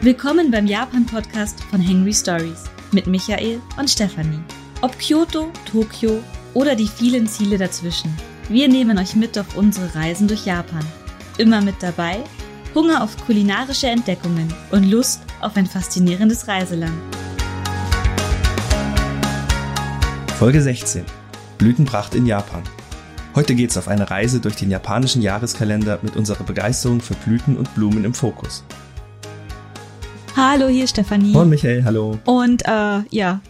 Willkommen beim Japan-Podcast von Hangry Stories mit Michael und Stefanie. Ob Kyoto, Tokio oder die vielen Ziele dazwischen. Wir nehmen euch mit auf unsere Reisen durch Japan. Immer mit dabei Hunger auf kulinarische Entdeckungen und Lust auf ein faszinierendes Reiseland. Folge 16. Blütenpracht in Japan. Heute geht's auf eine Reise durch den japanischen Jahreskalender mit unserer Begeisterung für Blüten und Blumen im Fokus. Hallo, hier Stefanie. Und Michael, hallo. Und äh, ja,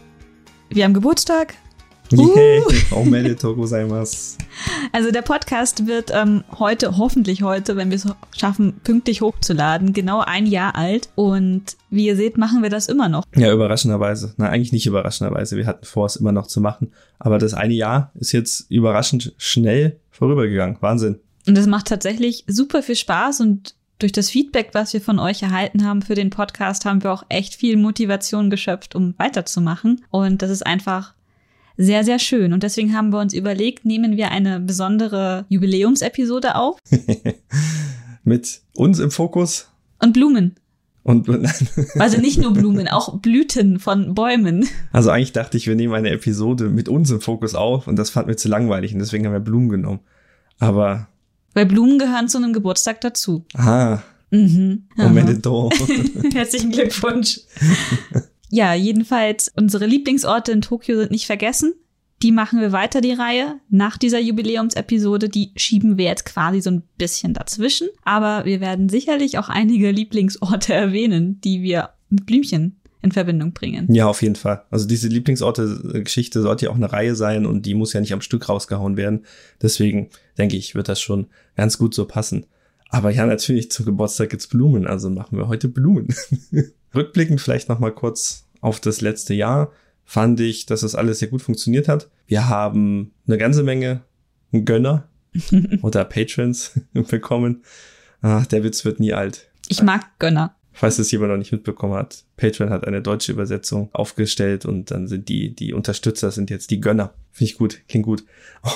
wir haben Geburtstag. Omedetou gozaimasu. Also der Podcast wird ähm, heute, hoffentlich heute, wenn wir es schaffen, pünktlich hochzuladen, genau ein Jahr alt. Und wie ihr seht, machen wir das immer noch. Ja, überraschenderweise. Na, eigentlich nicht überraschenderweise. Wir hatten vor, es immer noch zu machen. Aber das eine Jahr ist jetzt überraschend schnell vorübergegangen. Wahnsinn. Und es macht tatsächlich super viel Spaß und durch das Feedback, was wir von euch erhalten haben für den Podcast, haben wir auch echt viel Motivation geschöpft, um weiterzumachen. Und das ist einfach sehr, sehr schön. Und deswegen haben wir uns überlegt, nehmen wir eine besondere Jubiläumsepisode auf. Mit uns im Fokus. Und Blumen. Und also nicht nur Blumen, auch Blüten von Bäumen. Also eigentlich dachte ich, wir nehmen eine Episode mit uns im Fokus auf und das fanden wir zu langweilig und deswegen haben wir Blumen genommen. Aber weil Blumen gehören zu einem Geburtstag dazu. Aha. Mhm. Omedetou. Herzlichen Glückwunsch. Ja, jedenfalls, unsere Lieblingsorte in Tokio sind nicht vergessen. Die machen wir weiter, die Reihe. Nach dieser Jubiläumsepisode, die schieben wir jetzt quasi so ein bisschen dazwischen. Aber wir werden sicherlich auch einige Lieblingsorte erwähnen, die wir mit Blümchen in Verbindung bringen. Ja, auf jeden Fall. Also diese Lieblingsorte-Geschichte sollte ja auch eine Reihe sein und die muss ja nicht am Stück rausgehauen werden. Deswegen denke ich, wird das schon ganz gut so passen. Aber ja, natürlich zum Geburtstag gibt's Blumen, also machen wir heute Blumen. Rückblickend vielleicht noch mal kurz auf das letzte Jahr fand ich, dass das alles sehr gut funktioniert hat. Wir haben eine ganze Menge Gönner oder Patrons bekommen. Ach, der Witz wird nie alt. Ich mag Gönner falls es jemand noch nicht mitbekommen hat, Patreon hat eine deutsche Übersetzung aufgestellt und dann sind die, die Unterstützer sind jetzt die Gönner. Finde ich gut, klingt gut.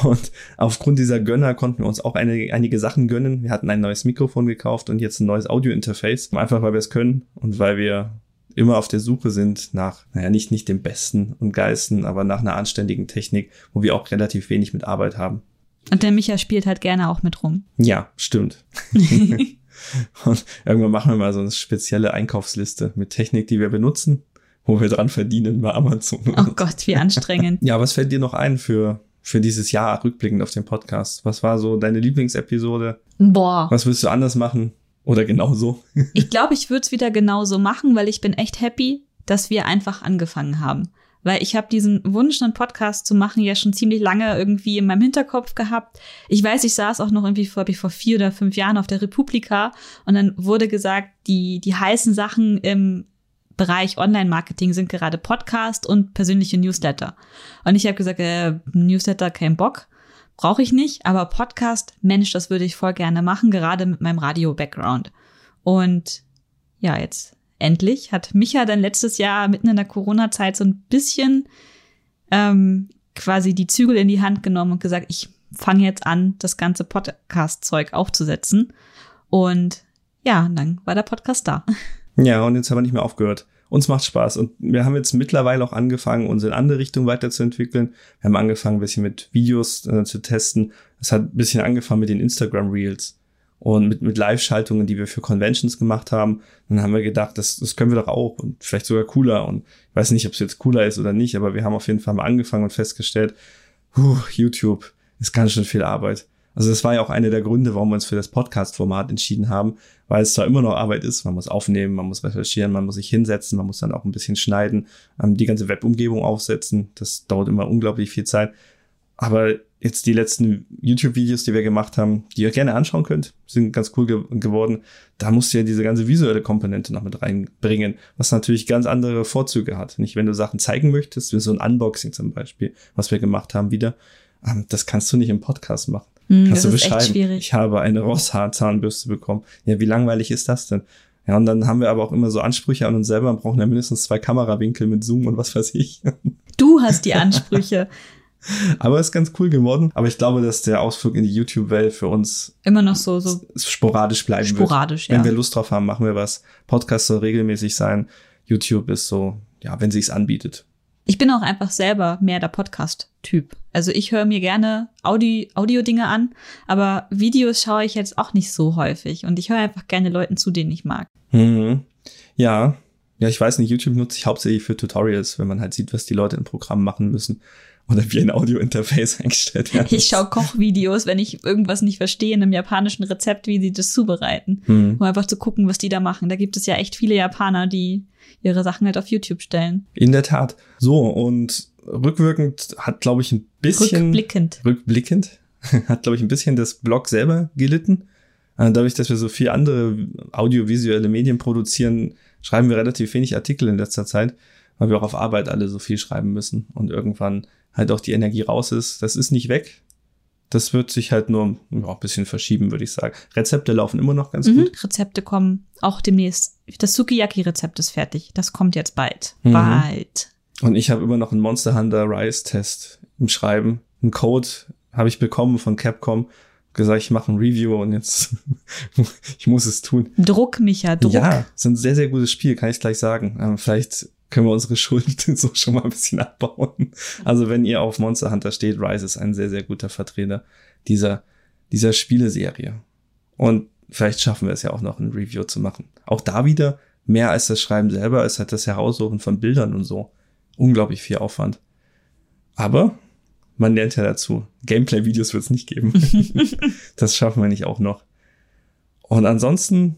Und aufgrund dieser Gönner konnten wir uns auch eine, einige Sachen gönnen. Wir hatten ein neues Mikrofon gekauft und jetzt ein neues Audio-Interface. Einfach weil wir es können und weil wir immer auf der Suche sind nach, naja, nicht, nicht dem Besten und Geisten, aber nach einer anständigen Technik, wo wir auch relativ wenig mit Arbeit haben. Und der Micha spielt halt gerne auch mit rum. Ja, stimmt. Und irgendwann machen wir mal so eine spezielle Einkaufsliste mit Technik, die wir benutzen, wo wir dran verdienen bei Amazon. Oh Gott, wie anstrengend. ja, was fällt dir noch ein für, für dieses Jahr rückblickend auf den Podcast? Was war so deine Lieblingsepisode? Boah. Was willst du anders machen? Oder genauso? ich glaube, ich würde es wieder genauso machen, weil ich bin echt happy, dass wir einfach angefangen haben weil ich habe diesen Wunsch, einen Podcast zu machen, ja schon ziemlich lange irgendwie in meinem Hinterkopf gehabt. Ich weiß, ich saß auch noch irgendwie vor, vor vier oder fünf Jahren auf der Republika und dann wurde gesagt, die, die heißen Sachen im Bereich Online-Marketing sind gerade Podcast und persönliche Newsletter. Und ich habe gesagt, äh, Newsletter, kein Bock, brauche ich nicht, aber Podcast, Mensch, das würde ich voll gerne machen, gerade mit meinem Radio-Background. Und ja, jetzt endlich hat Micha dann letztes Jahr mitten in der Corona-Zeit so ein bisschen ähm, quasi die Zügel in die Hand genommen und gesagt, ich fange jetzt an, das ganze Podcast-Zeug aufzusetzen. Und ja, dann war der Podcast da. Ja, und jetzt haben wir nicht mehr aufgehört. Uns macht Spaß und wir haben jetzt mittlerweile auch angefangen, uns in andere Richtungen weiterzuentwickeln. Wir haben angefangen, ein bisschen mit Videos äh, zu testen. Es hat ein bisschen angefangen mit den Instagram Reels und mit, mit Live-Schaltungen, die wir für Conventions gemacht haben. Dann haben wir gedacht, das, das können wir doch auch und vielleicht sogar cooler. Und ich weiß nicht, ob es jetzt cooler ist oder nicht, aber wir haben auf jeden Fall mal angefangen und festgestellt, puh, YouTube ist ganz schön viel Arbeit. Also das war ja auch einer der Gründe, warum wir uns für das Podcast-Format entschieden haben, weil es zwar immer noch Arbeit ist, man muss aufnehmen, man muss recherchieren, man muss sich hinsetzen, man muss dann auch ein bisschen schneiden, ähm, die ganze Webumgebung aufsetzen. Das dauert immer unglaublich viel Zeit. Aber jetzt die letzten YouTube-Videos, die wir gemacht haben, die ihr gerne anschauen könnt, sind ganz cool ge geworden. Da musst du ja diese ganze visuelle Komponente noch mit reinbringen, was natürlich ganz andere Vorzüge hat. Nicht, wenn du Sachen zeigen möchtest, wie so ein Unboxing zum Beispiel, was wir gemacht haben wieder, ähm, das kannst du nicht im Podcast machen. Mm, kannst du beschreiben, ich habe eine Rosshaar-Zahnbürste bekommen. Ja, wie langweilig ist das denn? Ja, und dann haben wir aber auch immer so Ansprüche an uns selber und brauchen ja mindestens zwei Kamerawinkel mit Zoom und was weiß ich. Du hast die Ansprüche. Aber ist ganz cool geworden. Aber ich glaube, dass der Ausflug in die YouTube-Welt für uns immer noch so, so sporadisch bleiben sporadisch, wird. ja. Wenn wir Lust drauf haben, machen wir was. Podcast soll regelmäßig sein. YouTube ist so, ja, wenn sich's anbietet. Ich bin auch einfach selber mehr der Podcast-Typ. Also ich höre mir gerne Audi Audio-Dinge an, aber Videos schaue ich jetzt auch nicht so häufig. Und ich höre einfach gerne Leuten zu, denen ich mag. Mhm. Ja, ja, ich weiß nicht, YouTube nutze ich hauptsächlich für Tutorials, wenn man halt sieht, was die Leute im Programm machen müssen oder wie ein Audio-Interface eingestellt werden. Ich schaue Kochvideos, wenn ich irgendwas nicht verstehe in einem japanischen Rezept, wie sie das zubereiten. Mhm. Um einfach zu gucken, was die da machen. Da gibt es ja echt viele Japaner, die ihre Sachen halt auf YouTube stellen. In der Tat. So, und rückwirkend hat, glaube ich, ein bisschen. Rückblickend. Rückblickend. Hat, glaube ich, ein bisschen das Blog selber gelitten. Äh, dadurch, dass wir so viel andere audiovisuelle Medien produzieren, schreiben wir relativ wenig Artikel in letzter Zeit, weil wir auch auf Arbeit alle so viel schreiben müssen und irgendwann halt auch die Energie raus ist. Das ist nicht weg. Das wird sich halt nur ja, ein bisschen verschieben, würde ich sagen. Rezepte laufen immer noch ganz mhm. gut. Rezepte kommen auch demnächst. Das Sukiyaki-Rezept ist fertig. Das kommt jetzt bald. Mhm. Bald. Und ich habe immer noch einen Monster Hunter Rise Test im Schreiben. Ein Code habe ich bekommen von Capcom. Gesagt, ich mache ein Review und jetzt ich muss es tun. Druck, Micha, Druck. Ja, ist ein sehr, sehr gutes Spiel, kann ich gleich sagen. Ähm, vielleicht können wir unsere Schuld so schon mal ein bisschen abbauen. Also wenn ihr auf Monster Hunter steht, Rise ist ein sehr, sehr guter Vertreter dieser, dieser Spieleserie. Und vielleicht schaffen wir es ja auch noch ein Review zu machen. Auch da wieder mehr als das Schreiben selber ist halt das Heraussuchen von Bildern und so. Unglaublich viel Aufwand. Aber man lernt ja dazu. Gameplay-Videos wird es nicht geben. das schaffen wir nicht auch noch. Und ansonsten,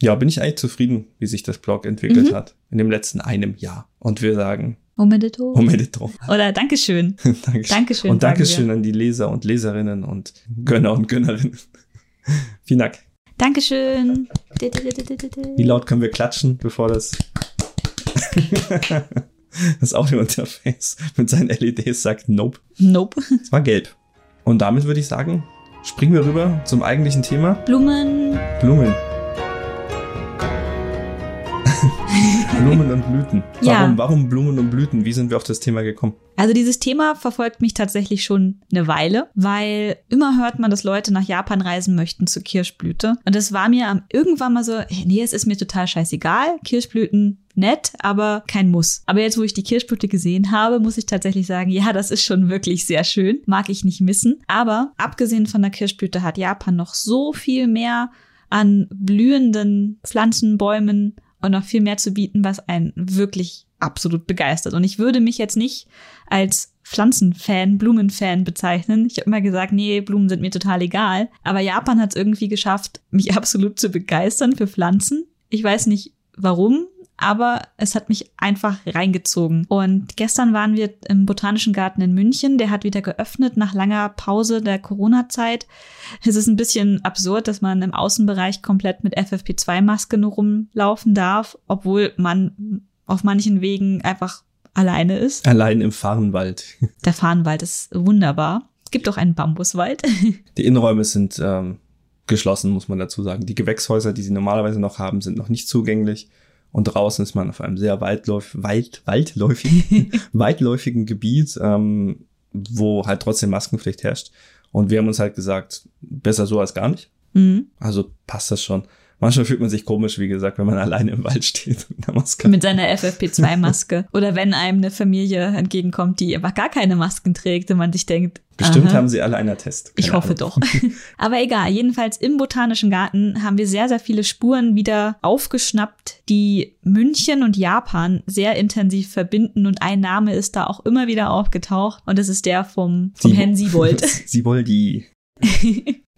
ja, bin ich eigentlich zufrieden, wie sich das Blog entwickelt mhm. hat in dem letzten einem Jahr. Und wir sagen Omedeto. Omedeto. Oder Dankeschön. Dankeschön. Dankeschön. Und Dankeschön an die Leser und Leserinnen und Gönner und Gönnerinnen. Vielen Dank. Dankeschön. Wie laut können wir klatschen, bevor das das Audiointerface mit seinen LEDs sagt Nope. Nope. Es war gelb. Und damit würde ich sagen, springen wir rüber zum eigentlichen Thema. Blumen. Blumen. Blumen und Blüten. Warum, ja. warum Blumen und Blüten? Wie sind wir auf das Thema gekommen? Also dieses Thema verfolgt mich tatsächlich schon eine Weile, weil immer hört man, dass Leute nach Japan reisen möchten zur Kirschblüte. Und es war mir irgendwann mal so, nee, es ist mir total scheißegal. Kirschblüten nett, aber kein Muss. Aber jetzt, wo ich die Kirschblüte gesehen habe, muss ich tatsächlich sagen, ja, das ist schon wirklich sehr schön. Mag ich nicht missen. Aber abgesehen von der Kirschblüte hat Japan noch so viel mehr an blühenden Pflanzen, Bäumen und noch viel mehr zu bieten, was einen wirklich absolut begeistert. Und ich würde mich jetzt nicht als Pflanzenfan, Blumenfan bezeichnen. Ich habe immer gesagt, nee, Blumen sind mir total egal. Aber Japan hat es irgendwie geschafft, mich absolut zu begeistern für Pflanzen. Ich weiß nicht warum, aber es hat mich einfach reingezogen. Und gestern waren wir im Botanischen Garten in München. Der hat wieder geöffnet nach langer Pause der Corona-Zeit. Es ist ein bisschen absurd, dass man im Außenbereich komplett mit FFP2-Maske nur rumlaufen darf, obwohl man auf manchen Wegen einfach alleine ist. Allein im Farnwald. Der Farnwald ist wunderbar. Es gibt auch einen Bambuswald. Die Innenräume sind ähm, geschlossen, muss man dazu sagen. Die Gewächshäuser, die sie normalerweise noch haben, sind noch nicht zugänglich. Und draußen ist man auf einem sehr waldläuf wald waldläufigen, weitläufigen Gebiet, ähm, wo halt trotzdem Maskenpflicht herrscht. Und wir haben uns halt gesagt, besser so als gar nicht. Mhm. Also passt das schon. Manchmal fühlt man sich komisch, wie gesagt, wenn man alleine im Wald steht mit einer Maske. Mit seiner FFP2-Maske. Oder wenn einem eine Familie entgegenkommt, die einfach gar keine Masken trägt und man sich denkt, Bestimmt Aha. haben sie alle einen Test. Keine ich hoffe Ahnung. doch. Aber egal, jedenfalls im Botanischen Garten haben wir sehr, sehr viele Spuren wieder aufgeschnappt, die München und Japan sehr intensiv verbinden und ein Name ist da auch immer wieder aufgetaucht und das ist der vom, vom Herrn Siebold. Sieboldi.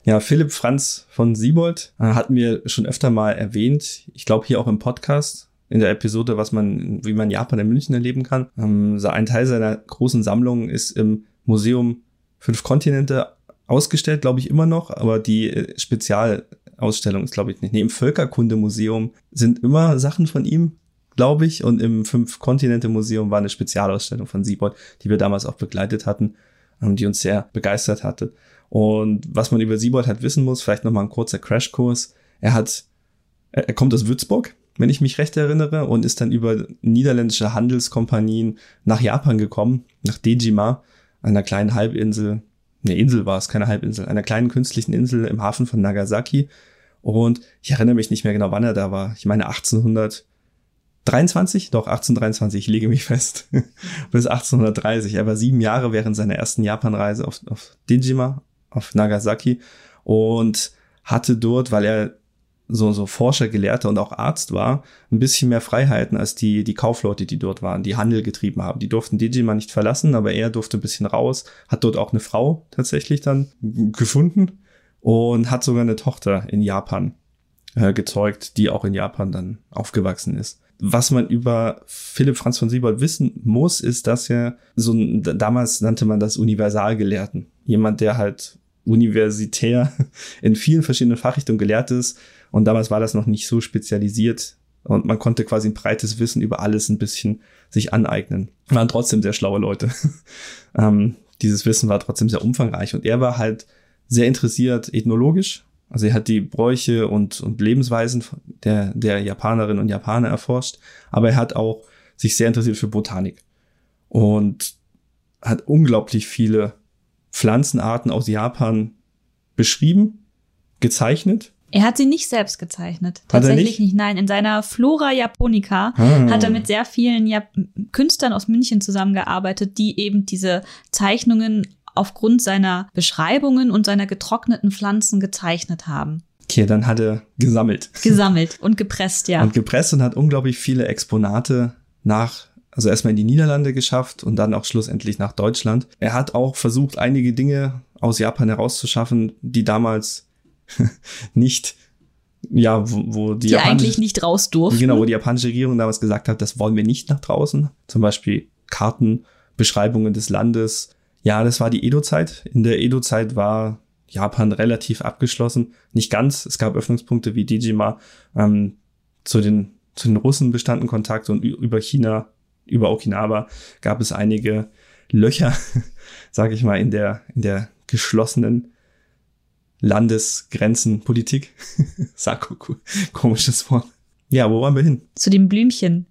Ja, Philipp Franz von Siebold äh, hatten wir schon öfter mal erwähnt. Ich glaube hier auch im Podcast in der Episode, was man, wie man Japan in München erleben kann. Ähm, ein Teil seiner großen Sammlung ist im Museum Fünf Kontinente ausgestellt, glaube ich immer noch, aber die äh, Spezialausstellung ist, glaube ich, nicht. Nee, im Völkerkundemuseum sind immer Sachen von ihm, glaube ich, und im Fünf Kontinente Museum war eine Spezialausstellung von Siebold, die wir damals auch begleitet hatten, ähm, die uns sehr begeistert hatte. Und was man über Siebold halt wissen muss, vielleicht nochmal ein kurzer Crashkurs. Er hat, er kommt aus Würzburg, wenn ich mich recht erinnere, und ist dann über niederländische Handelskompanien nach Japan gekommen, nach Dejima, einer kleinen Halbinsel, eine Insel war es, keine Halbinsel, einer kleinen künstlichen Insel im Hafen von Nagasaki. Und ich erinnere mich nicht mehr genau, wann er da war. Ich meine 1823, doch 1823, ich lege mich fest, bis 1830. Er war sieben Jahre während seiner ersten Japanreise auf, auf Dejima, auf Nagasaki und hatte dort, weil er so, so Forscher, Gelehrter und auch Arzt war, ein bisschen mehr Freiheiten als die, die Kaufleute, die dort waren, die Handel getrieben haben. Die durften Dejima nicht verlassen, aber er durfte ein bisschen raus, hat dort auch eine Frau tatsächlich dann gefunden und hat sogar eine Tochter in Japan äh, gezeugt, die auch in Japan dann aufgewachsen ist. Was man über Philipp Franz von Siebold wissen muss, ist, dass er so ein, damals nannte man das Universalgelehrten. Jemand, der halt universitär in vielen verschiedenen Fachrichtungen gelehrt ist. Und damals war das noch nicht so spezialisiert. Und man konnte quasi ein breites Wissen über alles ein bisschen sich aneignen. Waren trotzdem sehr schlaue Leute. ähm, dieses Wissen war trotzdem sehr umfangreich. Und er war halt sehr interessiert ethnologisch. Also er hat die Bräuche und, und Lebensweisen der, der Japanerinnen und Japaner erforscht. Aber er hat auch sich sehr interessiert für Botanik. Und hat unglaublich viele Pflanzenarten aus Japan beschrieben, gezeichnet. Er hat sie nicht selbst gezeichnet. Tatsächlich nicht? nicht? Nein, in seiner Flora Japonica ah. hat er mit sehr vielen Jap Künstlern aus München zusammengearbeitet, die eben diese Zeichnungen aufgrund seiner Beschreibungen und seiner getrockneten Pflanzen gezeichnet haben. Okay, dann hat er gesammelt. Gesammelt und gepresst, ja. Und gepresst und hat unglaublich viele Exponate nach also erstmal in die Niederlande geschafft und dann auch schlussendlich nach Deutschland. Er hat auch versucht, einige Dinge aus Japan herauszuschaffen, die damals nicht, ja, wo, wo die, die eigentlich nicht raus durften. Genau, wo die japanische Regierung damals gesagt hat, das wollen wir nicht nach draußen. Zum Beispiel Karten, Beschreibungen des Landes. Ja, das war die Edo-Zeit. In der Edo-Zeit war Japan relativ abgeschlossen. Nicht ganz. Es gab Öffnungspunkte wie Dijima. Ähm, zu den zu den Russen bestanden Kontakte und über China über Okinawa gab es einige Löcher, sage ich mal, in der, in der geschlossenen Landesgrenzenpolitik. Sakoku, komisches Wort. Ja, wo waren wir hin? Zu den Blümchen,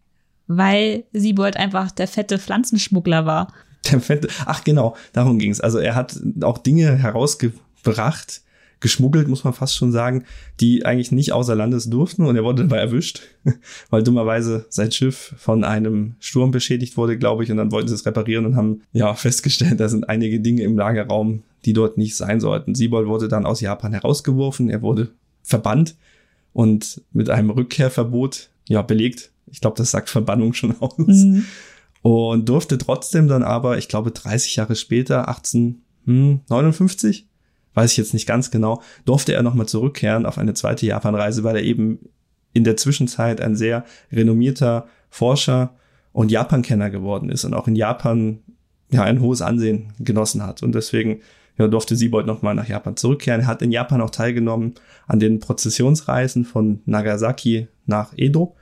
weil Siebold einfach der fette Pflanzenschmuggler war. Der fette, ach genau, darum ging es. Also er hat auch Dinge herausgebracht, geschmuggelt, muss man fast schon sagen, die eigentlich nicht außer Landes durften und er wurde dabei erwischt, weil dummerweise sein Schiff von einem Sturm beschädigt wurde, glaube ich, und dann wollten sie es reparieren und haben ja festgestellt, da sind einige Dinge im Lagerraum, die dort nicht sein sollten. Siebold wurde dann aus Japan herausgeworfen, er wurde verbannt und mit einem Rückkehrverbot ja belegt. Ich glaube, das sagt Verbannung schon aus. Mhm. Und durfte trotzdem dann aber, ich glaube, 30 Jahre später, 1859, weiß ich jetzt nicht ganz genau, durfte er nochmal zurückkehren auf eine zweite Japanreise, weil er eben in der Zwischenzeit ein sehr renommierter Forscher und Japankenner geworden ist und auch in Japan ja ein hohes Ansehen genossen hat. Und deswegen ja, durfte Siebold nochmal nach Japan zurückkehren. Er hat in Japan auch teilgenommen an den Prozessionsreisen von Nagasaki nach Edo,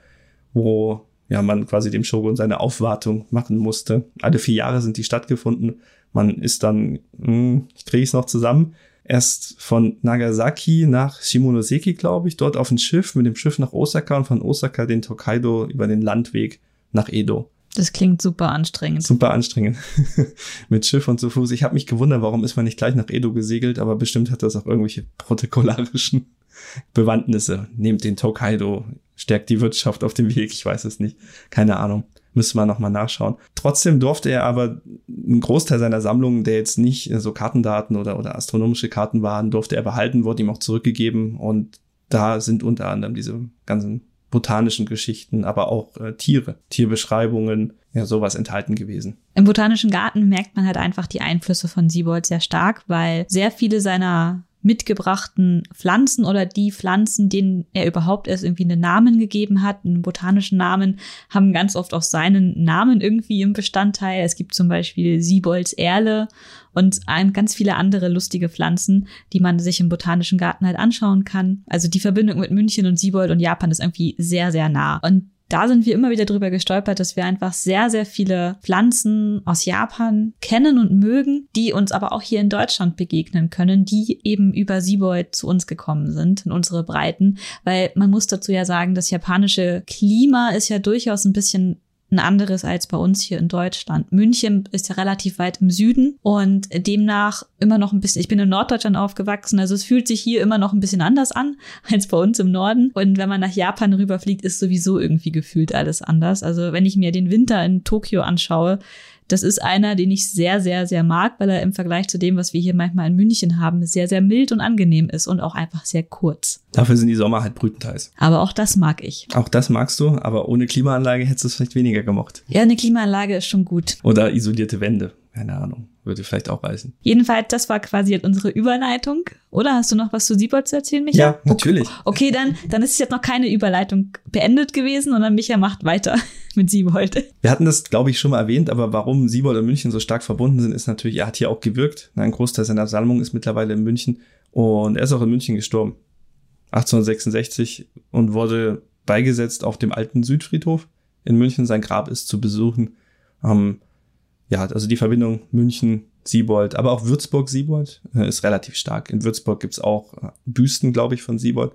wo ja, man quasi dem Shogun seine Aufwartung machen musste. Alle vier Jahre sind die stattgefunden. Man ist dann, hm, ich kriege es noch zusammen, erst von Nagasaki nach Shimonoseki, glaube ich, dort auf ein Schiff, mit dem Schiff nach Osaka und von Osaka den Tokaido über den Landweg nach Edo. Das klingt super anstrengend. Super anstrengend. mit Schiff und zu Fuß. Ich habe mich gewundert, warum ist man nicht gleich nach Edo gesegelt, aber bestimmt hat das auch irgendwelche protokollarischen Bewandtnisse. Nehmt den Tokaido, stärkt die Wirtschaft auf dem Weg, ich weiß es nicht. Keine Ahnung. Müssen wir nochmal nachschauen. Trotzdem durfte er aber einen Großteil seiner Sammlung, der jetzt nicht so Kartendaten oder, oder astronomische Karten waren, durfte er behalten, wurde ihm auch zurückgegeben. Und da sind unter anderem diese ganzen botanischen Geschichten, aber auch äh, Tiere, Tierbeschreibungen, ja, sowas enthalten gewesen. Im Botanischen Garten merkt man halt einfach die Einflüsse von Siebold sehr stark, weil sehr viele seiner mitgebrachten Pflanzen oder die Pflanzen, denen er überhaupt erst irgendwie einen Namen gegeben hat, einen botanischen Namen, haben ganz oft auch seinen Namen irgendwie im Bestandteil. Es gibt zum Beispiel Siebolds Erle und ganz viele andere lustige Pflanzen, die man sich im Botanischen Garten halt anschauen kann. Also die Verbindung mit München und Siebold und Japan ist irgendwie sehr, sehr nah. Und da sind wir immer wieder drüber gestolpert, dass wir einfach sehr, sehr viele Pflanzen aus Japan kennen und mögen, die uns aber auch hier in Deutschland begegnen können, die eben über Siebold zu uns gekommen sind, in unsere Breiten. Weil man muss dazu ja sagen, das japanische Klima ist ja durchaus ein bisschen ein anderes als bei uns hier in Deutschland. München ist ja relativ weit im Süden und demnach immer noch ein bisschen, ich bin in Norddeutschland aufgewachsen, also es fühlt sich hier immer noch ein bisschen anders an als bei uns im Norden. Und wenn man nach Japan rüberfliegt, ist sowieso irgendwie gefühlt alles anders. Also wenn ich mir den Winter in Tokio anschaue, das ist einer, den ich sehr, sehr, sehr mag, weil er im Vergleich zu dem, was wir hier manchmal in München haben, sehr, sehr mild und angenehm ist und auch einfach sehr kurz. Dafür sind die Sommer halt brütend heiß. Aber auch das mag ich. Auch das magst du, aber ohne Klimaanlage hättest du es vielleicht weniger gemocht. Ja, eine Klimaanlage ist schon gut. Oder isolierte Wände. Keine Ahnung. Würde vielleicht auch reißen. Jedenfalls, das war quasi unsere Überleitung. Oder hast du noch was zu Siebold zu erzählen, Micha? Ja, natürlich. Okay, dann, dann ist jetzt noch keine Überleitung beendet gewesen, sondern Micha macht weiter mit Siebold. Wir hatten das, glaube ich, schon mal erwähnt, aber warum Siebold und München so stark verbunden sind, ist natürlich, er hat hier auch gewirkt. Ein Großteil seiner Sammlung ist mittlerweile in München und er ist auch in München gestorben. 1866 und wurde beigesetzt auf dem alten Südfriedhof in München. Sein Grab ist zu besuchen. Ähm, ja, also die Verbindung München, Siebold, aber auch Würzburg-Siebold äh, ist relativ stark. In Würzburg gibt's auch äh, Büsten, glaube ich, von Siebold.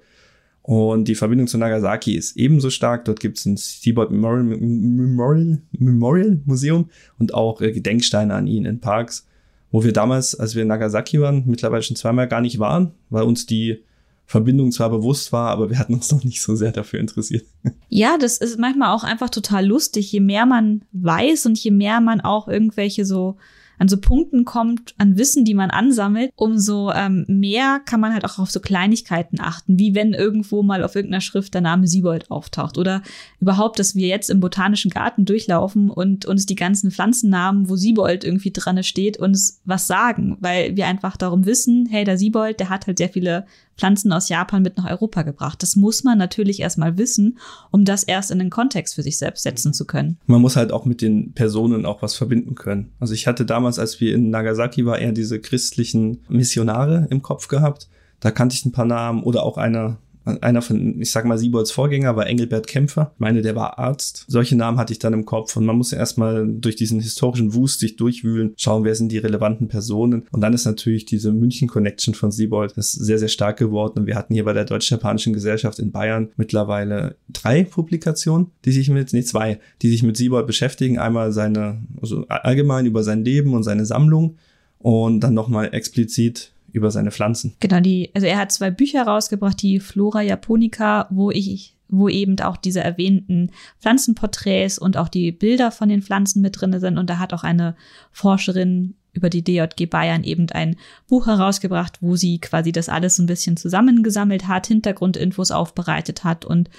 Und die Verbindung zu Nagasaki ist ebenso stark. Dort gibt's ein Siebold Memorial, Memorial, Memorial Museum und auch äh, Gedenksteine an ihn in Parks, wo wir damals, als wir in Nagasaki waren, mittlerweile schon zweimal gar nicht waren, weil uns die Verbindung zwar bewusst war, aber wir hatten uns noch nicht so sehr dafür interessiert. Ja, das ist manchmal auch einfach total lustig. Je mehr man weiß und je mehr man auch irgendwelche so an so Punkten kommt, an Wissen, die man ansammelt, umso ähm, mehr kann man halt auch auf so Kleinigkeiten achten, wie wenn irgendwo mal auf irgendeiner Schrift der Name Siebold auftaucht oder überhaupt, dass wir jetzt im Botanischen Garten durchlaufen und uns die ganzen Pflanzennamen, wo Siebold irgendwie dran steht, uns was sagen, weil wir einfach darum wissen, hey, der Siebold, der hat halt sehr viele Pflanzen aus Japan mit nach Europa gebracht. Das muss man natürlich erstmal wissen, um das erst in den Kontext für sich selbst setzen zu können. Man muss halt auch mit den Personen auch was verbinden können. Also ich hatte damals, als wir in Nagasaki war, eher diese christlichen Missionare im Kopf gehabt. Da kannte ich ein paar Namen oder auch einer einer von, ich sag mal, Siebolds Vorgänger war Engelbert Kämpfer. Ich meine, der war Arzt. Solche Namen hatte ich dann im Kopf und man muss ja erstmal durch diesen historischen Wust sich durchwühlen, schauen, wer sind die relevanten Personen. Und dann ist natürlich diese München-Connection von Siebold ist sehr, sehr stark geworden. Und wir hatten hier bei der Deutsch-Japanischen Gesellschaft in Bayern mittlerweile drei Publikationen, die sich mit, nee, zwei, die sich mit Siebold beschäftigen. Einmal seine, also allgemein über sein Leben und seine Sammlung und dann nochmal explizit über seine Pflanzen. Genau, die, also er hat zwei Bücher rausgebracht, die Flora Japonica, wo ich, wo eben auch diese erwähnten Pflanzenporträts und auch die Bilder von den Pflanzen mit drin sind. Und da hat auch eine Forscherin über die DJG Bayern eben ein Buch herausgebracht, wo sie quasi das alles ein bisschen zusammengesammelt hat, Hintergrundinfos aufbereitet hat und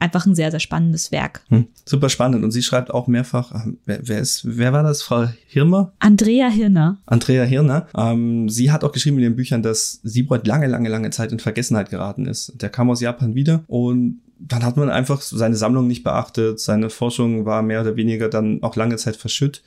einfach ein sehr, sehr spannendes Werk. Hm, super spannend. Und sie schreibt auch mehrfach, äh, wer, wer ist, wer war das? Frau Hirmer? Andrea Hirner. Andrea Hirner. Ähm, sie hat auch geschrieben in ihren Büchern, dass Siebold lange, lange, lange Zeit in Vergessenheit geraten ist. Der kam aus Japan wieder und dann hat man einfach seine Sammlung nicht beachtet. Seine Forschung war mehr oder weniger dann auch lange Zeit verschütt.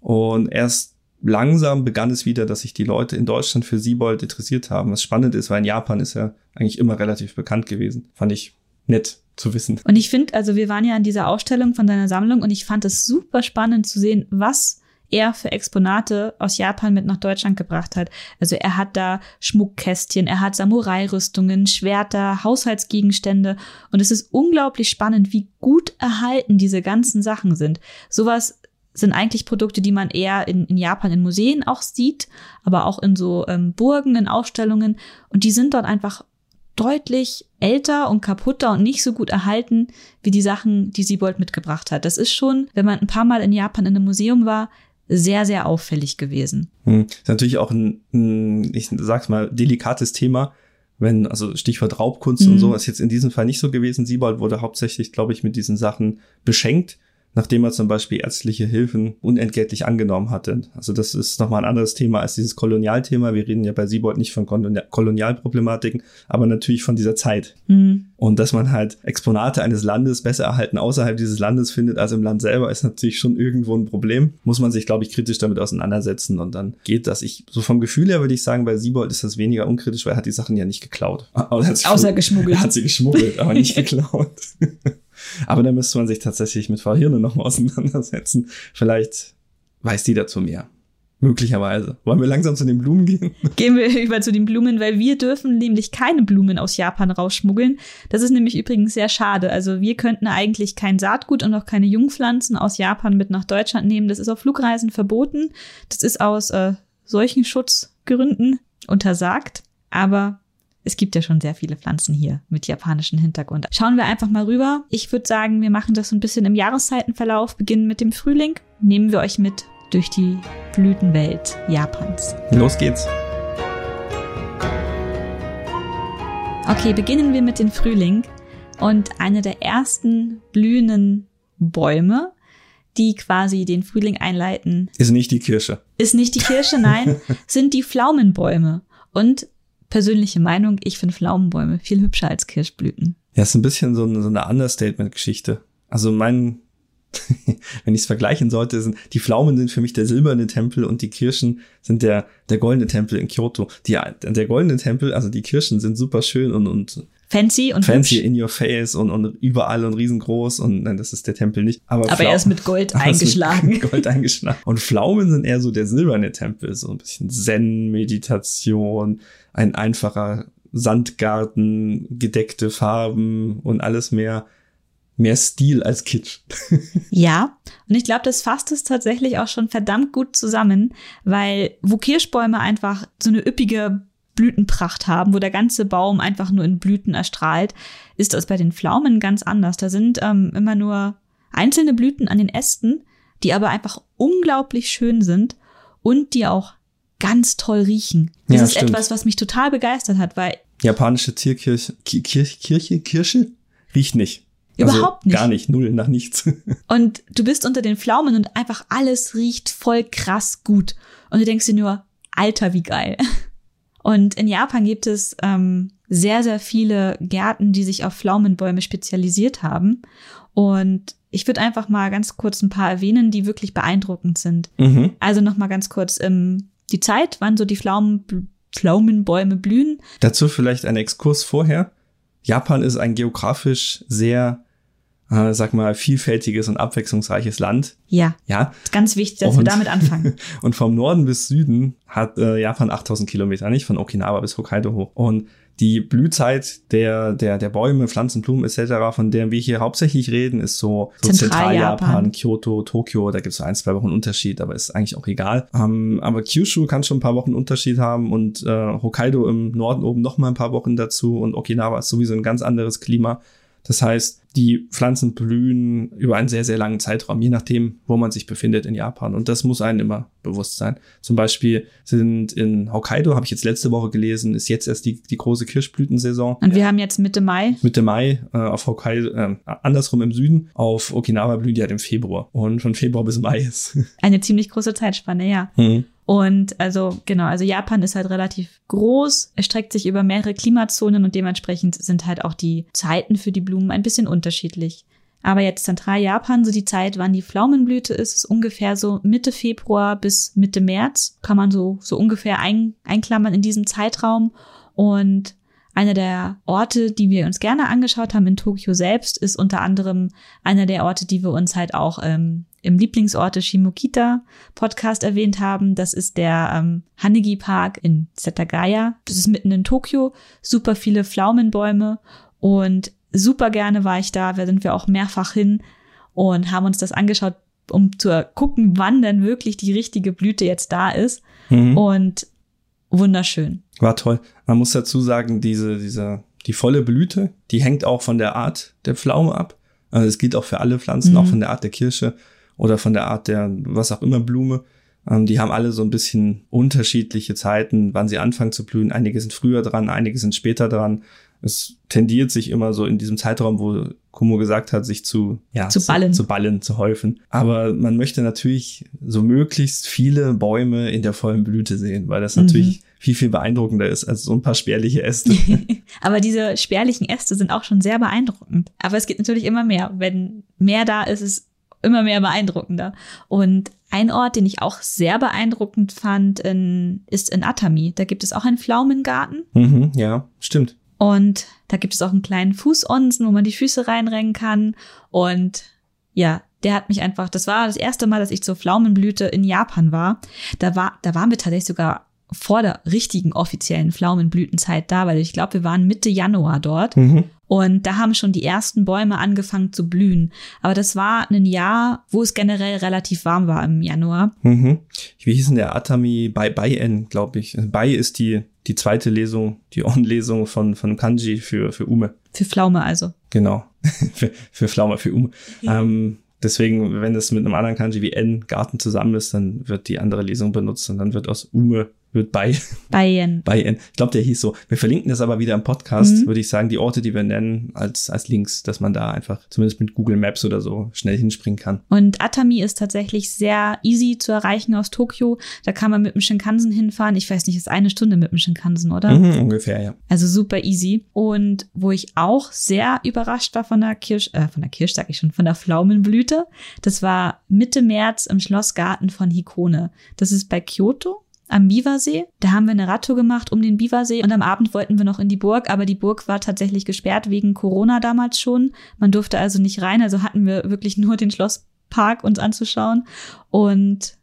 Und erst langsam begann es wieder, dass sich die Leute in Deutschland für Siebold interessiert haben. Was spannend ist, weil in Japan ist er eigentlich immer relativ bekannt gewesen. Fand ich nett zu wissen. Und ich finde, also wir waren ja an dieser Ausstellung von seiner Sammlung und ich fand es super spannend zu sehen, was er für Exponate aus Japan mit nach Deutschland gebracht hat. Also er hat da Schmuckkästchen, er hat Samurai-Rüstungen, Schwerter, Haushaltsgegenstände und es ist unglaublich spannend, wie gut erhalten diese ganzen Sachen sind. Sowas sind eigentlich Produkte, die man eher in, in Japan in Museen auch sieht, aber auch in so ähm, Burgen, in Ausstellungen und die sind dort einfach deutlich älter und kaputter und nicht so gut erhalten wie die Sachen, die Siebold mitgebracht hat. Das ist schon, wenn man ein paar Mal in Japan in einem Museum war, sehr, sehr auffällig gewesen. Hm. Ist natürlich auch ein, ein, ich sag's mal, delikates Thema, wenn, also Stichwort Raubkunst mhm. und so, ist jetzt in diesem Fall nicht so gewesen. Siebold wurde hauptsächlich, glaube ich, mit diesen Sachen beschenkt nachdem er zum Beispiel ärztliche Hilfen unentgeltlich angenommen hatte. Also das ist nochmal ein anderes Thema als dieses Kolonialthema. Wir reden ja bei Siebold nicht von Kolonialproblematiken, aber natürlich von dieser Zeit. Mhm. Und dass man halt Exponate eines Landes besser erhalten außerhalb dieses Landes findet als im Land selber, ist natürlich schon irgendwo ein Problem. Muss man sich, glaube ich, kritisch damit auseinandersetzen und dann geht das. Ich, so vom Gefühl her würde ich sagen, bei Siebold ist das weniger unkritisch, weil er hat die Sachen ja nicht geklaut. Außer geschmuggelt. Er hat sie geschmuggelt, aber nicht geklaut. Aber da müsste man sich tatsächlich mit Frau Hirne nochmal auseinandersetzen. Vielleicht weiß die dazu mehr. Möglicherweise. Wollen wir langsam zu den Blumen gehen? Gehen wir über zu den Blumen, weil wir dürfen nämlich keine Blumen aus Japan rausschmuggeln. Das ist nämlich übrigens sehr schade. Also wir könnten eigentlich kein Saatgut und auch keine Jungpflanzen aus Japan mit nach Deutschland nehmen. Das ist auf Flugreisen verboten. Das ist aus äh, solchen Schutzgründen untersagt. Aber es gibt ja schon sehr viele Pflanzen hier mit japanischem Hintergrund. Schauen wir einfach mal rüber. Ich würde sagen, wir machen das so ein bisschen im Jahreszeitenverlauf, beginnen mit dem Frühling. Nehmen wir euch mit durch die Blütenwelt Japans. Los geht's. Okay, beginnen wir mit dem Frühling und eine der ersten blühenden Bäume, die quasi den Frühling einleiten. Ist nicht die Kirsche. Ist nicht die Kirsche, nein, sind die Pflaumenbäume. Und persönliche Meinung, ich finde Pflaumenbäume viel hübscher als Kirschblüten. Ja, ist ein bisschen so eine, so eine Understatement-Geschichte. Also mein wenn ich es vergleichen sollte, sind die Pflaumen sind für mich der silberne Tempel und die Kirschen sind der der goldene Tempel in Kyoto. Die, der goldene Tempel, also die Kirschen sind super schön und und fancy und fancy hübsch. in your face und und überall und riesengroß und nein, das ist der Tempel nicht. Aber, Aber er ist mit Gold eingeschlagen. Mit Gold eingeschlagen. Und Pflaumen sind eher so der silberne Tempel, so ein bisschen Zen, Meditation, ein einfacher Sandgarten, gedeckte Farben und alles mehr mehr Stil als Kitsch. ja, und ich glaube, das fasst es tatsächlich auch schon verdammt gut zusammen, weil wo Kirschbäume einfach so eine üppige Blütenpracht haben, wo der ganze Baum einfach nur in Blüten erstrahlt, ist das bei den Pflaumen ganz anders. Da sind ähm, immer nur einzelne Blüten an den Ästen, die aber einfach unglaublich schön sind und die auch ganz toll riechen. Das ja, ist stimmt. etwas, was mich total begeistert hat, weil japanische Tierkirche Kirche, Kirche Kirsche riecht nicht. Überhaupt also nicht. Gar nicht, null nach nichts. Und du bist unter den Pflaumen und einfach alles riecht voll krass gut. Und du denkst dir nur, Alter, wie geil. Und in Japan gibt es ähm, sehr, sehr viele Gärten, die sich auf Pflaumenbäume spezialisiert haben. Und ich würde einfach mal ganz kurz ein paar erwähnen, die wirklich beeindruckend sind. Mhm. Also noch mal ganz kurz ähm, die Zeit, wann so die Pflaumen, Pflaumenbäume blühen. Dazu vielleicht ein Exkurs vorher. Japan ist ein geografisch sehr, äh, sag mal, vielfältiges und abwechslungsreiches Land. Ja. Ja. Ist ganz wichtig, dass und, wir damit anfangen. und vom Norden bis Süden hat äh, Japan 8000 Kilometer, nicht von Okinawa bis Hokkaido hoch. Und die Blühzeit der, der, der Bäume, Pflanzen, Blumen etc., von der wir hier hauptsächlich reden, ist so, so Zentraljapan, Kyoto, Tokio, da gibt es so ein, zwei Wochen Unterschied, aber ist eigentlich auch egal. Ähm, aber Kyushu kann schon ein paar Wochen Unterschied haben und äh, Hokkaido im Norden oben noch mal ein paar Wochen dazu und Okinawa ist sowieso ein ganz anderes Klima. Das heißt, die Pflanzen blühen über einen sehr, sehr langen Zeitraum, je nachdem, wo man sich befindet in Japan. Und das muss einem immer bewusst sein. Zum Beispiel sind in Hokkaido, habe ich jetzt letzte Woche gelesen, ist jetzt erst die, die große Kirschblütensaison. Und wir haben jetzt Mitte Mai. Mitte Mai äh, auf Hokkaido, äh, andersrum im Süden. Auf Okinawa blühen die halt im Februar. Und von Februar bis Mai ist. Eine ziemlich große Zeitspanne, ja. Mhm. Und also genau, also Japan ist halt relativ groß, erstreckt sich über mehrere Klimazonen und dementsprechend sind halt auch die Zeiten für die Blumen ein bisschen unterschiedlich. Aber jetzt Zentraljapan, so die Zeit, wann die Pflaumenblüte ist, ist ungefähr so Mitte Februar bis Mitte März. Kann man so, so ungefähr ein, einklammern in diesem Zeitraum. Und einer der Orte, die wir uns gerne angeschaut haben in Tokio selbst, ist unter anderem einer der Orte, die wir uns halt auch ähm, im Lieblingsorte Shimokita Podcast erwähnt haben. Das ist der ähm, Hanegi Park in Setagaya. Das ist mitten in Tokio. Super viele Pflaumenbäume und super gerne war ich da. Da sind wir auch mehrfach hin und haben uns das angeschaut, um zu gucken, wann denn wirklich die richtige Blüte jetzt da ist. Mhm. Und wunderschön. War toll. Man muss dazu sagen, diese, diese, die volle Blüte, die hängt auch von der Art der Pflaume ab. Also es gilt auch für alle Pflanzen, mhm. auch von der Art der Kirsche oder von der Art der was auch immer Blume. Ähm, die haben alle so ein bisschen unterschiedliche Zeiten, wann sie anfangen zu blühen. Einige sind früher dran, einige sind später dran. Es tendiert sich immer so in diesem Zeitraum, wo Kumo gesagt hat, sich zu, ja, zu ballen. Zu, zu ballen, zu häufen. Aber man möchte natürlich so möglichst viele Bäume in der vollen Blüte sehen, weil das natürlich mhm. viel, viel beeindruckender ist als so ein paar spärliche Äste. Aber diese spärlichen Äste sind auch schon sehr beeindruckend. Aber es geht natürlich immer mehr. Wenn mehr da ist, ist immer mehr beeindruckender. Und ein Ort, den ich auch sehr beeindruckend fand, in, ist in Atami. Da gibt es auch einen Pflaumengarten. Mhm, ja, stimmt. Und da gibt es auch einen kleinen Fußonsen, wo man die Füße reinrennen kann. Und ja, der hat mich einfach, das war das erste Mal, dass ich zur Pflaumenblüte in Japan war. Da war, da waren wir tatsächlich sogar vor der richtigen offiziellen Pflaumenblütenzeit da, weil ich glaube, wir waren Mitte Januar dort. Mhm. Und da haben schon die ersten Bäume angefangen zu blühen. Aber das war ein Jahr, wo es generell relativ warm war im Januar. Mhm. Wie hieß denn der Atami bei Bai-En, glaube ich. Bai ist die, die zweite Lesung, die On-Lesung von, von Kanji für, für Ume. Für Pflaume also. Genau. für, für Pflaume, für Ume. Ähm, deswegen, wenn es mit einem anderen Kanji wie N Garten zusammen ist, dann wird die andere Lesung benutzt und dann wird aus Ume wird bei Bayern. Bayern. Ich glaube, der hieß so. Wir verlinken das aber wieder im Podcast, Mhm. würde ich sagen, die Orte, die wir nennen, als, als Links, dass man da einfach zumindest mit Google Maps oder so schnell hinspringen kann. Und Atami ist tatsächlich sehr easy zu erreichen aus Tokio. Da kann man mit dem Shinkansen hinfahren. Ich weiß nicht, ist eine Stunde mit dem Shinkansen, oder? Mhm, ungefähr, ja. Also super easy. Und wo ich auch sehr überrascht war von der Kirsch, äh, von der Kirsch sag ich schon, von der Pflaumenblüte. Das war Mitte März im Schlossgarten von Hikone. Das ist bei Kyoto am Biwasee. Da haben wir eine Radtour gemacht um den Biwasee und am Abend wollten wir noch in die Burg, aber die Burg war tatsächlich gesperrt wegen Corona damals schon. Man durfte also nicht rein, also hatten wir wirklich nur den Schlosspark uns anzuschauen und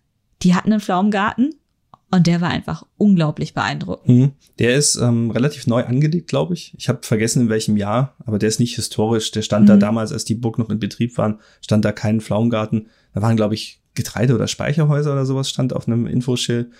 die hatten einen Pflaumengarten und der war einfach unglaublich beeindruckend. Mhm. Der ist ähm, relativ neu angelegt, glaube ich. Ich habe vergessen, in welchem Jahr, aber der ist nicht historisch. Der stand da Mhm. damals, als die Burg noch in Betrieb waren, stand da kein Pflaumengarten. Da waren, glaube ich, Getreide- oder Speicherhäuser oder sowas stand auf einem Infoschild.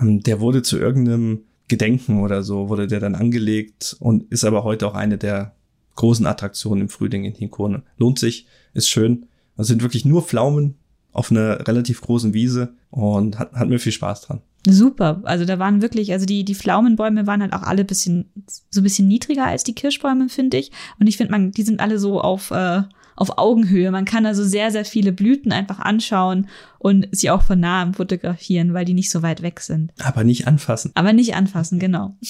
Ähm, der wurde zu irgendeinem Gedenken oder so, wurde der dann angelegt und ist aber heute auch eine der großen Attraktionen im Frühling in Hikone. Lohnt sich, ist schön. Es sind wirklich nur Pflaumen auf einer relativ großen Wiese und hat, hat mir viel Spaß dran. Super. Also da waren wirklich, also die, die Pflaumenbäume waren halt auch alle bisschen, so ein bisschen niedriger als die Kirschbäume, finde ich. Und ich finde, man, die sind alle so auf, äh, auf Augenhöhe. Man kann also sehr, sehr viele Blüten einfach anschauen und sie auch von nahem fotografieren, weil die nicht so weit weg sind. Aber nicht anfassen. Aber nicht anfassen, genau.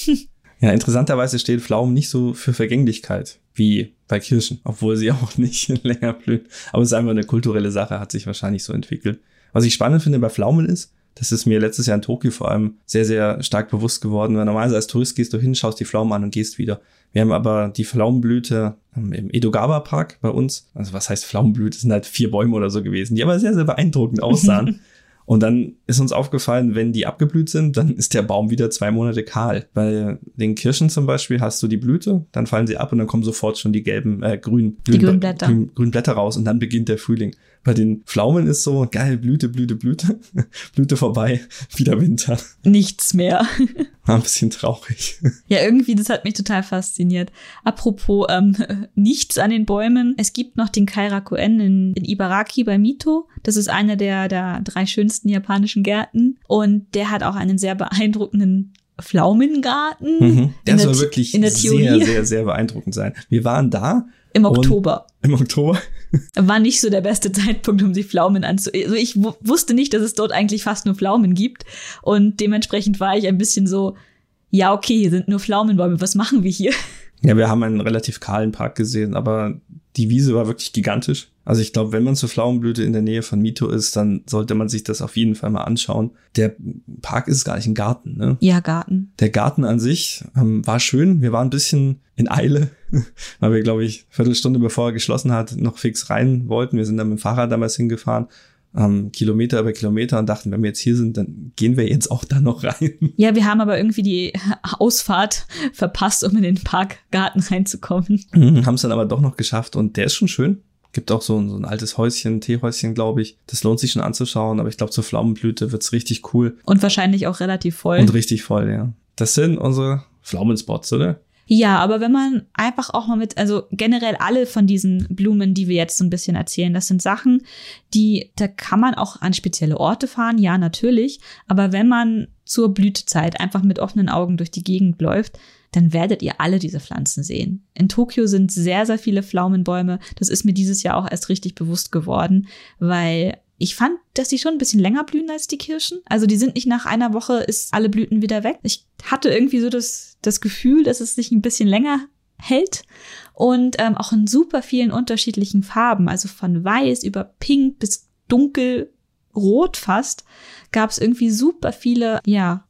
Ja, interessanterweise steht Pflaumen nicht so für Vergänglichkeit wie bei Kirschen, obwohl sie auch nicht länger blühen. Aber es ist einfach eine kulturelle Sache, hat sich wahrscheinlich so entwickelt. Was ich spannend finde bei Pflaumen ist, das ist mir letztes Jahr in Tokio vor allem sehr, sehr stark bewusst geworden, weil normalerweise als Tourist gehst du hin, schaust die Pflaumen an und gehst wieder. Wir haben aber die Pflaumenblüte ähm, im Edogawa Park bei uns. Also was heißt Pflaumenblüte? Es sind halt vier Bäume oder so gewesen, die aber sehr, sehr beeindruckend aussahen. Und dann ist uns aufgefallen, wenn die abgeblüht sind, dann ist der Baum wieder zwei Monate kahl. Bei den Kirschen zum Beispiel hast du die Blüte, dann fallen sie ab und dann kommen sofort schon die gelben, äh, grün, Die grünen Blätter. Grün, grünen Blätter raus und dann beginnt der Frühling. Bei den Pflaumen ist so, geil, Blüte, Blüte, Blüte, Blüte vorbei, wieder Winter. Nichts mehr. War ein bisschen traurig. Ja, irgendwie, das hat mich total fasziniert. Apropos ähm, nichts an den Bäumen. Es gibt noch den Kairakuen in, in Ibaraki bei Mito. Das ist einer der, der drei schönsten japanischen Gärten. Und der hat auch einen sehr beeindruckenden Pflaumengarten. Mhm. Der soll wirklich sehr, sehr, sehr beeindruckend sein. Wir waren da Im Und- Oktober. im Oktober. War nicht so der beste Zeitpunkt, um sich Pflaumen anzu... Also ich wu- wusste nicht, dass es dort eigentlich fast nur Pflaumen gibt. Und dementsprechend war ich ein bisschen so, ja, okay, hier sind nur Pflaumenbäume. Was machen wir hier? Ja, wir haben einen relativ kahlen Park gesehen, aber die Wiese war wirklich gigantisch. Also ich glaube, wenn man zur Pflaumenblüte in der Nähe von Mito ist, dann sollte man sich das auf jeden Fall mal anschauen. Der Park ist gar nicht ein Garten, ne? Ja, Garten. Der Garten an sich ähm, war schön. Wir waren ein bisschen in Eile, weil wir, glaube ich, Viertelstunde bevor er geschlossen hat, noch fix rein wollten. Wir sind dann mit dem Fahrrad damals hingefahren, ähm, Kilometer über Kilometer und dachten, wenn wir jetzt hier sind, dann gehen wir jetzt auch da noch rein. Ja, wir haben aber irgendwie die Ausfahrt verpasst, um in den Parkgarten reinzukommen. Haben es dann aber doch noch geschafft und der ist schon schön. Gibt auch so ein, so ein altes Häuschen, Teehäuschen, glaube ich. Das lohnt sich schon anzuschauen, aber ich glaube, zur Pflaumenblüte wird's richtig cool Und wahrscheinlich auch relativ voll. und richtig voll, ja. Das sind unsere Pflaumenspots, oder? Ja, aber wenn man einfach auch mal mit, also generell alle von diesen Blumen, die wir jetzt so ein bisschen erzählen, das sind Sachen, die, da kann man auch an spezielle Orte fahren, ja, natürlich. Aber wenn man zur Blütezeit einfach mit offenen Augen durch die Gegend läuft, dann werdet ihr alle diese Pflanzen sehen. In Tokio sind sehr, sehr viele Pflaumenbäume. Das ist mir dieses Jahr auch erst richtig bewusst geworden, weil ich fand, dass die schon ein bisschen länger blühen als die Kirschen. Also die sind nicht nach einer Woche ist alle Blüten wieder weg. Ich hatte irgendwie so das, das Gefühl, dass es sich ein bisschen länger hält und ähm, auch in super vielen unterschiedlichen Farben, also von weiß über pink bis dunkelrot fast, gab es irgendwie super viele ja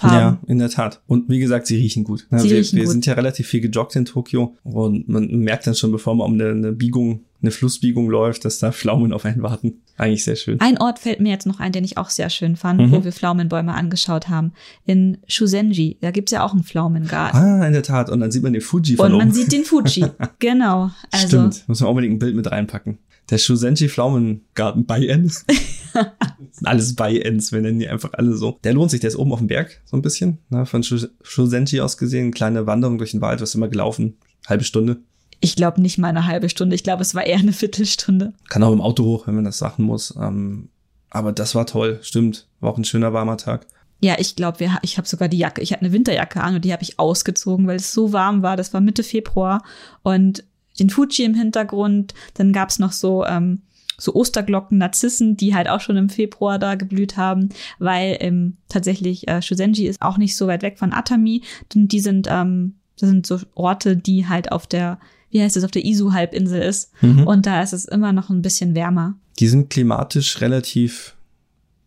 Farben. Ja, in der Tat. Und wie gesagt, sie riechen gut. Sie wir riechen wir gut. sind ja relativ viel gejoggt in Tokio und man merkt dann schon, bevor man um eine, eine Biegung, eine Flussbiegung läuft, dass da Pflaumen auf einen warten. Eigentlich sehr schön. Ein Ort fällt mir jetzt noch ein, den ich auch sehr schön fand, Mhm. wo wir Pflaumenbäume angeschaut haben. In Shuzenji. Da gibt's ja auch einen Pflaumengarten. Ah, in der Tat. Und dann sieht man den Fuji von Und man oben. sieht den Fuji. genau. Also, Stimmt, muss man unbedingt ein Bild mit reinpacken. Der Shusenji Pflaumengarten bei sind alles bei Ens, wir nennen die einfach alle so. Der lohnt sich, der ist oben auf dem Berg, so ein bisschen. Ne, von Shu- Shusenji aus gesehen, eine kleine Wanderung durch den Wald, was immer gelaufen, halbe Stunde. ich glaube nicht mal eine halbe Stunde. Ich glaube, es war eher eine Viertelstunde. Kann auch im Auto hoch, wenn man das sagen muss. Ähm, aber das war toll, stimmt. War auch ein schöner warmer Tag. Ja, ich glaube, ich habe sogar die Jacke. Ich hatte eine Winterjacke an und die habe ich ausgezogen, weil es so warm war. Das war Mitte Februar und den Fuji im Hintergrund. Dann gab's noch so ähm, so Osterglocken, Narzissen, die halt auch schon im Februar da geblüht haben, weil ähm, tatsächlich äh, Shuzenji ist auch nicht so weit weg von Atami. Und die sind ähm, das sind so Orte, die halt auf der wie heißt es auf der Izu-Halbinsel ist. Mhm. Und da ist es immer noch ein bisschen wärmer. Die sind klimatisch relativ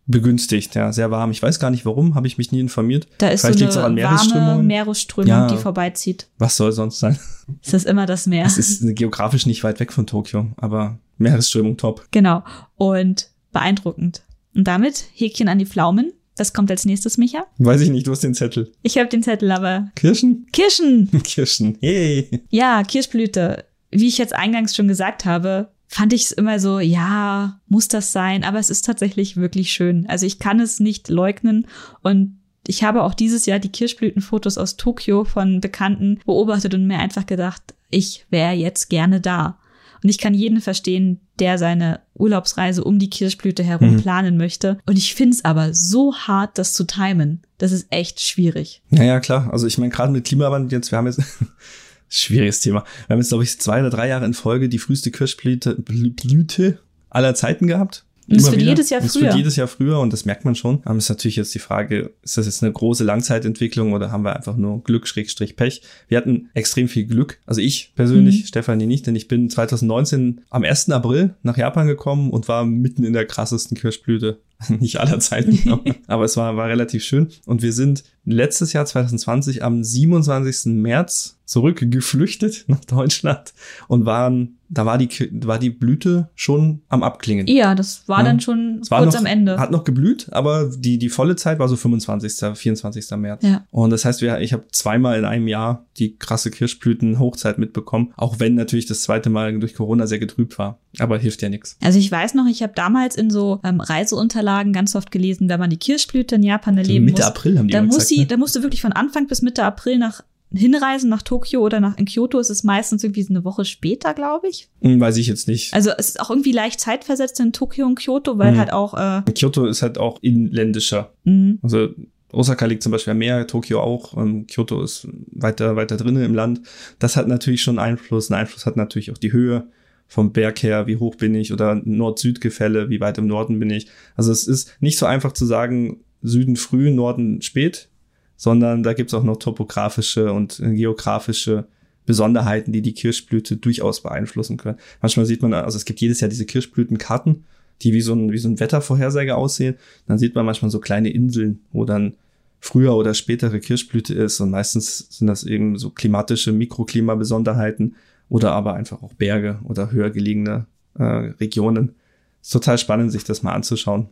begünstigt, ja, sehr warm. Ich weiß gar nicht warum, habe ich mich nie informiert. Da ist Vielleicht so eine warme. Meeresströmung, Ja. die vorbeizieht. Was soll sonst sein? Es ist immer das Meer. Es ist geografisch nicht weit weg von Tokio, aber Meeresströmung top. Genau. Und beeindruckend. Und damit Häkchen an die Pflaumen. Das kommt als nächstes, Micha. Weiß ich nicht, du hast den Zettel. Ich habe den Zettel, aber Kirschen? Kirschen. Kirschen. Hey. Ja, Kirschblüte. Wie ich jetzt eingangs schon gesagt habe, fand ich es immer so, ja, muss das sein, aber es ist tatsächlich wirklich schön. Also ich kann es nicht leugnen und ich habe auch dieses Jahr die Kirschblütenfotos aus Tokio von Bekannten beobachtet und mir einfach gedacht, ich wäre jetzt gerne da. Und ich kann jeden verstehen, der seine Urlaubsreise um die Kirschblüte herum Mhm. planen möchte. Und ich finde es aber so hart, das zu timen. Das ist echt schwierig. Ja, ja, klar. Also ich meine, gerade mit Klimawandel jetzt, wir haben jetzt schwieriges Thema. Wir haben jetzt, glaube ich, zwei oder drei Jahre in Folge die früheste Kirschblüte Blü- Blüte aller Zeiten gehabt. Und es wird wieder. jedes Jahr Und Es früher. wird jedes Jahr früher und das merkt man schon. Aber es ist natürlich jetzt die Frage, ist das jetzt eine große Langzeitentwicklung oder haben wir einfach nur Glück, Schrägstrich, Pech? Wir hatten extrem viel Glück. Also ich persönlich, Mhm. Stefanie nicht, denn ich bin 2019 am 1. April nach Japan gekommen und war mitten in der krassesten Kirschblüte. Nicht aller Zeiten, aber- aber es war, war relativ schön. Und wir sind letztes Jahr 2020 am 27. März zurückgeflüchtet nach Deutschland und waren, da war die, war die Blüte schon am Abklingen. Ja, das war Ja. dann schon Es kurz noch, am Ende. Hat noch geblüht, aber die, die volle Zeit war so 25., 24. März. Ja. Und das heißt, wir, ich habe zweimal in einem Jahr die krasse Kirschblüten-Hochzeit mitbekommen, auch wenn natürlich das zweite Mal durch Corona sehr getrübt war. Aber hilft ja nichts. Also ich weiß noch, ich habe damals in so ähm, Reiseunterlagen ganz oft gelesen, wenn man die Kirschblüte in Japan erleben Mitte muss, April haben die da immer muss gesagt, sie, ne? da musst du wirklich von Anfang bis Mitte April nach hinreisen nach Tokio oder nach in Kyoto ist es meistens irgendwie so eine Woche später, glaube ich. Hm, Weiß ich jetzt nicht. Also es ist auch irgendwie leicht zeitversetzt in Tokio und Kyoto, weil Mhm. halt auch äh, Kyoto ist halt auch inländischer. mh, Also Osaka liegt zum Beispiel am Meer, Tokio auch, ähm, Kyoto ist weiter, weiter drinnen im Land. Das hat natürlich schon Einfluss. Ein Einfluss hat natürlich auch die Höhe vom Berg her, wie hoch bin ich oder Nord-Süd-Gefälle, wie weit im Norden bin ich. Also es ist nicht so einfach zu sagen, Süden früh, Norden spät, sondern da gibt's auch noch topografische und äh, geografische Besonderheiten, die die Kirschblüte durchaus beeinflussen können. Manchmal sieht man, also es gibt jedes Jahr diese Kirschblütenkarten, die wie so ein, wie so ein Wettervorhersage aussehen. Dann sieht man manchmal so kleine Inseln, wo dann früher oder spätere Kirschblüte ist und meistens sind das eben so klimatische Mikroklimabesonderheiten oder aber einfach auch Berge oder höher gelegene äh, Regionen. Ist total spannend, sich das mal anzuschauen.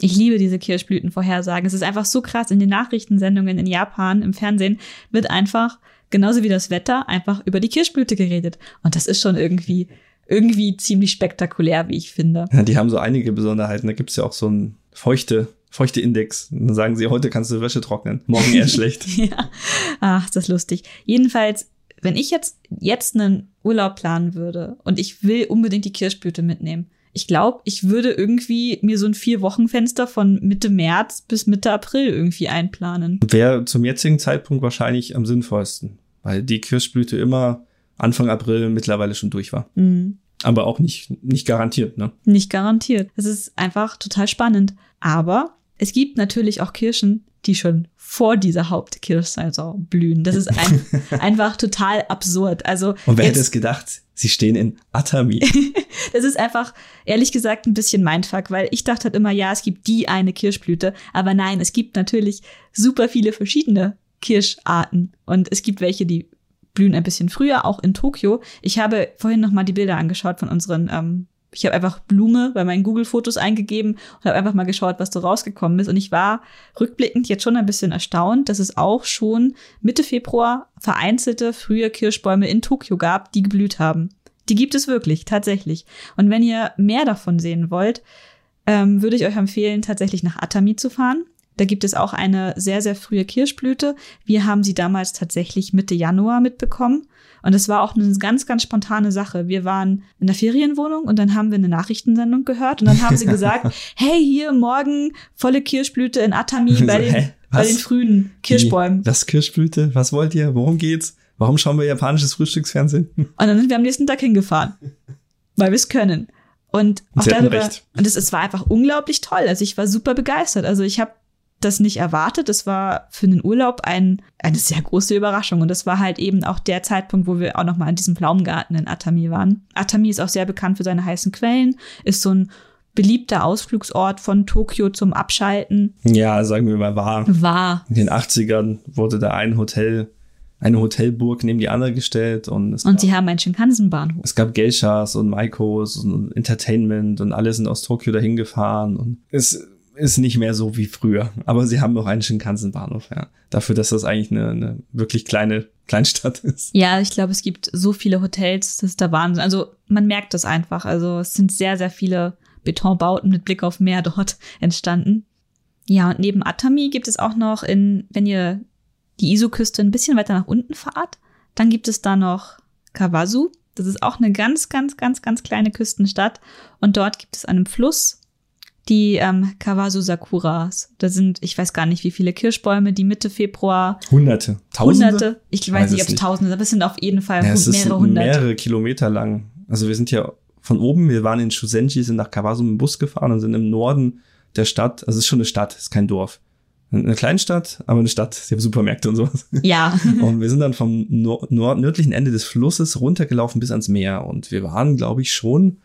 ich liebe diese Kirschblütenvorhersagen. Es ist einfach so krass. In den Nachrichtensendungen in Japan, im Fernsehen, wird einfach, genauso wie das Wetter, einfach über die Kirschblüte geredet. Und das ist schon irgendwie, irgendwie ziemlich spektakulär, wie ich finde. Ja, die haben so einige Besonderheiten. Da gibt's ja auch so einen feuchte, feuchte Index. Dann sagen sie, heute kannst du Wäsche trocknen, morgen eher schlecht. ja. Ach, ist das lustig. Jedenfalls, wenn ich jetzt, jetzt einen Urlaub planen würde und ich will unbedingt die Kirschblüte mitnehmen, ich glaube, ich würde irgendwie mir so ein Vier-Wochen-Fenster von Mitte März bis Mitte April irgendwie einplanen. Wäre zum jetzigen Zeitpunkt wahrscheinlich am sinnvollsten, weil die Kirschblüte immer Anfang April mittlerweile schon durch war. Mhm. Aber auch nicht, nicht garantiert, ne? Nicht garantiert. Es ist einfach total spannend. Aber es gibt natürlich auch Kirschen, die schon vor dieser Hauptkirschsaison blühen. Das ist ein, einfach total absurd. Also Und wer hätte es gedacht, sie stehen in Atami. das ist einfach, ehrlich gesagt, ein bisschen Mindfuck, weil ich dachte halt immer, ja, es gibt die eine Kirschblüte, aber nein, es gibt natürlich super viele verschiedene Kirscharten und es gibt welche, die blühen ein bisschen früher, auch in Tokio. Ich habe vorhin noch mal die Bilder angeschaut von unseren ähm, ich habe einfach Blume bei meinen Google-Fotos eingegeben und habe einfach mal geschaut, was da rausgekommen ist. Und ich war rückblickend jetzt schon ein bisschen erstaunt, dass es auch schon Mitte Februar vereinzelte frühe Kirschbäume in Tokio gab, die geblüht haben. Die gibt es wirklich, tatsächlich. Und wenn ihr mehr davon sehen wollt, ähm, würde ich euch empfehlen, tatsächlich nach Atami zu fahren. Da gibt es auch eine sehr, sehr frühe Kirschblüte. Wir haben sie damals tatsächlich Mitte Januar mitbekommen. Und es war auch eine ganz, ganz spontane Sache. Wir waren in der Ferienwohnung und dann haben wir eine Nachrichtensendung gehört und dann haben sie gesagt, hey, hier morgen volle Kirschblüte in Atami bei den, bei den frühen Kirschbäumen. Das Kirschblüte? Was wollt ihr? Worum geht's? Warum schauen wir japanisches Frühstücksfernsehen? Und dann sind wir am nächsten Tag hingefahren, weil wir es können. Und, und auch darüber, und es, es war einfach unglaublich toll. Also ich war super begeistert. Also ich habe das nicht erwartet. Das war für einen Urlaub ein, eine sehr große Überraschung. Und das war halt eben auch der Zeitpunkt, wo wir auch noch mal in diesem Pflaumengarten in Atami waren. Atami ist auch sehr bekannt für seine heißen Quellen, ist so ein beliebter Ausflugsort von Tokio zum Abschalten. Ja, sagen wir mal war. War. In den 80ern wurde da ein Hotel, eine Hotelburg neben die andere gestellt und es Und gab, sie haben einen Shinkansen-Bahnhof. Es gab Geishas und Maikos und Entertainment und alle sind aus Tokio dahin gefahren und es ist nicht mehr so wie früher. Aber sie haben noch einen Shinkansen-Bahnhof, ja. Dafür, dass das eigentlich eine, eine wirklich kleine Kleinstadt ist. Ja, ich glaube, es gibt so viele Hotels, das ist der Wahnsinn. Also man merkt das einfach. Also es sind sehr, sehr viele Betonbauten mit Blick auf Meer dort entstanden. Ja, und neben Atami gibt es auch noch in, wenn ihr die Iso-Küste ein bisschen weiter nach unten fahrt, dann gibt es da noch Kawasu. Das ist auch eine ganz, ganz, ganz, ganz kleine Küstenstadt. Und dort gibt es einen Fluss, die ähm, Kawasu Sakuras. Da sind, ich weiß gar nicht, wie viele Kirschbäume, die Mitte Februar. Hunderte. Tausende? Hunderte. Ich, ich weiß, nicht, ob es Tausende, aber es sind auf jeden Fall ja, es mehrere ist hundert. mehrere Kilometer lang. Also wir sind ja von oben, wir waren in Shusenji, sind nach Kawasu mit dem Bus gefahren und sind im Norden der Stadt. Also es ist schon eine Stadt, es ist kein Dorf. Eine Kleinstadt, aber eine Stadt. Sie haben Supermärkte und sowas. Ja. und wir sind dann vom nord nördlichen Ende des Flusses runtergelaufen bis ans Meer. Und wir waren, glaube ich, schon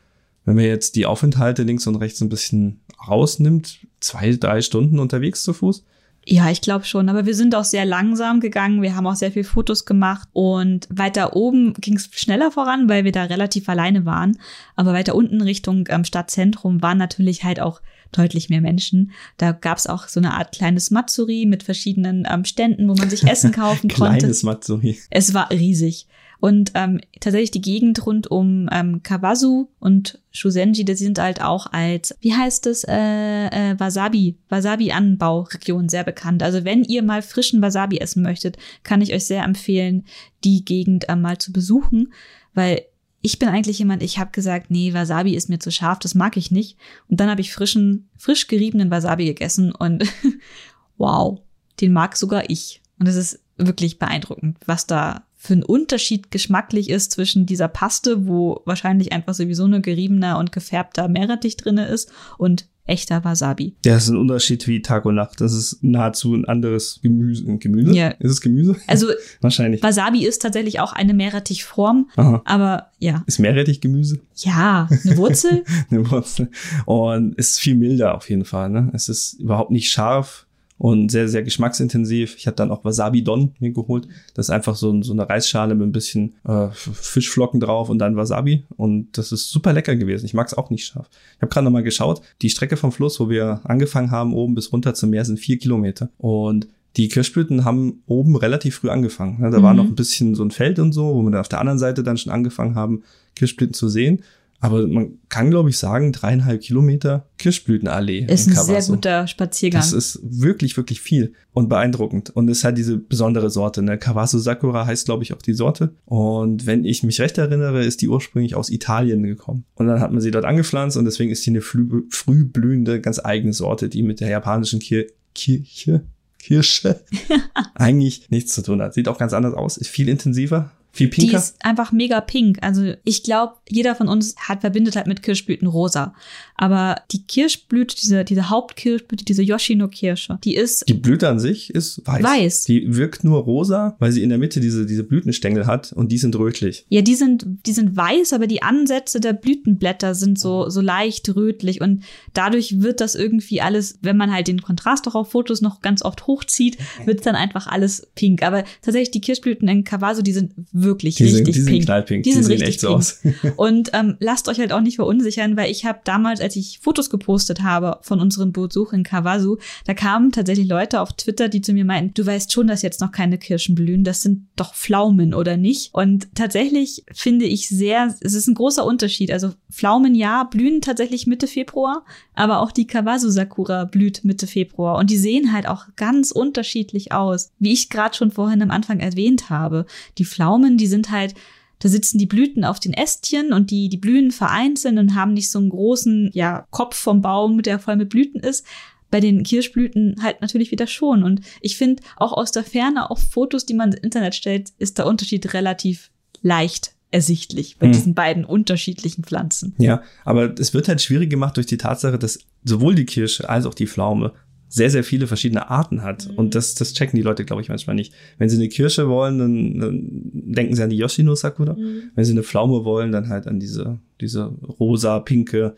wenn man jetzt die Aufenthalte links und rechts ein bisschen rausnimmt, zwei, drei Stunden unterwegs zu Fuß? Ja, ich glaube schon. Aber wir sind auch sehr langsam gegangen. Wir haben auch sehr viel Fotos gemacht. Und weiter oben ging es schneller voran, weil wir da relativ alleine waren. Aber weiter unten Richtung ähm, Stadtzentrum waren natürlich halt auch deutlich mehr Menschen. Da gab es auch so eine Art kleines Matsuri mit verschiedenen ähm, Ständen, wo man sich Essen kaufen konnte. Kleines Matsuri. Es war riesig. Und ähm, tatsächlich die Gegend rund um ähm, Kawasu und Shusenji, die sind halt auch als, wie heißt es, äh, äh, Wasabi, Wasabi-Anbauregion sehr bekannt. Also wenn ihr mal frischen Wasabi essen möchtet, kann ich euch sehr empfehlen, die Gegend ähm, mal zu besuchen, weil ich bin eigentlich jemand, ich habe gesagt, nee, Wasabi ist mir zu scharf, das mag ich nicht. Und dann habe ich frischen, frisch geriebenen Wasabi gegessen und wow, den mag sogar ich. Und es ist wirklich beeindruckend, was da für ein Unterschied geschmacklich ist zwischen dieser Paste, wo wahrscheinlich einfach sowieso nur geriebener und gefärbter Meerrettich drinne ist und echter Wasabi. Ja, das ist ein Unterschied wie Tag und Nacht. Das ist nahezu ein anderes Gemüse. Gemüse? Ja. Ist es Gemüse? Also wahrscheinlich. Wasabi ist tatsächlich auch eine Meerrettichform, Aha. aber ja. Ist Meerrettich Gemüse? Ja, eine Wurzel. eine Wurzel. Und es ist viel milder auf jeden Fall. Ne? Es ist überhaupt nicht scharf und sehr, sehr geschmacksintensiv. Ich habe dann auch Wasabi Don mir geholt. Das ist einfach so, so eine Reisschale mit ein bisschen äh, Fischflocken drauf und dann Wasabi. Und das ist super lecker gewesen. Ich mag es auch nicht scharf. Ich habe gerade nochmal geschaut. Die Strecke vom Fluss, wo wir angefangen haben, oben bis runter zum Meer, sind vier Kilometer. Und die Kirschblüten haben oben relativ früh angefangen. Da war mhm. noch ein bisschen so ein Feld und so, wo wir dann auf der anderen Seite dann schon angefangen haben, Kirschblüten zu sehen. Aber man kann, glaube ich, sagen, dreieinhalb Kilometer Kirschblütenallee. Ist ein sehr guter Spaziergang. Das ist wirklich, wirklich viel und beeindruckend. Und es hat diese besondere Sorte. Ne? Kawasu Sakura heißt, glaube ich, auch die Sorte. Und wenn ich mich recht erinnere, ist die ursprünglich aus Italien gekommen. Und dann hat man sie dort angepflanzt und deswegen ist sie eine früh, früh blühende, ganz eigene Sorte, die mit der japanischen Kir Kirche Kirsche eigentlich nichts zu tun hat. Sieht auch ganz anders aus, ist viel intensiver, Viel pinker? Die ist einfach mega pink. Also ich glaube, jeder von uns hat verbindet halt mit Kirschblüten rosa. Aber die Kirschblüte, diese, diese Hauptkirschblüte, diese Yoshino-Kirsche, die ist Die Blüte an sich ist weiß. Weiß. Die wirkt nur rosa, weil sie in der Mitte diese, diese Blütenstängel hat und die sind rötlich. Ja, die sind, die sind weiß, aber die Ansätze der Blütenblätter sind so, so leicht rötlich und dadurch wird das irgendwie alles, wenn man halt den Kontrast auch auf Fotos noch ganz oft hochzieht, wird dann einfach alles pink. Aber tatsächlich die Kirschblüten in Kawasu, die sind wirklich Die sind, richtig die sind pink. knallpink. Die Die, sind sehen echt so pink. aus. Und ähm, lasst euch halt auch nicht verunsichern, weil ich habe damals, als ich Fotos gepostet habe von unserem Besuch in Kawasu, da kamen tatsächlich Leute auf Twitter, die zu mir meinten, du weißt schon, dass jetzt noch keine Kirschen blühen, das sind doch Pflaumen oder nicht? Und tatsächlich finde ich sehr, es ist ein großer Unterschied. Also Pflaumen ja blühen tatsächlich Mitte Februar, aber auch die Kawasu Sakura blüht Mitte Februar und die sehen halt auch ganz unterschiedlich aus. Wie ich gerade schon vorhin am Anfang erwähnt habe, die Pflaumen, die sind halt da sitzen die Blüten auf den Ästchen und die, die Blühen vereinzelt und haben nicht so einen großen, ja, Kopf vom Baum, der voll mit Blüten ist. Bei den Kirschblüten halt natürlich wieder schon. Und ich finde, auch aus der Ferne auf Fotos, die man ins Internet stellt, ist der Unterschied relativ leicht ersichtlich bei Hm. diesen beiden unterschiedlichen Pflanzen. Ja, aber es wird halt schwierig gemacht durch die Tatsache, dass sowohl die Kirsche als auch die Pflaume sehr, sehr viele verschiedene Arten hat. Und das, das checken die Leute, glaube ich, manchmal nicht. Wenn sie eine Kirsche wollen, dann, dann denken sie an die Yoshino Sakura. Wenn sie eine Pflaume wollen, dann halt an diese, diese rosa, pinke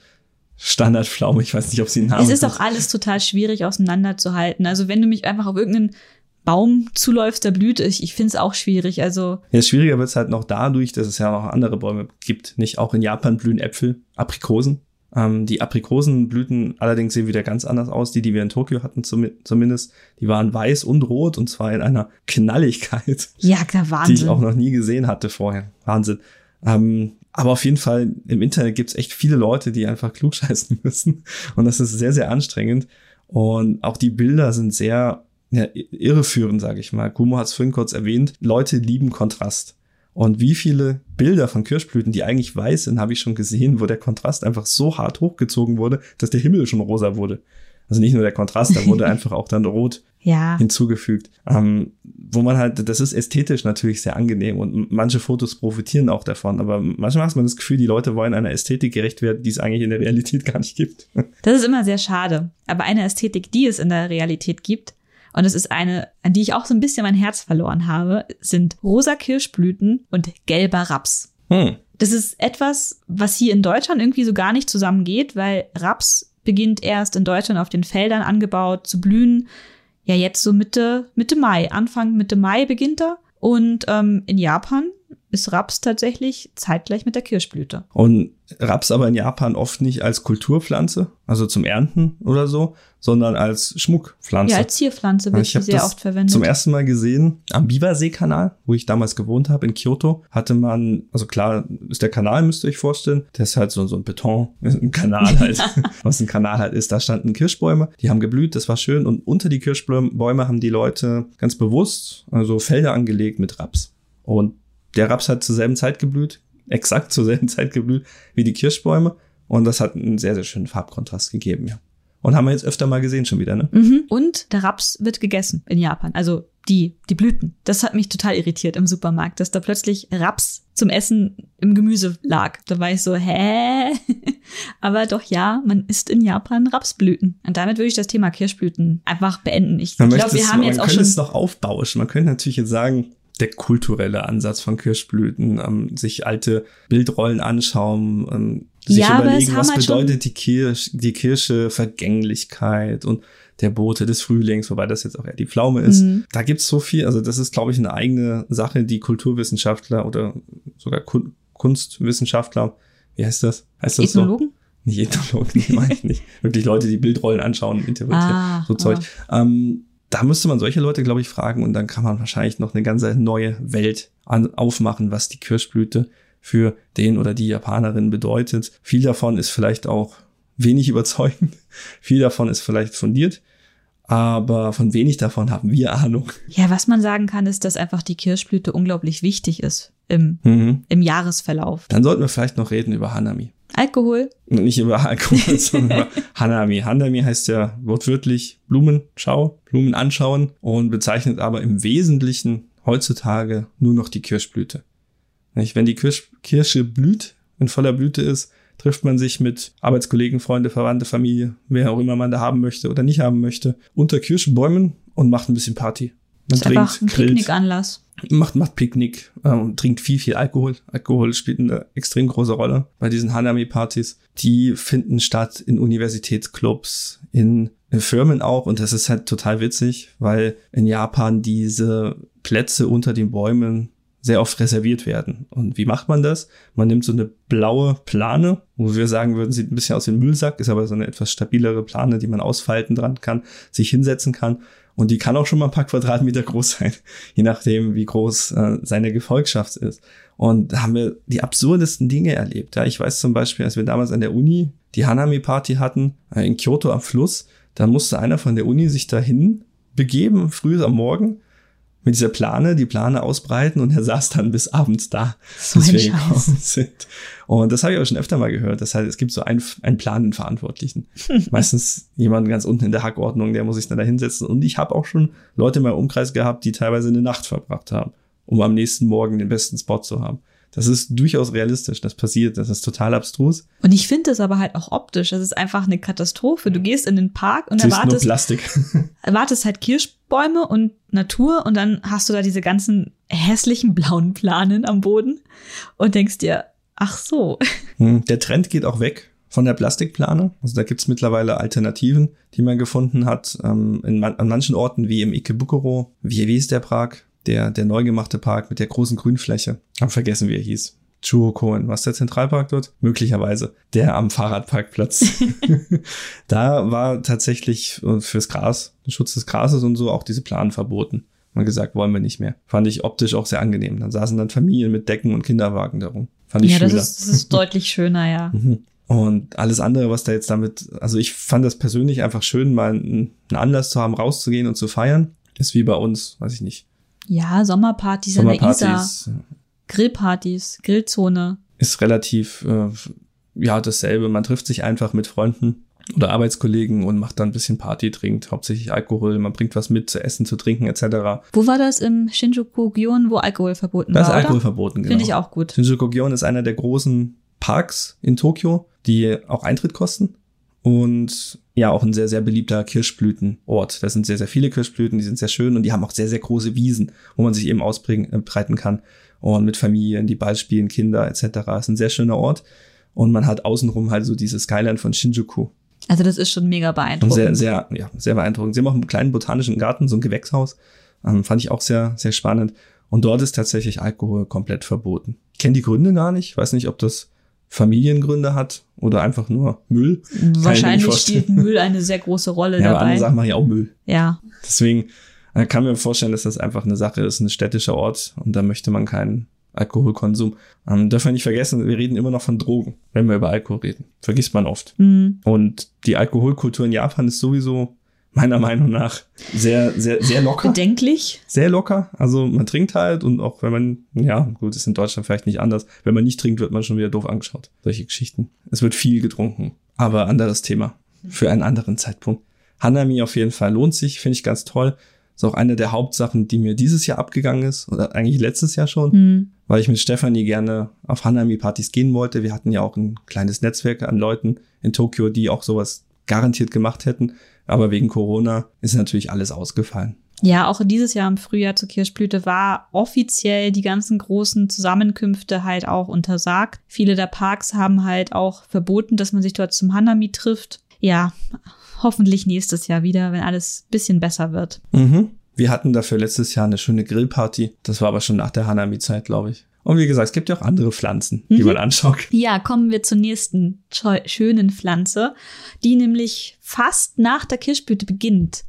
Standardpflaume. Ich weiß nicht, ob sie einen Namen Es ist hat. auch alles total schwierig auseinanderzuhalten. Also wenn du mich einfach auf irgendeinen Baum zuläufst, der blüht, ich, ich finde es auch schwierig. Also Ja, schwieriger wird es halt noch dadurch, dass es ja noch andere Bäume gibt. Nicht auch in Japan blühen Äpfel, Aprikosen. Ähm, die Aprikosenblüten allerdings sehen wieder ganz anders aus. Die, die wir in Tokio hatten zum, zumindest, die waren weiß und rot und zwar in einer Knalligkeit, ja, klar, die ich Wahnsinn. auch noch nie gesehen hatte vorher. Wahnsinn. Ähm, aber auf jeden Fall, im Internet gibt es echt viele Leute, die einfach klugscheißen müssen. Und das ist sehr, sehr anstrengend. Und auch die Bilder sind sehr ja, irreführend, sage ich mal. Kumo hat es vorhin kurz erwähnt. Leute lieben Kontrast. Und wie viele Bilder von Kirschblüten, die eigentlich weiß sind, habe ich schon gesehen, wo der Kontrast einfach so hart hochgezogen wurde, dass der Himmel schon rosa wurde. Also nicht nur der Kontrast, da wurde einfach auch dann rot ja. hinzugefügt. Ähm, wo man halt, das ist ästhetisch natürlich sehr angenehm und manche Fotos profitieren auch davon, aber manchmal hat man das Gefühl, die Leute wollen einer Ästhetik gerecht werden, die es eigentlich in der Realität gar nicht gibt. Das ist immer sehr schade. Aber eine Ästhetik, die es in der Realität gibt, und es ist eine, an die ich auch so ein bisschen mein Herz verloren habe, sind rosa Kirschblüten und gelber Raps. Hm. Das ist etwas, was hier in Deutschland irgendwie so gar nicht zusammengeht, weil Raps beginnt erst in Deutschland auf den Feldern angebaut zu blühen. Ja, jetzt so Mitte, Mitte Mai, Anfang Mitte Mai beginnt er. Und ähm, in Japan ist Raps tatsächlich zeitgleich mit der Kirschblüte. Und Raps aber in Japan oft nicht als Kulturpflanze, also zum Ernten oder so, sondern als Schmuckpflanze. Ja, als Zierpflanze wird Ich sie sehr oft verwendet. zum ersten Mal gesehen am Biwasee-Kanal, wo ich damals gewohnt habe in Kyoto, hatte man, also klar ist der Kanal, müsst ihr euch vorstellen, der ist halt so, so ein Beton, ein Kanal halt, was ein Kanal halt ist. Da standen Kirschbäume, die haben geblüht, das war schön und unter die Kirschbäume haben die Leute ganz bewusst also Felder angelegt mit Raps. Und der Raps hat zur selben Zeit geblüht, exakt zur selben Zeit geblüht wie die Kirschbäume und das hat einen sehr, sehr schönen Farbkontrast gegeben, ja. Und haben wir jetzt öfter mal gesehen schon wieder, ne? Mhm. Und der Raps wird gegessen in Japan. Also die, die Blüten. Das hat mich total irritiert im Supermarkt, dass da plötzlich Raps zum Essen im Gemüse lag. Da war ich so, hä? Aber doch ja, man isst in Japan Rapsblüten. Und damit würde ich das Thema Kirschblüten einfach beenden. Ich Man glaube, wir haben man jetzt auch könnte schon. es noch aufbauschen. Man könnte natürlich jetzt sagen, der kulturelle Ansatz von Kirschblüten, ähm, sich alte Bildrollen anschauen, ähm, sich Ja, überlegen, was halt bedeutet die, Kirsch, die Kirsche Vergänglichkeit und der Bote des Frühlings, wobei das jetzt auch eher die Pflaume ist. Mhm. Da gibt's so viel, also das ist, glaube ich, eine eigene Sache, die Kulturwissenschaftler oder sogar Kun Kunstwissenschaftler, wie heißt das? Heißt das so? Ethnologen? Nicht Ethnologen, meine ich nicht. Wirklich Leute, die Bildrollen anschauen, interpretieren, Ah, so Zeug. Ähm, da müsste man solche Leute, glaube ich, fragen und dann kann man wahrscheinlich noch eine ganze neue Welt an, aufmachen, was die Kirschblüte für den oder die Japanerin bedeutet. Viel davon ist vielleicht auch wenig überzeugend, viel davon ist vielleicht fundiert, aber von wenig davon haben wir Ahnung. Ja, was man sagen kann, ist, dass einfach die Kirschblüte unglaublich wichtig ist im, Mhm. im Jahresverlauf. Dann sollten wir vielleicht noch reden über Hanami. Alkohol, Nicht über Alkohol, sondern über Hanami. Hanami heißt ja wortwörtlich Blumenschau, Blumen anschauen und bezeichnet aber im Wesentlichen heutzutage nur noch die Kirschblüte. Nicht? Wenn die Kirsch, Kirsche blüht, in voller Blüte ist, trifft man sich mit Arbeitskollegen, Freunde, Verwandte, Familie, wer auch immer man da haben möchte oder nicht haben möchte, unter Kirschenbäumen und macht ein bisschen Party. Man das ist trinkt, einfach ein Picknickanlass. Macht, macht Picknick ähm, und trinkt viel, viel Alkohol. Alkohol spielt eine extrem große Rolle bei diesen Hanami-Partys. Die finden statt in Universitätsclubs, in Firmen auch und das ist halt total witzig, weil in Japan diese Plätze unter den Bäumen sehr oft reserviert werden. Und wie macht man das? Man nimmt so eine blaue Plane, wo wir sagen würden, sieht ein bisschen aus wie ein Müllsack, ist aber so eine etwas stabilere Plane, die man ausfalten dran kann, sich hinsetzen kann. Und die kann auch schon mal ein paar Quadratmeter groß sein, je nachdem, wie groß äh, seine Gefolgschaft ist. Und da haben wir die absurdesten Dinge erlebt. Ja, ich weiß zum Beispiel, als wir damals an der Uni die Hanami-Party hatten, äh, in Kyoto am Fluss, da musste einer von der Uni sich dahin begeben, früh am Morgen, mit dieser Plane, die Plane ausbreiten und er saß dann bis abends da, so bis wir gekommen sind. Und das habe ich auch schon öfter mal gehört. Das heißt, es gibt so einen, einen Planenverantwortlichen. Meistens jemanden ganz unten in der Hackordnung, der muss sich dann da hinsetzen. Und ich habe auch schon Leute in meinem Umkreis gehabt, die teilweise eine Nacht verbracht haben, um am nächsten Morgen den besten Spot zu haben. Das ist durchaus realistisch, das passiert, das ist total abstrus. Und ich finde das aber halt auch optisch. Das ist einfach eine Katastrophe. Du gehst in den Park und erwartest, nur Plastik. erwartest halt Kirschbäume und Natur und dann hast du da diese ganzen hässlichen blauen Planen am Boden und denkst dir, ach so. Hm, der Trend geht auch weg von der Plastikplane. Also da gibt's mittlerweile Alternativen, die man gefunden hat. Ähm, in, an manchen Orten wie im Ikebukuro, wie, wie ist der Park? Der, der neu gemachte Park mit der großen Grünfläche. Hab vergessen, wie er hieß. Chuhokoen, was der Zentralpark dort? Möglicherweise. Der am Fahrradparkplatz. da war tatsächlich äh, fürs Gras, den Schutz des Grases und so auch diese Planen verboten. Mal gesagt, wollen wir nicht mehr. Fand ich optisch auch sehr angenehm. Dann saßen dann Familien mit Decken und Kinderwagen darum. Fand ich ja, schöner. das ist, das ist deutlich schöner, ja. Mhm. Und alles andere, was da jetzt damit, also ich fand das persönlich einfach schön, mal einen Anlass zu haben, rauszugehen und zu feiern. Ist wie bei uns, weiß ich nicht, ja, Sommerpartys, Sommerpartys an der Isar. Grillpartys, Grillzone. Ist relativ, äh, ja, dasselbe. Man trifft sich einfach mit Freunden oder Arbeitskollegen und macht dann ein bisschen Party, trinkt hauptsächlich Alkohol, man bringt was mit zu essen, zu trinken etc. Wo war das im Shinjuku-gyon, wo Alkohol verboten war? Da ist Alkohol oder? verboten, genau. Finde ich auch gut. Shinjuku-gyon ist einer der großen Parks in Tokio, die auch Eintritt kosten und ja auch ein sehr, sehr beliebter Kirschblütenort. Da sind sehr, sehr viele Kirschblüten, die sind sehr schön und die haben auch sehr, sehr große Wiesen, wo man sich eben ausbreiten äh, kann und mit Familien, die Ball spielen, Kinder etc. Das ist ein sehr schöner Ort und man hat außenrum halt so diese Skyline von Shinjuku. Also das ist schon mega beeindruckend. Sehr, sehr, ja, sehr beeindruckend. Sie haben auch einen kleinen botanischen Garten, so ein Gewächshaus. Ähm, fand ich auch sehr, sehr spannend. Und dort ist tatsächlich Alkohol komplett verboten. Ich kenne die Gründe gar nicht. Weiß nicht, ob das Familiengründe hat oder einfach nur Müll. Wahrscheinlich spielt Müll eine sehr große Rolle ja, dabei. Aber andere Sachen machen ja auch Müll. Ja. Deswegen äh, kann mir vorstellen, dass das einfach eine Sache ist, ein städtischer Ort und da möchte man keinen Alkoholkonsum. Ähm, dürfen wir nicht vergessen, wir reden immer noch von Drogen, wenn wir über Alkohol reden. Vergisst man oft. Mhm. Und die Alkoholkultur in Japan ist sowieso meiner Meinung nach sehr, sehr, sehr locker. Bedenklich. Sehr locker. Also man trinkt halt und auch wenn man, ja, gut, ist in Deutschland vielleicht nicht anders. Wenn man nicht trinkt, wird man schon wieder doof angeschaut. Solche Geschichten. Es wird viel getrunken. Aber anderes Thema. Für einen anderen Zeitpunkt. Hanami auf jeden Fall lohnt sich, finde ich ganz toll. Ist auch eine der Hauptsachen, die mir dieses Jahr abgegangen ist, oder eigentlich letztes Jahr schon, mhm. weil ich mit Stefanie gerne auf Hanami-Partys gehen wollte. Wir hatten ja auch ein kleines Netzwerk an Leuten in Tokio, die auch sowas garantiert gemacht hätten. Aber wegen Corona ist natürlich alles ausgefallen. Ja, auch dieses Jahr im Frühjahr zur Kirschblüte war offiziell die ganzen großen Zusammenkünfte halt auch untersagt. Viele der Parks haben halt auch verboten, dass man sich dort zum Hanami trifft. Ja, hoffentlich nächstes Jahr wieder, wenn alles bisschen besser wird. Mhm. Wir hatten dafür letztes Jahr eine schöne Grillparty. Das war aber schon nach der Hanami-Zeit, glaube ich. Und wie gesagt, es gibt ja auch andere Pflanzen, die mhm. man anschaut. Ja, kommen wir zur nächsten schönen Pflanze, die nämlich fast nach der Kirschblüte beginnt.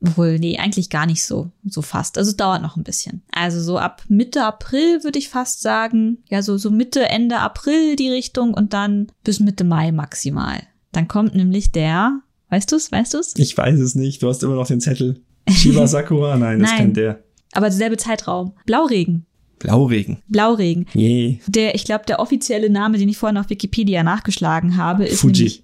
Wohl, nee, eigentlich gar nicht so, so fast. Also es dauert noch ein bisschen. Also so ab Mitte April würde ich fast sagen. Ja, so, so Mitte, Ende April die Richtung und dann bis Mitte Mai maximal. Dann kommt nämlich der, weißt du's, weißt du's? Ich weiß es nicht. Du hast immer noch den Zettel. Shiba Sakura? Nein, das Nein, kennt der. Aber derselbe Zeitraum. Blauregen. Blauregen. Blauregen. Yeah. Der, ich glaube, der offizielle Name, den ich vorhin auf Wikipedia nachgeschlagen habe, ist Fuji.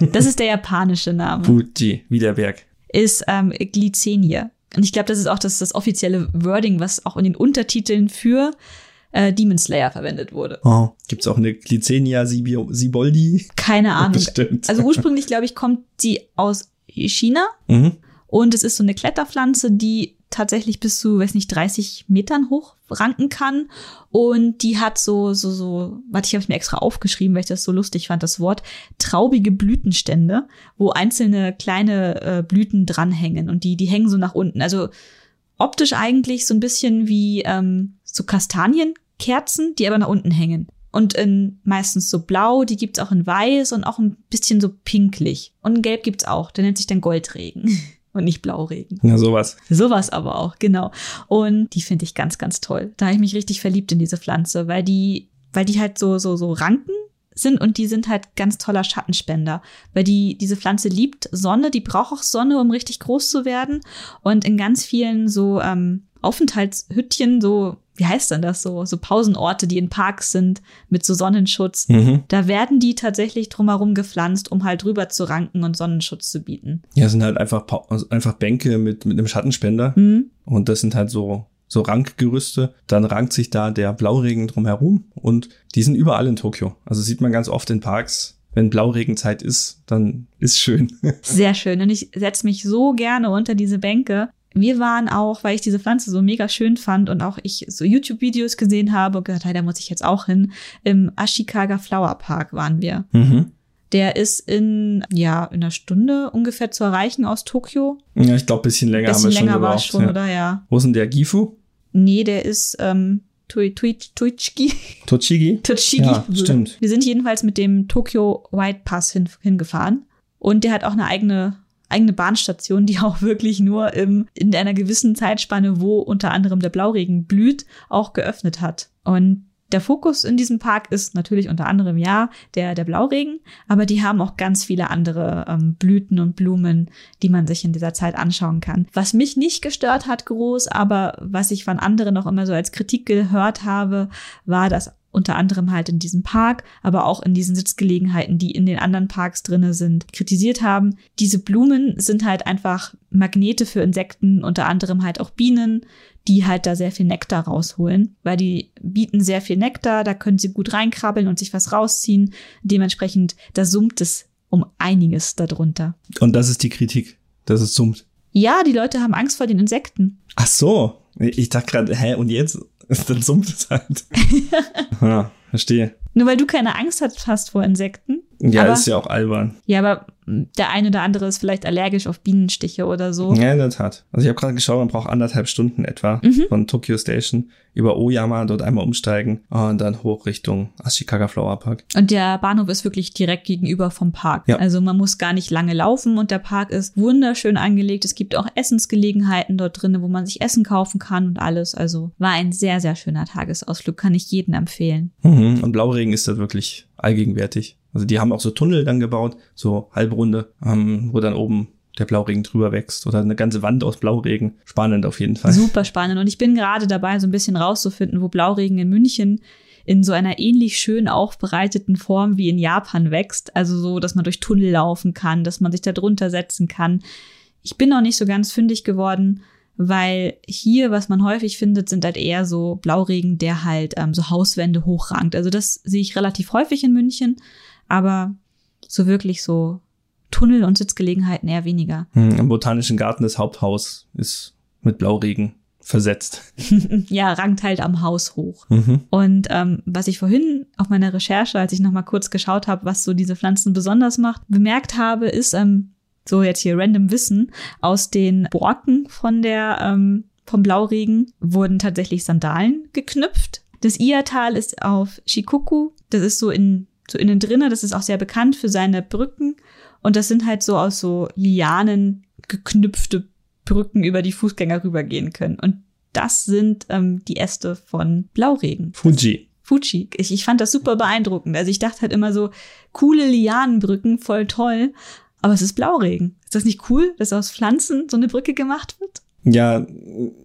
Nämlich, das ist der japanische Name. Fuji, wie der Berg. Ist ähm, Glycenie. Und ich glaube, das ist auch das, das offizielle Wording, was auch in den Untertiteln für äh, Demon Slayer verwendet wurde. Oh. Gibt es auch eine Glycenia siboldi? Keine Ahnung. Bestimmt. Also ursprünglich, glaube ich, kommt sie aus China. Mhm. Und es ist so eine Kletterpflanze, die tatsächlich bis zu, weiß nicht, 30 Metern hoch ranken kann. Und die hat so, so, so, warte, ich habe es mir extra aufgeschrieben, weil ich das so lustig fand, das Wort, traubige Blütenstände, wo einzelne kleine äh, Blüten dranhängen und die, die hängen so nach unten. Also optisch eigentlich so ein bisschen wie ähm, so Kastanienkerzen, die aber nach unten hängen. Und in meistens so blau, die gibt's auch in weiß und auch ein bisschen so pinklich. Und in gelb gibt's auch, der nennt sich dann Goldregen. und nicht Blauregen. Ja, sowas. Sowas aber auch, genau. Und die finde ich ganz, ganz toll. Da habe ich mich richtig verliebt in diese Pflanze, weil die, weil die halt so, so, so Ranken sind und die sind halt ganz toller Schattenspender, weil die diese Pflanze liebt Sonne, die braucht auch Sonne, um richtig groß zu werden und in ganz vielen so ähm, Aufenthaltshüttchen, so wie heißt denn das so, so Pausenorte, die in Parks sind mit so Sonnenschutz. Mhm. Da werden die tatsächlich drumherum gepflanzt, um halt drüber zu ranken und Sonnenschutz zu bieten. Ja, sind halt einfach, also einfach Bänke mit, mit einem Schattenspender. Mhm. Und das sind halt so, so Rankgerüste. Dann rankt sich da der Blauregen drumherum und die sind überall in Tokio. Also sieht man ganz oft in Parks. Wenn Blauregenzeit ist, dann ist schön. Sehr schön. Und ich setze mich so gerne unter diese Bänke, wir waren auch, weil ich diese Pflanze so mega schön fand und auch ich so YouTube-Videos gesehen habe und gehört, hey, da muss ich jetzt auch hin. Im Ashikaga Flower Park waren wir. Mhm. Der ist in, ja, in einer Stunde ungefähr zu erreichen aus Tokio. Ja, ich glaube, bisschen länger Bisschen haben wir schon länger war gebraucht. es schon, ja. oder? Ja. Wo ist denn der Gifu? Nee, der ist, ähm, Tui, Tui, Tuichiki. Tochigi? Tochigi. Ja, stimmt. Wir sind jedenfalls mit dem Tokyo White Pass hin, hingefahren. Und der hat auch eine eigene eigene Bahnstation, die auch wirklich nur im, in einer gewissen Zeitspanne, wo unter anderem der Blauregen blüht, auch geöffnet hat. Und der Fokus in diesem Park ist natürlich unter anderem ja der, der Blauregen, aber die haben auch ganz viele andere ähm, Blüten und Blumen, die man sich in dieser Zeit anschauen kann. Was mich nicht gestört hat groß, aber was ich von anderen auch immer so als Kritik gehört habe, war, dass unter anderem halt in diesem Park, aber auch in diesen Sitzgelegenheiten, die in den anderen Parks drinne sind, kritisiert haben. Diese Blumen sind halt einfach Magnete für Insekten, unter anderem halt auch Bienen, die halt da sehr viel Nektar rausholen, weil die bieten sehr viel Nektar, da können sie gut reinkrabbeln und sich was rausziehen. Dementsprechend, da summt es um einiges darunter. Und das ist die Kritik, dass es summt. Ja, die Leute haben Angst vor den Insekten. Ach so. Ich dachte gerade, hä, und jetzt? Dann summt es halt. ja, verstehe. Nur weil du keine Angst hast vor Insekten. Ja, aber, ist ja auch albern. Ja, aber der eine oder andere ist vielleicht allergisch auf Bienenstiche oder so. Ja, in der Tat. Also ich habe gerade geschaut, man braucht anderthalb Stunden etwa Mhm. von Tokyo Station über Oyama, dort einmal umsteigen und dann hoch Richtung Ashikaga Flower Park. Und der Bahnhof ist wirklich direkt gegenüber vom Park. Ja. Also man muss gar nicht lange laufen und der Park ist wunderschön angelegt. Es gibt auch Essensgelegenheiten dort drin, wo man sich Essen kaufen kann und alles. Also war ein sehr, sehr schöner Tagesausflug, kann ich jedem empfehlen. Mhm. Und Blauregen ist da wirklich allgegenwärtig. Also die haben auch so Tunnel dann gebaut, so halbrunde, ähm, wo dann oben der Blauregen drüber wächst oder eine ganze Wand aus Blauregen. Spannend auf jeden Fall. Super spannend. Und ich bin gerade dabei, so ein bisschen rauszufinden, wo Blauregen in München in so einer ähnlich schön aufbereiteten Form wie in Japan wächst. Also so, dass man durch Tunnel laufen kann, dass man sich da drunter setzen kann. Ich bin noch nicht so ganz fündig geworden, weil hier, was man häufig findet, sind halt eher so Blauregen, der halt ähm, so Hauswände hochrankt. Also das sehe ich relativ häufig in München, aber so wirklich so Tunnel und Sitzgelegenheiten eher weniger. Mhm. Im Botanischen Garten des Haupthaus ist mit Blauregen versetzt. ja, rankt halt am Haus hoch. Mhm. Und ähm, was ich vorhin auf meiner Recherche, als ich noch mal kurz geschaut habe, was so diese Pflanzen besonders macht, bemerkt habe, ist ähm, so jetzt hier random Wissen aus den Borken von der ähm, vom Blauregen wurden tatsächlich Sandalen geknüpft. Das Iatal ist auf Shikoku, das ist so in so innen drinne, das ist auch sehr bekannt für seine Brücken und das sind halt so aus so Lianen geknüpfte Brücken, über die Fußgänger rübergehen können. Und das sind ähm, die Äste von Blauregen. Fuji. Fuji. Ich, ich fand das super beeindruckend. Also ich dachte halt immer so, coole Lianenbrücken, voll toll. Aber es ist Blauregen. Ist das nicht cool, dass aus Pflanzen so eine Brücke gemacht wird? Ja,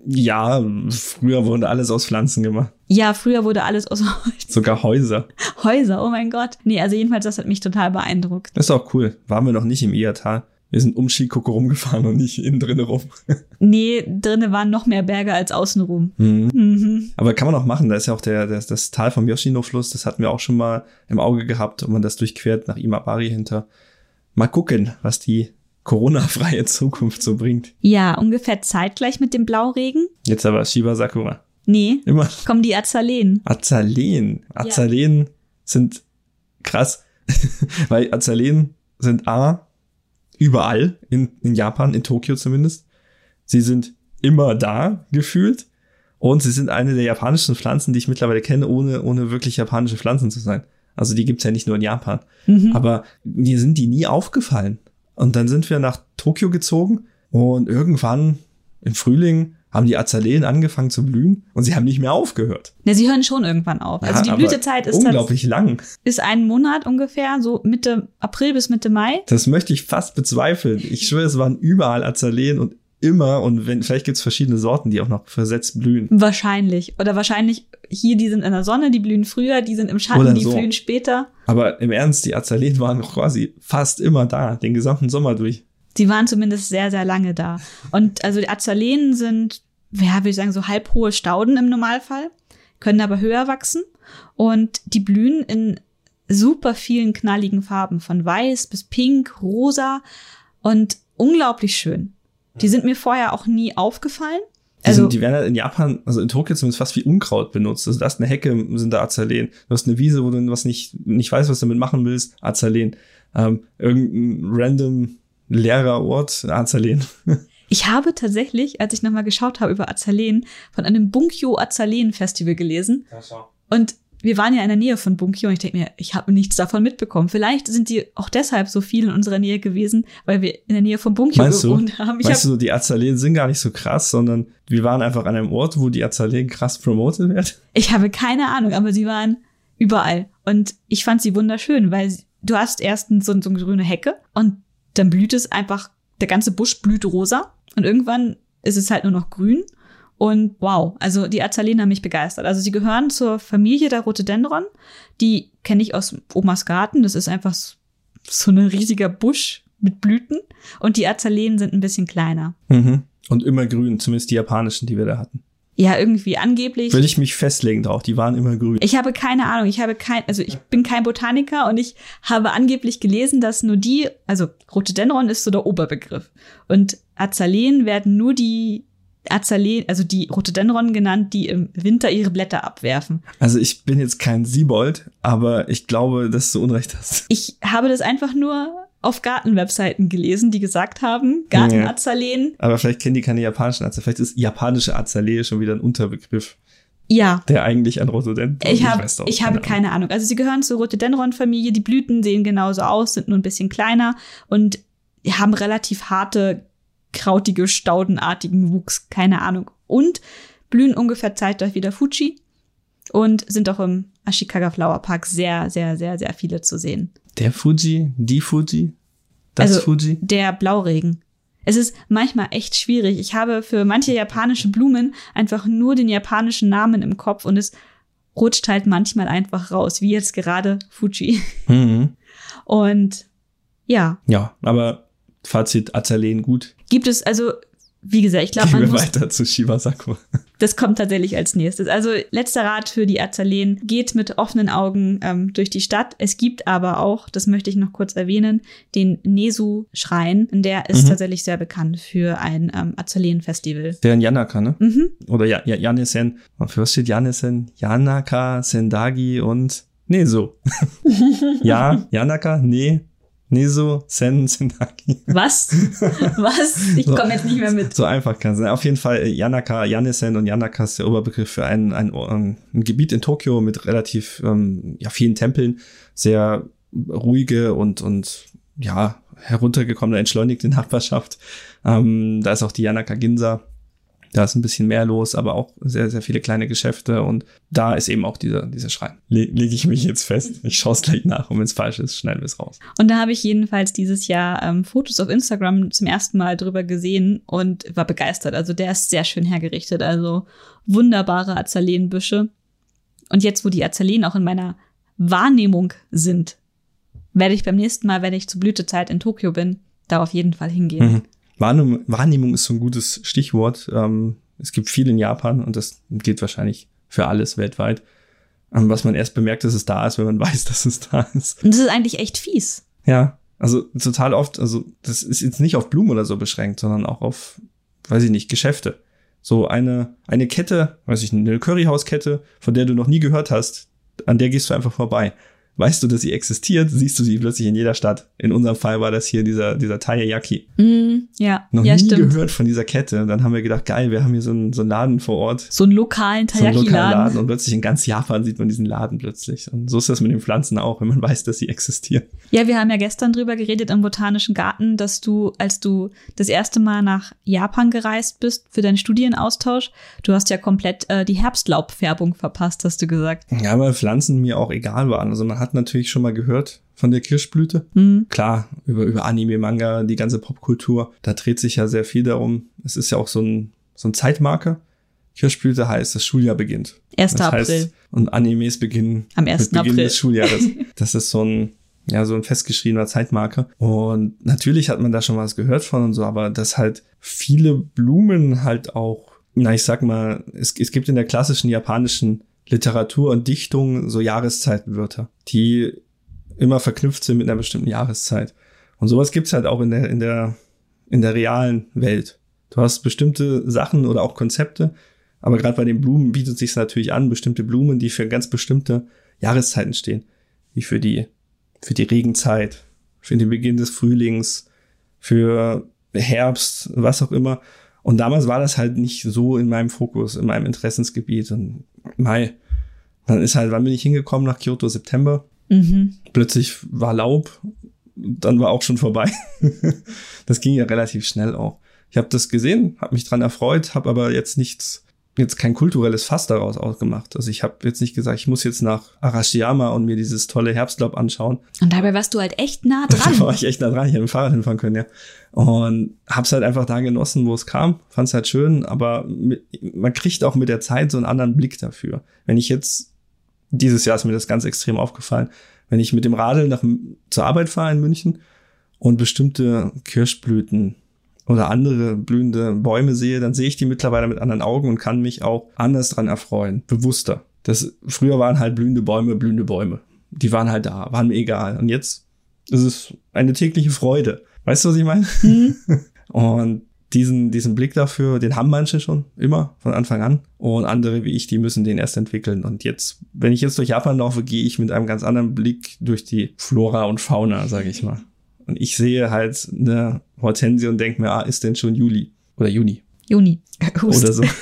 ja, früher wurde alles aus Pflanzen gemacht. Ja, früher wurde alles aus Sogar Häuser. Häuser, oh mein Gott. Nee, also jedenfalls, das hat mich total beeindruckt. Das ist auch cool. Waren wir noch nicht im Iatal. wir sind um Shikoku rumgefahren und nicht innen drin rum. Nee, drinnen waren noch mehr Berge als außenrum. Mhm. Mhm. Aber kann man auch machen. Da ist ja auch der, der das Tal vom Yoshino-Fluss. Das hatten wir auch schon mal im Auge gehabt, ob man das durchquert nach Imabari hinter. Mal gucken, was die Corona-freie Zukunft so bringt. Ja, ungefähr zeitgleich mit dem Blauregen. Jetzt aber Shiba Sakura. Nee, Immer kommen die Azaleen. Azaleen. Azaleen sind krass, weil Azaleen sind A, überall in, in Japan, in Tokio zumindest. Sie sind immer da, gefühlt. Und sie sind eine der japanischen Pflanzen, die ich mittlerweile kenne, ohne, ohne wirklich japanische Pflanzen zu sein. Also die gibt's ja nicht nur in Japan. Mhm. Aber mir sind die nie aufgefallen. Und dann sind wir nach Tokio gezogen und irgendwann im Frühling haben die Azaleen angefangen zu blühen und sie haben nicht mehr aufgehört. Ne, sie hören schon irgendwann auf. Also Ja, die Blütezeit ist, unglaublich lang. ist ein Monat ungefähr, so Mitte April bis Mitte Mai. Das möchte ich fast bezweifeln. Ich schwöre, es waren überall Azaleen und immer und wenn vielleicht gibt's verschiedene Sorten, die auch noch versetzt blühen. Wahrscheinlich. Oder wahrscheinlich hier, die sind in der Sonne, die blühen früher, die sind im Schatten, Oder die so. blühen später. Aber im Ernst, die Azaleen waren quasi fast immer da, den gesamten Sommer durch. Sie waren zumindest sehr, sehr lange da. Und also die Azaleen sind, ja, würde ich sagen, so halbhohe Stauden im Normalfall, können aber höher wachsen. Und die blühen in super vielen knalligen Farben, von weiß bis pink, rosa und unglaublich schön. Die sind mir vorher auch nie aufgefallen. Die, Also, sind, die werden halt in Japan, also in Tokio zumindest fast wie Unkraut benutzt. Also da ist eine Hecke, sind da Azaleen. Du hast eine Wiese, wo du was nicht, nicht weißt, was du damit machen willst, Azaleen. Ähm, irgendein random leerer Ort, Azaleen. ich habe tatsächlich, als ich nochmal geschaut habe über Azaleen, von einem Bunkyo Azaleen Festival gelesen. Und wir waren ja in der Nähe von Bunkyo und ich denke mir, ich habe nichts davon mitbekommen. Vielleicht sind die auch deshalb so viel in unserer Nähe gewesen, weil wir in der Nähe von Bunkyo Meinst du? gewohnt haben. Ich Weißt hab, du, die Azaleen sind gar nicht so krass, sondern wir waren einfach an einem Ort, wo die Azaleen krass promotet wird. ich habe keine Ahnung, aber sie waren überall. Und ich fand sie wunderschön, weil du hast erst so, so eine grüne Hecke und dann blüht es einfach, der ganze Busch blüht rosa und irgendwann ist es halt nur noch grün. Und wow, also die Azaleen haben mich begeistert. Also sie gehören zur Familie der Rhododendron. Die kenne ich aus Omas Garten. Das ist einfach so ein riesiger Busch mit Blüten. Und die Azaleen sind ein bisschen kleiner. Mhm. Und immer grün, zumindest die japanischen, die wir da hatten. Ja, irgendwie angeblich. Will ich mich festlegen drauf, die waren immer grün. Ich habe keine Ahnung, ich habe kein, also ich bin kein Botaniker und ich habe angeblich gelesen, dass nur die, also Rhododendron ist so der Oberbegriff. Und Azaleen werden nur die Azaleen, also die Rhododendron genannt, die im Winter ihre Blätter abwerfen. Also ich bin jetzt kein Siebold, aber ich glaube, dass du Unrecht hast. Ich habe das einfach nur auf Gartenwebseiten gelesen, die gesagt haben, Gartenazaleen, Aber vielleicht kennen die keine japanischen Azaleen. Vielleicht ist japanische Azalee schon wieder ein Unterbegriff, ja. der eigentlich an Rhododendron Ich, hab, doch, ich habe keine Ahnung. Also sie gehören zur Rhododendron-Familie. Die Blüten sehen genauso aus, sind nur ein bisschen kleiner und haben relativ harte, krautige, staudenartigen Wuchs. Keine Ahnung. Und blühen ungefähr zeitgleich wie der Fuji und sind auch im Ashikaga Flower Park sehr, sehr, sehr, sehr viele zu sehen. Der Fuji, die Fuji, das Also- Fuji. Der Blauregen. Es ist manchmal echt schwierig. Ich habe für manche japanische Blumen einfach nur den japanischen Namen im Kopf und es rutscht halt manchmal einfach raus, wie jetzt gerade Fuji. Mhm. Und ja, Ja, aber Fazit, Azaleen gut. gibt es also, wie gesagt, ich glaube, Gehen wir man muss, weiter zu Shiba Sakura. das kommt tatsächlich als nächstes. Also letzter Rat für die Azaleen, geht mit offenen Augen ähm, durch die Stadt. Es gibt aber auch, das möchte ich noch kurz erwähnen, den Nesu-Schrein. Der ist Mhm. tatsächlich sehr bekannt für ein ähm, Azaleen-Festival. Der in Yanaka, ne? Mhm. Oder ja, ja, Yanesen. Für was steht Yanesen? Yanaka, Sendagi und Neso. ja, Yanaka, nee, Neso, Sen, Sendagi. Was? Was? Ich So. komme jetzt nicht mehr mit. So einfach kann es sein. Auf jeden Fall äh, Yanaka, Yanesen und Yanaka ist der Oberbegriff für ein, ein, ähm, ein Gebiet in Tokio mit relativ ähm, ja, vielen Tempeln, sehr ruhige und, und ja, heruntergekommene, entschleunigte Nachbarschaft. Ähm, da ist auch die Yanaka Ginza. Da ist ein bisschen mehr los, aber auch sehr, sehr viele kleine Geschäfte und da ist eben auch dieser, dieser Schrein. Le lege ich mich jetzt fest. Ich schaue es gleich nach und wenn es falsch ist, schneiden wir es raus. Und da habe ich jedenfalls dieses Jahr ähm, Fotos auf Instagram zum ersten Mal drüber gesehen und war begeistert. Also der ist sehr schön hergerichtet. Also wunderbare Azaleenbüsche. Und jetzt, wo die Azaleen auch in meiner Wahrnehmung sind, werde ich beim nächsten Mal, wenn ich zur Blütezeit in Tokio bin, da auf jeden Fall hingehen. Mhm. Wahrnehmung, Wahrnehmung ist so ein gutes Stichwort. Ähm, es gibt viel in Japan und das gilt wahrscheinlich für alles weltweit. Ähm, was man erst bemerkt, dass es da ist, wenn man weiß, dass es da ist. Und das ist eigentlich echt fies. Ja, also total oft, also das ist jetzt nicht auf Blumen oder so beschränkt, sondern auch auf, weiß ich nicht, Geschäfte. So eine, eine Kette, weiß ich, eine Curryhauskette, von der du noch nie gehört hast, an der gehst du einfach vorbei weißt du, dass sie existiert, siehst du sie plötzlich in jeder Stadt. In unserem Fall war das hier dieser, dieser Taiyaki. Mm, ja, Noch ja, nie stimmt. gehört von dieser Kette. Und dann haben wir gedacht, geil, wir haben hier so einen, so einen Laden vor Ort. So einen lokalen So einen lokalen Taiyaki-Laden. Laden. Und plötzlich in ganz Japan sieht man diesen Laden plötzlich. Und so ist das mit den Pflanzen auch, wenn man weiß, dass sie existieren. Ja, wir haben ja gestern drüber geredet im Botanischen Garten, dass du, als du das erste Mal nach Japan gereist bist für deinen Studienaustausch, du hast ja komplett äh, die Herbstlaubfärbung verpasst, hast du gesagt. Ja, weil Pflanzen mir auch egal waren. Also man hat natürlich schon mal gehört von der Kirschblüte. Hm. Klar, über, über Anime, Manga, die ganze Popkultur, da dreht sich ja sehr viel darum. Es ist ja auch so ein, so ein Zeitmarker. Kirschblüte heißt, das Schuljahr beginnt. 1. Das heißt, April. und Animes beginnen Am 1. mit Beginn April. des Schuljahres. Das ist so ein, ja, so ein festgeschriebener Zeitmarker. Und natürlich hat man da schon was gehört von und so, aber dass halt viele Blumen halt auch, na, ich sag mal, es, es gibt in der klassischen japanischen Literatur und Dichtung so Jahreszeitenwörter, die immer verknüpft sind mit einer bestimmten Jahreszeit. Und sowas gibt's halt auch in der, in der, in der realen Welt. Du hast bestimmte Sachen oder auch Konzepte, aber gerade bei den Blumen bietet sich natürlich an, bestimmte Blumen, die für ganz bestimmte Jahreszeiten stehen, wie für die, für die Regenzeit, für den Beginn des Frühlings, für Herbst, was auch immer. Und damals war das halt nicht so in meinem Fokus, in meinem Interessensgebiet. Und Mai, dann ist halt, wann bin ich hingekommen nach Kyoto? September. Mhm. Plötzlich war Laub, dann war auch schon vorbei. das ging ja relativ schnell auch. Ich habe das gesehen, habe mich dran erfreut, habe aber jetzt nichts, jetzt kein kulturelles Fass daraus ausgemacht. Also ich habe jetzt nicht gesagt, ich muss jetzt nach Arashiyama und mir dieses tolle Herbstlaub anschauen. Und dabei warst du halt echt nah Da war dran. ich echt nah dran, ich hätte mit dem Fahrrad hinfahren können, ja. Und hab's halt einfach da genossen, wo es kam. Fand's halt schön, aber mit, man kriegt auch mit der Zeit so einen anderen Blick dafür. Wenn ich jetzt, dieses Jahr ist mir das ganz extrem aufgefallen, wenn ich mit dem Radl nach, zur Arbeit fahre in München und bestimmte Kirschblüten oder andere blühende Bäume sehe, dann sehe ich die mittlerweile mit anderen Augen und kann mich auch anders dran erfreuen, bewusster. Das, früher waren halt blühende Bäume, blühende Bäume. Die waren halt da, waren mir egal. Und jetzt ist es eine tägliche Freude. Weißt du, was ich meine? Mhm. Und diesen, diesen Blick dafür, den haben manche schon immer von Anfang an. Und andere wie ich, die müssen den erst entwickeln. Und jetzt, wenn ich jetzt durch Japan laufe, gehe ich mit einem ganz anderen Blick durch die Flora und Fauna, sage ich mal. Und ich sehe halt eine Hortensie und denke mir, ah, ist denn schon Juli oder Juni Juni. Hust. oder so.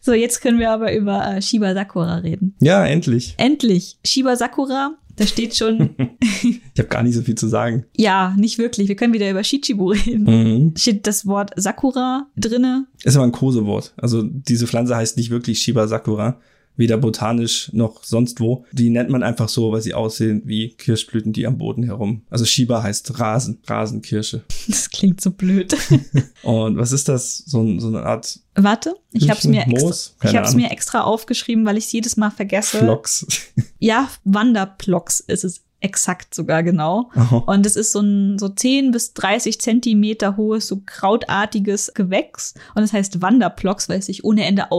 So, jetzt können wir aber über äh, Shiba Sakura reden. ja, endlich. Endlich. Shiba Sakura, da steht schon, Ich habe gar nicht so viel zu sagen. ja, nicht wirklich. Wir können wieder über Shichibu reden. Mhm. Steht das Wort Sakura drinne? Ist aber ein Kosewort. Also diese Pflanze heißt nicht wirklich Shiba Sakura, weder botanisch noch sonst wo. Die nennt man einfach so, weil sie aussehen wie Kirschblüten, die am Boden herum. Also Shiba heißt Rasen, Rasenkirsche. Das klingt so blöd. Und was ist das? So, so eine Art Warte, ich mir extra, Moos? ich Keine hab's Ahnung. mir extra aufgeschrieben, weil ich es jedes Mal vergesse. Flocks. Ja, Wanderplox ist es exakt sogar genau. Aha. Und es ist so ein so 10 bis 30 Zentimeter hohes, so krautartiges Gewächs. Und es heißt Wanderplox, weil es sich ohne Ende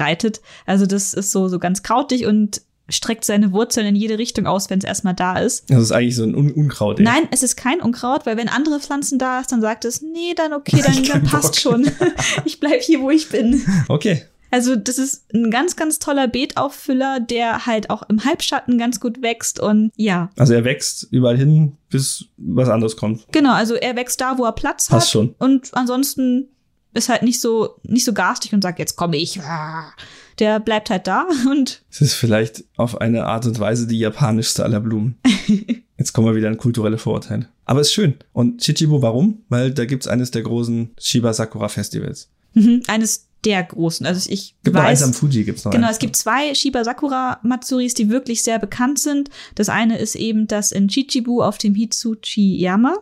ausbreitet. Also das ist so, so ganz krautig und streckt seine Wurzeln in jede Richtung aus, wenn es erstmal da ist. Das ist eigentlich so ein Un Unkraut. ey. Nein, es ist kein Unkraut, weil wenn andere Pflanzen da ist, dann sagt es, nee, dann okay, dann, dann passt Bock. schon. ich bleib hier, wo ich bin. Okay. Also das ist ein ganz, ganz toller Beetauffüller, der halt auch im Halbschatten ganz gut wächst und ja, Also er wächst überall hin, bis was anderes kommt. genau, also er wächst da, wo er Platz Passt hat schon. und ansonsten ist halt nicht so nicht so garstig und sagt, jetzt komme ich. Der bleibt halt da und Es ist vielleicht auf eine Art und Weise die japanischste aller Blumen. Jetzt kommen wir wieder an kulturelle Vorurteile. Aber ist schön. Und Chichibu, warum? Weil da gibt's eines der großen Shiba Sakura Festivals. mhm, eines der großen. Also ich Gibt noch eins am weiß, Fuji, gibt's noch Genau, eins. es gibt zwei Shiba Sakura Matsuris, die wirklich sehr bekannt sind. Das eine ist eben das in Chichibu auf dem Hitsuchi-yama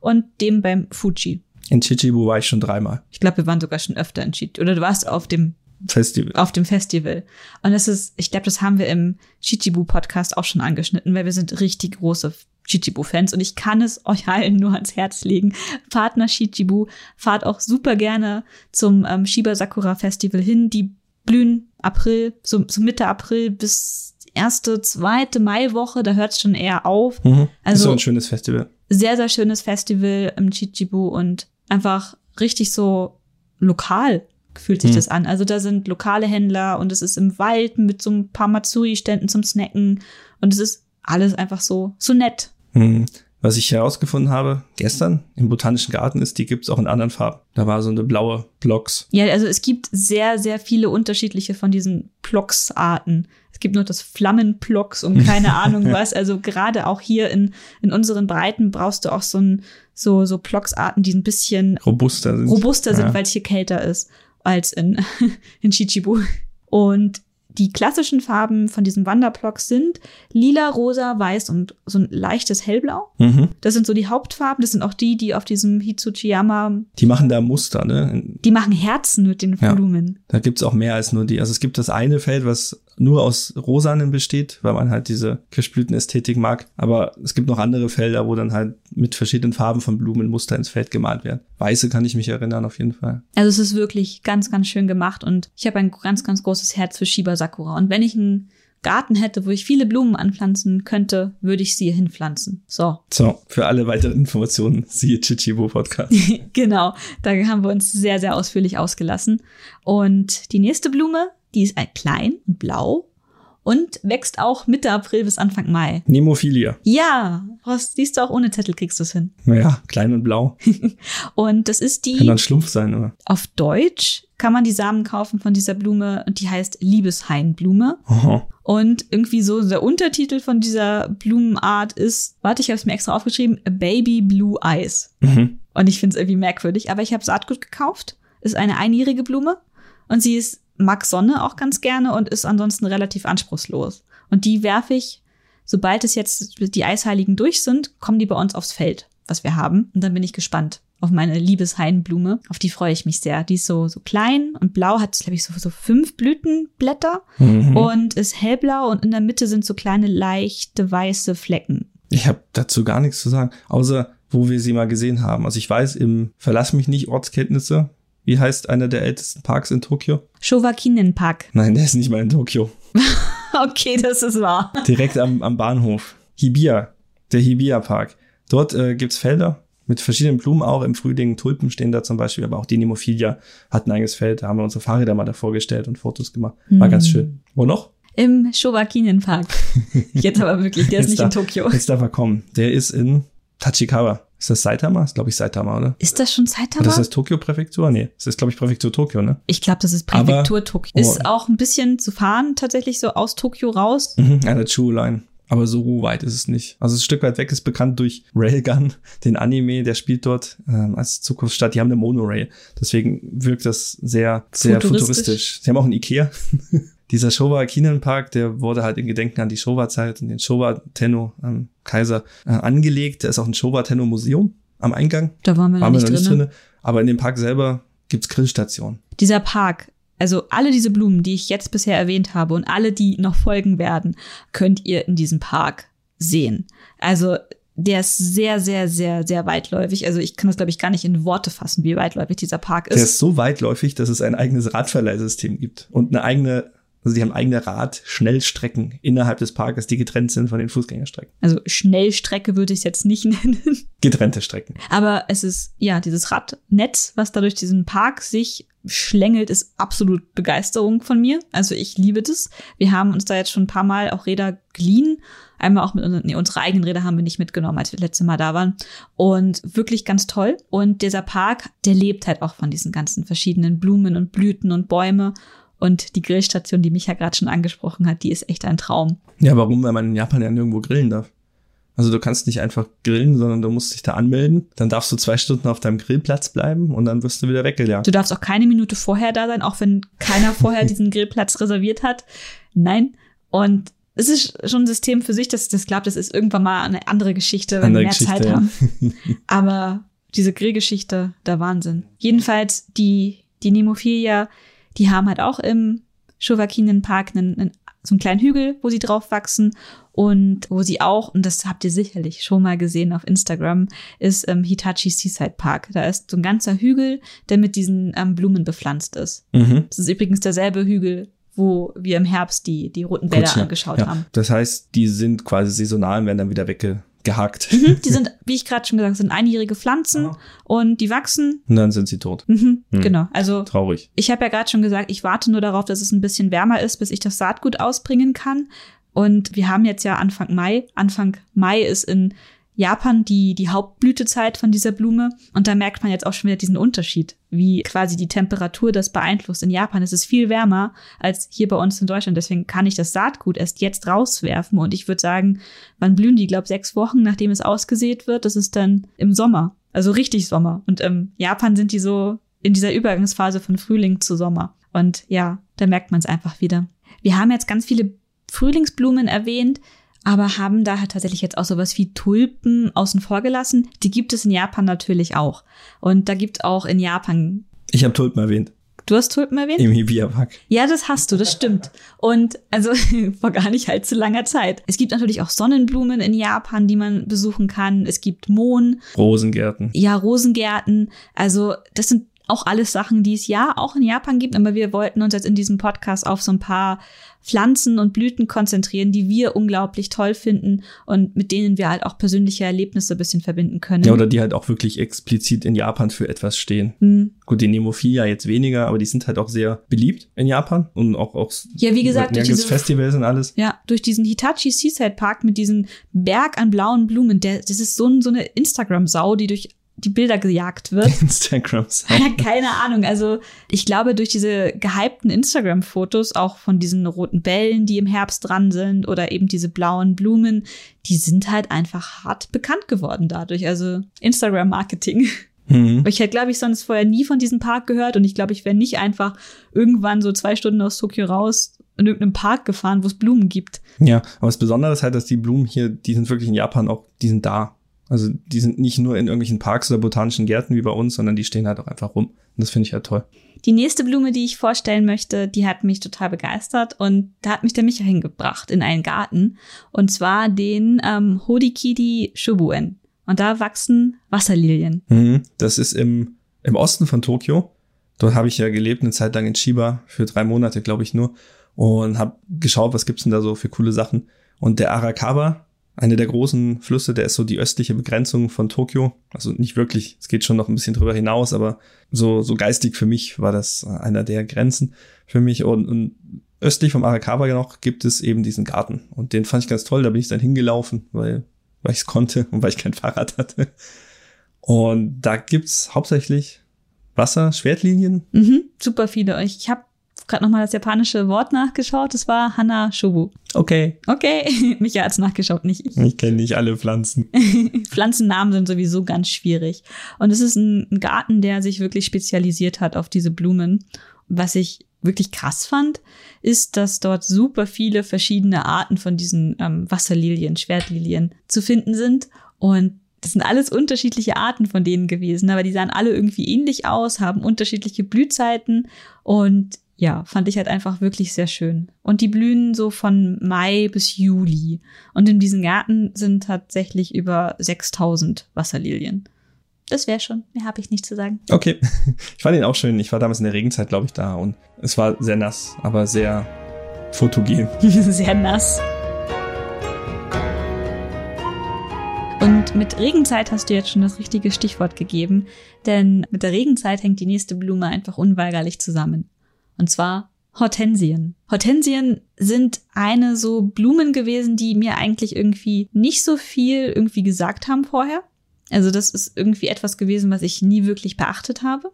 und dem beim Fuji. In Chichibu war ich schon dreimal. Ich glaube, wir waren sogar schon öfter in Chichibu. Oder du warst auf dem Festival. auf dem Festival. Und das ist, ich glaube, das haben wir im Chichibu-Podcast auch schon angeschnitten, weil wir sind richtig große Chichibu-Fans und ich kann es euch allen nur ans Herz legen. Fahrt nach Chichibu, fahrt auch super gerne zum ähm, Shiba Sakura Festival hin. Die blühen April, so, so Mitte April bis erste, zweite Maiwoche, da hört es schon eher auf. Mhm. Also ist so ein schönes Festival. sehr, sehr schönes Festival im Chichibu und einfach richtig so lokal fühlt sich Hm. das an. Also da sind lokale Händler und es ist im Wald mit so ein paar Matsuri-Ständen zum Snacken und es ist alles einfach so, so nett. Mhm. Was ich herausgefunden habe gestern im Botanischen Garten ist, die gibt's auch in anderen Farben. Da war so eine blaue Blocks. Ja, also es gibt sehr, sehr viele unterschiedliche von diesen Plox-Arten. Es gibt nur das Flammenplox und keine Ahnung was. Also gerade auch hier in, in unseren Breiten brauchst du auch so ein, so, so Plox-Arten, die ein bisschen Robuster sind. robuster sind, Ja. weil es hier kälter ist als in, in Chichibu. Und die klassischen Farben von diesen Wanderblocks sind lila, rosa, weiß und so ein leichtes Hellblau. Mhm. Das sind so die Hauptfarben. Das sind auch die, die auf diesem Hitsuchiyama, Die machen da Muster, ne? die machen Herzen mit den Ja. Blumen. Da gibt's auch mehr als nur die. Also es gibt das eine Feld, was nur aus Rosanen besteht, weil man halt diese Kirschblütenästhetik mag. Aber es gibt noch andere Felder, wo dann halt mit verschiedenen Farben von Blumen Muster ins Feld gemalt werden. Weiße kann ich mich erinnern, auf jeden Fall. Also es ist wirklich ganz, ganz schön gemacht und ich habe ein ganz, ganz großes Herz für Shiba Sakura. Und wenn ich einen Garten hätte, wo ich viele Blumen anpflanzen könnte, würde ich sie hinpflanzen. So. So, für alle weiteren Informationen siehe Chichibo Podcast. genau, da haben wir uns sehr, sehr ausführlich ausgelassen. Und die nächste Blume, die ist ein klein und blau und wächst auch Mitte April bis Anfang Mai. Nemophilia. Ja, Rost, siehst du auch ohne Zettel kriegst du es hin. Naja, klein und blau. Und das ist Kann die, dann Schlumpf sein, oder? auf Deutsch kann man die Samen kaufen von dieser Blume und die heißt Liebeshainblume. Aha. Und irgendwie so der Untertitel von dieser Blumenart ist, warte, ich habe es mir extra aufgeschrieben, Baby Blue Eyes. Mhm. Und ich finde es irgendwie merkwürdig, aber ich habe Saatgut gekauft. Ist eine einjährige Blume und sie ist mag Sonne auch ganz gerne und ist ansonsten relativ anspruchslos. Und die werfe ich, sobald es jetzt die Eisheiligen durch sind, kommen die bei uns aufs Feld, was wir haben. Und dann bin ich gespannt auf meine Liebeshainblume. Auf die freue ich mich sehr. Die ist so, so klein und blau, hat, glaube ich, so, so fünf Blütenblätter Mhm. und ist hellblau und in der Mitte sind so kleine leichte weiße Flecken. Ich habe dazu gar nichts zu sagen, außer wo wir sie mal gesehen haben. Also ich weiß im Verlass mich nicht Ortskenntnisse. Wie heißt einer der ältesten Parks in Tokio? Showakinen Park. Nein, der ist nicht mal in Tokio. Okay, das ist wahr. Direkt am, am Bahnhof. Hibiya, der Hibiya Park. Dort äh, gibt's Felder mit verschiedenen Blumen auch. Im Frühling Tulpen stehen da zum Beispiel, aber auch die Nemophilia hat ein eigenes Feld. Da haben wir unsere Fahrräder mal davor gestellt und Fotos gemacht. War ganz schön. Wo noch? Im Showakinen Park. Jetzt aber wirklich, der ist Jetzt nicht da- in Tokio. Jetzt darf er kommen. Der ist in Tachikawa. Ist das Saitama? Ist, glaube ich, Saitama, oder? Ist das schon Saitama? Das ist Tokio-Präfektur? Nee, das ist, glaube ich, Präfektur Tokio, ne? ich glaube, das ist Aber- Präfektur Tokio. Oh. Ist auch ein bisschen zu fahren, tatsächlich so aus Tokio raus. Mhm, eine Chu-Line. Aber so weit ist es nicht. Also ein Stück weit weg ist bekannt durch Railgun, den Anime, der spielt dort ähm, als Zukunftsstadt. Die haben eine Monorail. Deswegen wirkt das sehr, sehr Futuristisch. futuristisch. Sie haben auch einen Ikea. Dieser Showa Kinenpark, der wurde halt in Gedenken an die Showa-Zeit und den Showa Tenno am Kaiser äh, angelegt. Da ist auch ein Showa Tenno Museum am Eingang. Da waren wir noch Waren wir nicht noch nicht drin. drin. Aber in dem Park selber gibt's Grillstationen. Dieser Park, also alle diese Blumen, die ich jetzt bisher erwähnt habe und alle, die noch folgen werden, könnt ihr in diesem Park sehen. Also der ist sehr, sehr, sehr, sehr weitläufig. Also ich kann das, glaube ich, gar nicht in Worte fassen, wie weitläufig dieser Park Der ist. ist so weitläufig, dass es ein eigenes Radverleihsystem gibt und eine eigene, also die haben eigene Radschnellstrecken innerhalb des Parkes, die getrennt sind von den Fußgängerstrecken. Also Schnellstrecke würde ich es jetzt nicht nennen. Getrennte Strecken. Aber es ist, ja, dieses Radnetz, was da durch diesen Park sich schlängelt, ist absolut Begeisterung von mir. Also ich liebe das. Wir haben uns da jetzt schon ein paar Mal auch Räder geliehen. Einmal auch mit unseren, nee, unsere eigenen Räder haben wir nicht mitgenommen, als wir das letzte Mal da waren. Und wirklich ganz toll. Und dieser Park, der lebt halt auch von diesen ganzen verschiedenen Blumen und Blüten und Bäume. Und die Grillstation, die Micha gerade schon angesprochen hat, die ist echt ein Traum. Ja, warum? Weil man in Japan ja nirgendwo grillen darf. Also du kannst nicht einfach grillen, sondern du musst dich da anmelden. Dann darfst du zwei Stunden auf deinem Grillplatz bleiben und dann wirst du wieder weggejagt. Du darfst auch keine Minute vorher da sein, auch wenn keiner vorher diesen Grillplatz reserviert hat. Nein. Und es ist schon ein System für sich, das, das glaubt, das ist irgendwann mal eine andere Geschichte, wenn Andere wir mehr Geschichte, Zeit ja. haben. Aber diese Grillgeschichte, der Wahnsinn. Jedenfalls die, die Nemophilia, die haben halt auch im Schowakinen Park einen, einen, so einen kleinen Hügel, wo sie drauf wachsen. Und wo sie auch, und das habt ihr sicherlich schon mal gesehen auf Instagram, ist ähm, Hitachi Seaside Park. Da ist so ein ganzer Hügel, der mit diesen ähm, Blumen bepflanzt ist. Mhm. Das ist übrigens derselbe Hügel, wo wir im Herbst die, die roten Bäder Kurz, angeschaut ja. haben. Das heißt, die sind quasi saisonal und werden dann wieder weggehakt. Mhm, die sind, wie ich gerade schon gesagt habe, sind einjährige Pflanzen Aha. und die wachsen. Und dann sind sie tot. Mhm, Mhm. Genau. Also Traurig. ich habe ja gerade schon gesagt, ich warte nur darauf, dass es ein bisschen wärmer ist, bis ich das Saatgut ausbringen kann. Und wir haben jetzt ja Anfang Mai. Anfang Mai ist in Japan die, die Hauptblütezeit von dieser Blume. Und da merkt man jetzt auch schon wieder diesen Unterschied, wie quasi die Temperatur das beeinflusst. In Japan ist es viel wärmer als hier bei uns in Deutschland. Deswegen kann ich das Saatgut erst jetzt rauswerfen. Und ich würde sagen, wann blühen die? Ich glaube, sechs Wochen, nachdem es ausgesät wird. Das ist dann im Sommer. Also richtig Sommer. Und in Japan sind die so in dieser Übergangsphase von Frühling zu Sommer. Und ja, da merkt man es einfach wieder. Wir haben jetzt ganz viele Frühlingsblumen erwähnt, aber haben da halt tatsächlich jetzt auch sowas wie Tulpen außen vor gelassen. Die gibt es in Japan natürlich auch. Und da gibt auch in Japan. Ich habe Tulpen erwähnt. Du hast Tulpen erwähnt? Im Hibiya-Park. Ja, das hast du, das stimmt. Und also vor gar nicht allzu langer Zeit. Es gibt natürlich auch Sonnenblumen in Japan, die man besuchen kann. Es gibt Mohn, Rosengärten. ja, Rosengärten. Also das sind auch alles Sachen, die es ja auch in Japan gibt, aber wir wollten uns jetzt in diesem Podcast auf so ein paar Pflanzen und Blüten konzentrieren, die wir unglaublich toll finden und mit denen wir halt auch persönliche Erlebnisse ein bisschen verbinden können. Ja, oder die halt auch wirklich explizit in Japan für etwas stehen. Hm. Gut, die Nemophilia jetzt weniger, aber die sind halt auch sehr beliebt in Japan und auch auch Ja, wie gesagt, durch diese- Festivals und alles. Ja, durch diesen Hitachi Seaside Park mit diesem Berg an blauen Blumen, der, das ist so, ein, so eine Instagram-Sau, die durch die Bilder gejagt wird. Instagram. Ja, keine Ahnung. Also ich glaube, durch diese gehypten Instagram-Fotos, auch von diesen roten Bällen, die im Herbst dran sind, oder eben diese blauen Blumen, die sind halt einfach hart bekannt geworden dadurch. Also Instagram-Marketing. Mhm. Ich hätte, glaube ich, sonst vorher nie von diesem Park gehört und ich glaube, ich wäre nicht einfach irgendwann so zwei Stunden aus Tokio raus in irgendeinem Park gefahren, wo es Blumen gibt. Ja, aber das Besondere ist halt, dass die Blumen hier, die sind wirklich in Japan auch, die sind da. Also die sind nicht nur in irgendwelchen Parks oder botanischen Gärten wie bei uns, sondern die stehen halt auch einfach rum. Und das finde ich halt toll. Die nächste Blume, die ich vorstellen möchte, die hat mich total begeistert und da hat mich der Micha hingebracht in einen Garten und zwar den ähm, Hodikidi Shubuen. Und da wachsen Wasserlilien. Mhm. Das ist im, im Osten von Tokio. Dort habe ich ja gelebt, eine Zeit lang in Chiba, für drei Monate, glaube ich, nur. Und habe geschaut, was gibt's denn da so für coole Sachen. Und der Arakawa, eine der großen Flüsse, der ist so die östliche Begrenzung von Tokio. Also nicht wirklich, es geht schon noch ein bisschen drüber hinaus, aber so, so geistig für mich war das äh, einer der Grenzen für mich. Und, und östlich vom Arakawa noch gibt es eben diesen Garten. Und den fand ich ganz toll, da bin ich dann hingelaufen, weil, weil ich es konnte und weil ich kein Fahrrad hatte. Und da gibt's hauptsächlich Wasser, Schwertlinien. Mhm, super viele. Ich habe gerade noch mal das japanische Wort nachgeschaut. Das war Hana Shobu. Okay. Okay, Micha hat's nachgeschaut, nicht ich. Ich kenne nicht alle Pflanzen. Pflanzennamen sind sowieso ganz schwierig. Und es ist ein ein Garten, der sich wirklich spezialisiert hat auf diese Blumen. Was ich wirklich krass fand, ist, dass dort super viele verschiedene Arten von diesen ähm, Wasserlilien, Schwertlilien zu finden sind. Und das sind alles unterschiedliche Arten von denen gewesen, aber die sahen alle irgendwie ähnlich aus, haben unterschiedliche Blühzeiten und ja, fand ich halt einfach wirklich sehr schön. Und die blühen so von Mai bis Juli. Und in diesem Garten sind tatsächlich über 6000 Wasserlilien. Das wäre schon. Mehr habe ich nicht zu sagen. Okay. Ich fand ihn auch schön. Ich war damals in der Regenzeit, glaube ich, da und es war sehr nass, aber sehr fotogen. sehr nass. Und mit Regenzeit hast du jetzt schon das richtige Stichwort gegeben, denn mit der Regenzeit hängt die nächste Blume einfach unweigerlich zusammen. Und zwar Hortensien. Hortensien sind eine so Blumen gewesen, die mir eigentlich irgendwie nicht so viel irgendwie gesagt haben vorher. Also das ist irgendwie etwas gewesen, was ich nie wirklich beachtet habe.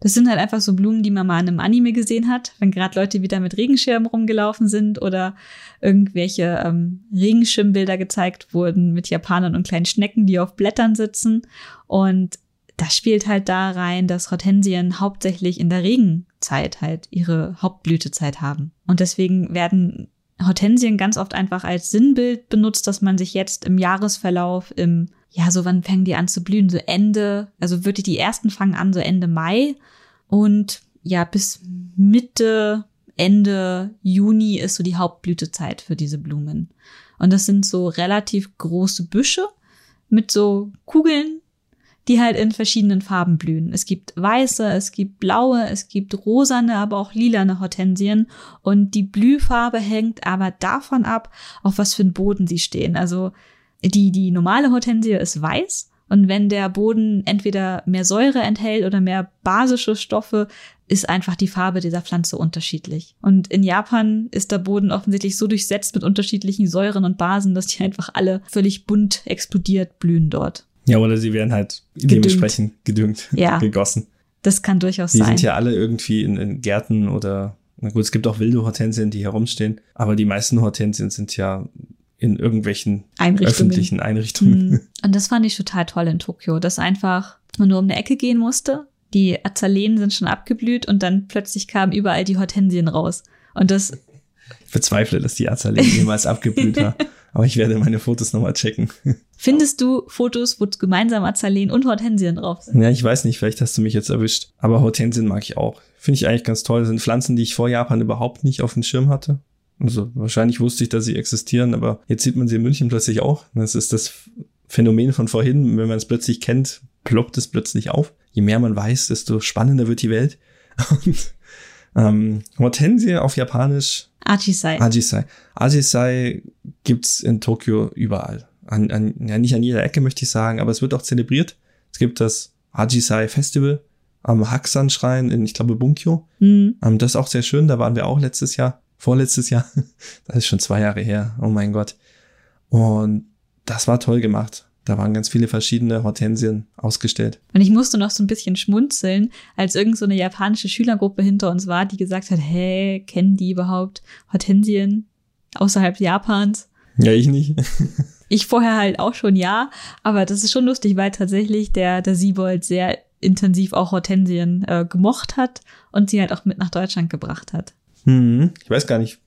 Das sind halt einfach so Blumen, die man mal in einem Anime gesehen hat, wenn gerade Leute wieder mit Regenschirmen rumgelaufen sind oder irgendwelche ähm, Regenschirmbilder gezeigt wurden mit Japanern und kleinen Schnecken, die auf Blättern sitzen. Und das spielt halt da rein, dass Hortensien hauptsächlich in der Regenzeit halt ihre Hauptblütezeit haben. Und deswegen werden Hortensien ganz oft einfach als Sinnbild benutzt, dass man sich jetzt im Jahresverlauf, im, ja, so wann fangen die an zu blühen? So Ende, also wirklich die ersten fangen an so Ende Mai und ja, bis Mitte, Ende Juni ist so die Hauptblütezeit für diese Blumen. Und das sind so relativ große Büsche mit so Kugeln, die halt in verschiedenen Farben blühen. Es gibt weiße, es gibt blaue, es gibt rosane, aber auch lilane Hortensien. Und die Blühfarbe hängt aber davon ab, auf was für einen Boden sie stehen. Also die, die normale Hortensie ist weiß. Und wenn der Boden entweder mehr Säure enthält oder mehr basische Stoffe, ist einfach die Farbe dieser Pflanze unterschiedlich. Und in Japan ist der Boden offensichtlich so durchsetzt mit unterschiedlichen Säuren und Basen, dass die einfach alle völlig bunt explodiert blühen dort. Ja, oder sie werden halt gedüngt. dementsprechend gedüngt, ja. gegossen. Das kann durchaus die sein. Die sind ja alle irgendwie in, in Gärten oder, na gut, es gibt auch wilde Hortensien, die herumstehen, aber die meisten Hortensien sind ja in irgendwelchen Einrichtungen. öffentlichen Einrichtungen. Mhm. Und das fand ich total toll in Tokio, dass einfach man nur um eine Ecke gehen musste, die Azaleen sind schon abgeblüht und dann plötzlich kamen überall die Hortensien raus. Und das. Ich bezweifle, dass die Azaleen jemals abgeblüht war. Aber ich werde meine Fotos nochmal checken. Findest du Fotos, wo gemeinsam Azaleen und Hortensien drauf sind? Ja, ich weiß nicht, vielleicht hast du mich jetzt erwischt. Aber Hortensien mag ich auch. Finde ich eigentlich ganz toll. Das sind Pflanzen, die ich vor Japan überhaupt nicht auf dem Schirm hatte. Also wahrscheinlich wusste ich, dass sie existieren, aber jetzt sieht man sie in München plötzlich auch. Das ist das Phänomen von vorhin. Wenn man es plötzlich kennt, ploppt es plötzlich auf. Je mehr man weiß, desto spannender wird die Welt. Und ähm, Hortensie auf Japanisch. Ajisai. Ajisai. Ajisai gibt's in Tokio überall. An, an, ja, nicht an jeder Ecke möchte ich sagen, aber es wird auch zelebriert. Es gibt das Ajisai Festival am Hakusan-Schrein in, ich glaube, Bunkyo. Mhm. Ähm, das ist auch sehr schön. Da waren wir auch letztes Jahr vorletztes Jahr. Das ist schon zwei Jahre her. Oh mein Gott. Und das war toll gemacht. Da waren ganz viele verschiedene Hortensien ausgestellt. Und ich musste noch so ein bisschen schmunzeln, als irgend so eine japanische Schülergruppe hinter uns war, die gesagt hat, hä, kennen die überhaupt Hortensien außerhalb Japans? Ja, ich nicht. ich vorher halt auch schon ja, aber das ist schon lustig, weil tatsächlich der, der Siebold sehr intensiv auch Hortensien äh, gemocht hat und sie halt auch mit nach Deutschland gebracht hat. Hm, ich weiß gar nicht.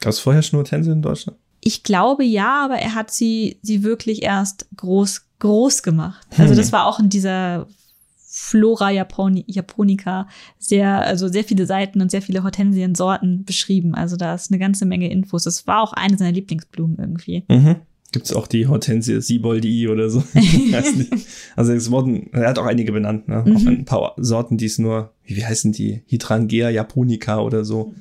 Gab es vorher schon Hortensien in Deutschland? Ich glaube ja, aber er hat sie, sie wirklich erst groß, groß gemacht. Also das hm. war auch in dieser Flora Japoni Japonica sehr, also sehr viele Seiten und sehr viele Hortensiensorten beschrieben. Also da ist eine ganze Menge Infos. Das war auch eine seiner Lieblingsblumen irgendwie. Mhm. Gibt es auch die Hortensie Sieboldi oder so? also es wurden, er hat auch einige benannt, ne? Mhm. Auch ein paar Sorten, die es nur, wie heißen die? Hydrangea japonica oder so.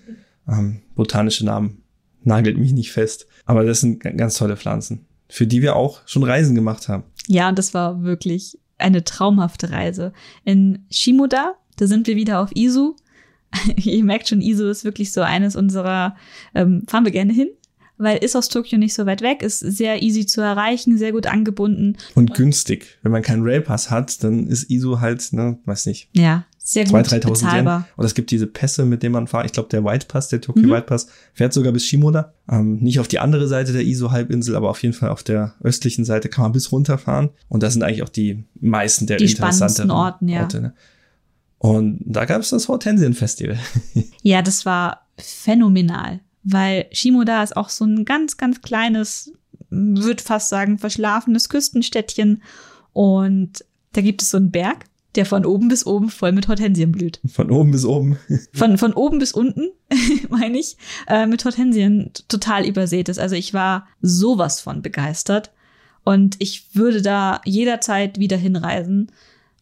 Ähm, botanische Namen. Nagelt mich nicht fest. Aber das sind ganz tolle Pflanzen, für die wir auch schon Reisen gemacht haben. Ja, und das war wirklich eine traumhafte Reise. In Shimoda, da sind wir wieder auf Isu. Ihr merkt schon, Isu ist wirklich so eines unserer, ähm, fahren wir gerne hin weil ist aus Tokio nicht so weit weg, ist sehr easy zu erreichen, sehr gut angebunden. Und, günstig. Wenn man keinen Railpass hat, dann ist ISO halt, ne, weiß nicht. Ja, sehr gut 2.000, 3.000 bezahlbar. Yen. Und es gibt diese Pässe, mit denen man fährt. Ich glaube, der White Pass, der Tokyo mhm. White Pass, fährt sogar bis Shimoda. Ähm, nicht auf die andere Seite der ISO-Halbinsel, aber auf jeden Fall auf der östlichen Seite kann man bis runterfahren. Und das sind eigentlich auch die meisten der die interessanteren Orten, ja. Orte. Ne? Und da gab es das Hortensien-Festival. ja, das war phänomenal weil Shimoda ist auch so ein ganz, ganz kleines, würde fast sagen, verschlafenes Küstenstädtchen. Und da gibt es so einen Berg, der von oben bis oben voll mit Hortensien blüht. Von oben bis oben. von, von oben bis unten, meine ich, äh, mit Hortensien total übersät ist. Also ich war sowas von begeistert. Und ich würde da jederzeit wieder hinreisen.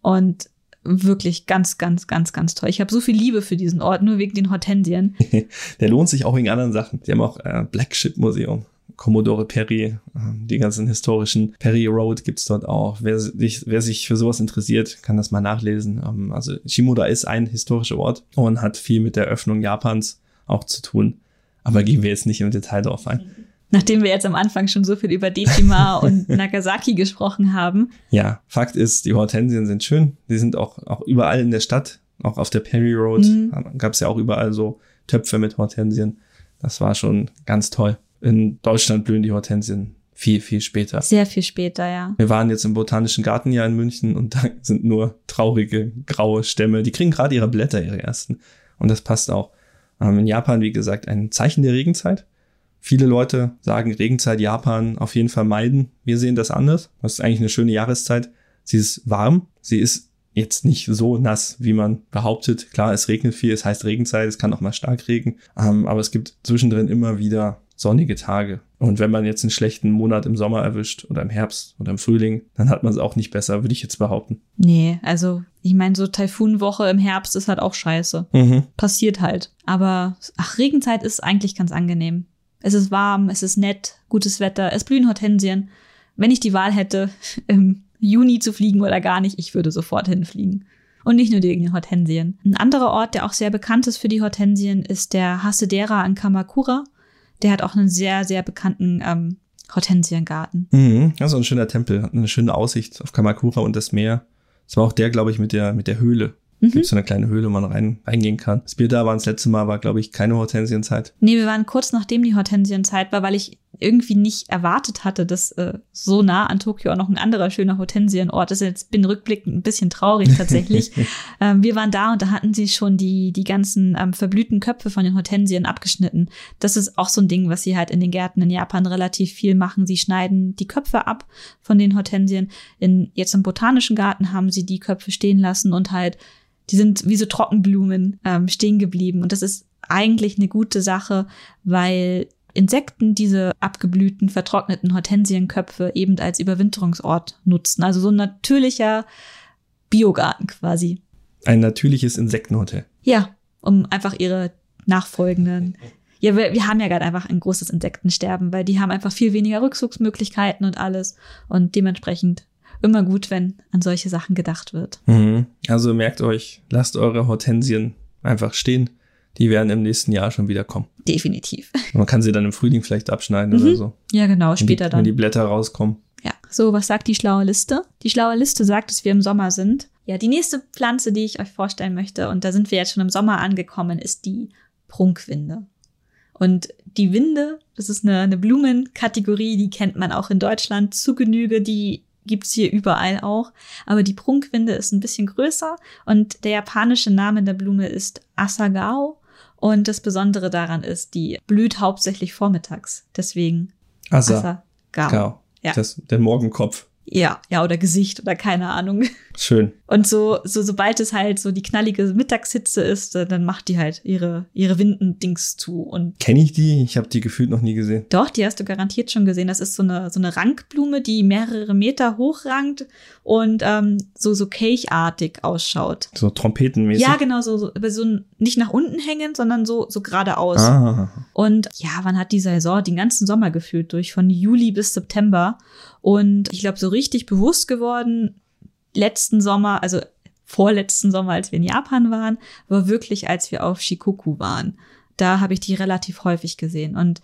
Und wirklich ganz, ganz, ganz, ganz toll. Ich habe so viel Liebe für diesen Ort, nur wegen den Hortensien. Der lohnt sich auch wegen anderen Sachen. Die haben auch äh, Black Ship Museum. Commodore Perry, äh, die ganzen historischen Perry Road gibt's dort auch. Wer sich, wer sich für sowas interessiert, kann das mal nachlesen. Ähm, also Shimoda ist ein historischer Ort und hat viel mit der Öffnung Japans auch zu tun. Aber gehen wir jetzt nicht im Detail drauf ein. Nachdem wir jetzt am Anfang schon so viel über Dejima und Nagasaki gesprochen haben. Ja, Fakt ist, die Hortensien sind schön. Die sind auch, auch überall in der Stadt, auch auf der Perry Road. Mhm. Gab es ja auch überall so Töpfe mit Hortensien. Das war schon ganz toll. In Deutschland blühen die Hortensien viel, viel später. Sehr viel später, ja. Wir waren jetzt im Botanischen Garten ja in München und da sind nur traurige, graue Stämme. Die kriegen gerade ihre Blätter, ihre ersten. Und das passt auch. Ähm, in Japan, wie gesagt, ein Zeichen der Regenzeit. Viele Leute sagen Regenzeit Japan auf jeden Fall meiden. Wir sehen das anders. Das ist eigentlich eine schöne Jahreszeit. Sie ist warm. Sie ist jetzt nicht so nass, wie man behauptet. Klar, es regnet viel, es heißt Regenzeit, es kann auch mal stark regnen, ähm, aber es gibt zwischendrin immer wieder sonnige Tage. Und wenn man jetzt einen schlechten Monat im Sommer erwischt oder im Herbst oder im Frühling, dann hat man es auch nicht besser, würde ich jetzt behaupten. Nee, also ich meine, so Taifunwoche im Herbst ist halt auch scheiße. Mhm. Passiert halt. Aber ach, Regenzeit ist eigentlich ganz angenehm. Es ist warm, es ist nett, gutes Wetter, es blühen Hortensien. Wenn ich die Wahl hätte, im Juni zu fliegen oder gar nicht, ich würde sofort hinfliegen. Und nicht nur wegen den Hortensien. Ein anderer Ort, der auch sehr bekannt ist für die Hortensien, ist der Hasedera an Kamakura. Der hat auch einen sehr, sehr bekannten ähm, Hortensiengarten. Mhm. Also ein schöner Tempel, hat eine schöne Aussicht auf Kamakura und das Meer. Das war auch der, glaube ich, mit der, mit der Höhle. Mhm. Gibt so eine kleine Höhle, wo man rein, reingehen kann. Das Bier da war das letzte Mal, war, glaube ich, keine Hortensienzeit. Nee, wir waren kurz nachdem die Hortensienzeit war, weil ich irgendwie nicht erwartet hatte, dass äh, so nah an Tokio auch noch ein anderer schöner Hortensienort ist. Jetzt bin rückblickend ein bisschen traurig tatsächlich. ähm, wir waren da und da hatten sie schon die, die ganzen ähm, verblühten Köpfe von den Hortensien abgeschnitten. Das ist auch so ein Ding, was sie halt in den Gärten in Japan relativ viel machen. Sie schneiden die Köpfe ab von den Hortensien. In, jetzt im Botanischen Garten haben sie die Köpfe stehen lassen und halt, die sind wie so Trockenblumen ähm, stehen geblieben. Und das ist eigentlich eine gute Sache, weil Insekten diese abgeblühten, vertrockneten Hortensienköpfe eben als Überwinterungsort nutzen. Also so ein natürlicher Biogarten quasi. Ein natürliches Insektenhotel. Ja, um einfach ihre nachfolgenden. Ja, wir, wir haben ja gerade einfach ein großes Insektensterben, weil die haben einfach viel weniger Rückzugsmöglichkeiten und alles. Und dementsprechend immer gut, wenn an solche Sachen gedacht wird. Mhm. Also merkt euch, lasst eure Hortensien einfach stehen die werden im nächsten Jahr schon wieder kommen. Definitiv. Man kann sie dann im Frühling vielleicht abschneiden mhm. oder so. Ja, genau, später die, dann. Wenn die Blätter rauskommen. Ja, so, was sagt die schlaue Liste? Die schlaue Liste sagt, dass wir im Sommer sind. Ja, die nächste Pflanze, die ich euch vorstellen möchte, und da sind wir jetzt schon im Sommer angekommen, ist die Prunkwinde. Und die Winde, das ist eine, eine Blumenkategorie, die kennt man auch in Deutschland zu Genüge. Die gibt's hier überall auch. Aber die Prunkwinde ist ein bisschen größer und der japanische Name der Blume ist Asagao. Und das Besondere daran ist, die blüht hauptsächlich vormittags. Deswegen Asagao. Asagao. Ja. Das, der Morgenkopf. Ja, ja, oder Gesicht oder keine Ahnung. Schön. Und so, so, sobald es halt so die knallige Mittagshitze ist, dann macht die halt ihre, ihre Windendings zu. Und Kenne ich die? Ich habe die gefühlt noch nie gesehen. Doch, die hast du garantiert schon gesehen. Das ist so eine, so eine Rankblume, die mehrere Meter hoch rankt und ähm, so, so kelchartig ausschaut. So trompetenmäßig. Ja, genau, so, so, so nicht nach unten hängend, sondern so, so geradeaus. Ah. Und ja, wann hat die Saison den ganzen Sommer gefühlt durch, von Juli bis September. Und ich glaube, so richtig bewusst geworden, letzten Sommer, also vorletzten Sommer, als wir in Japan waren, war wirklich, als wir auf Shikoku waren. Da habe ich die relativ häufig gesehen. Und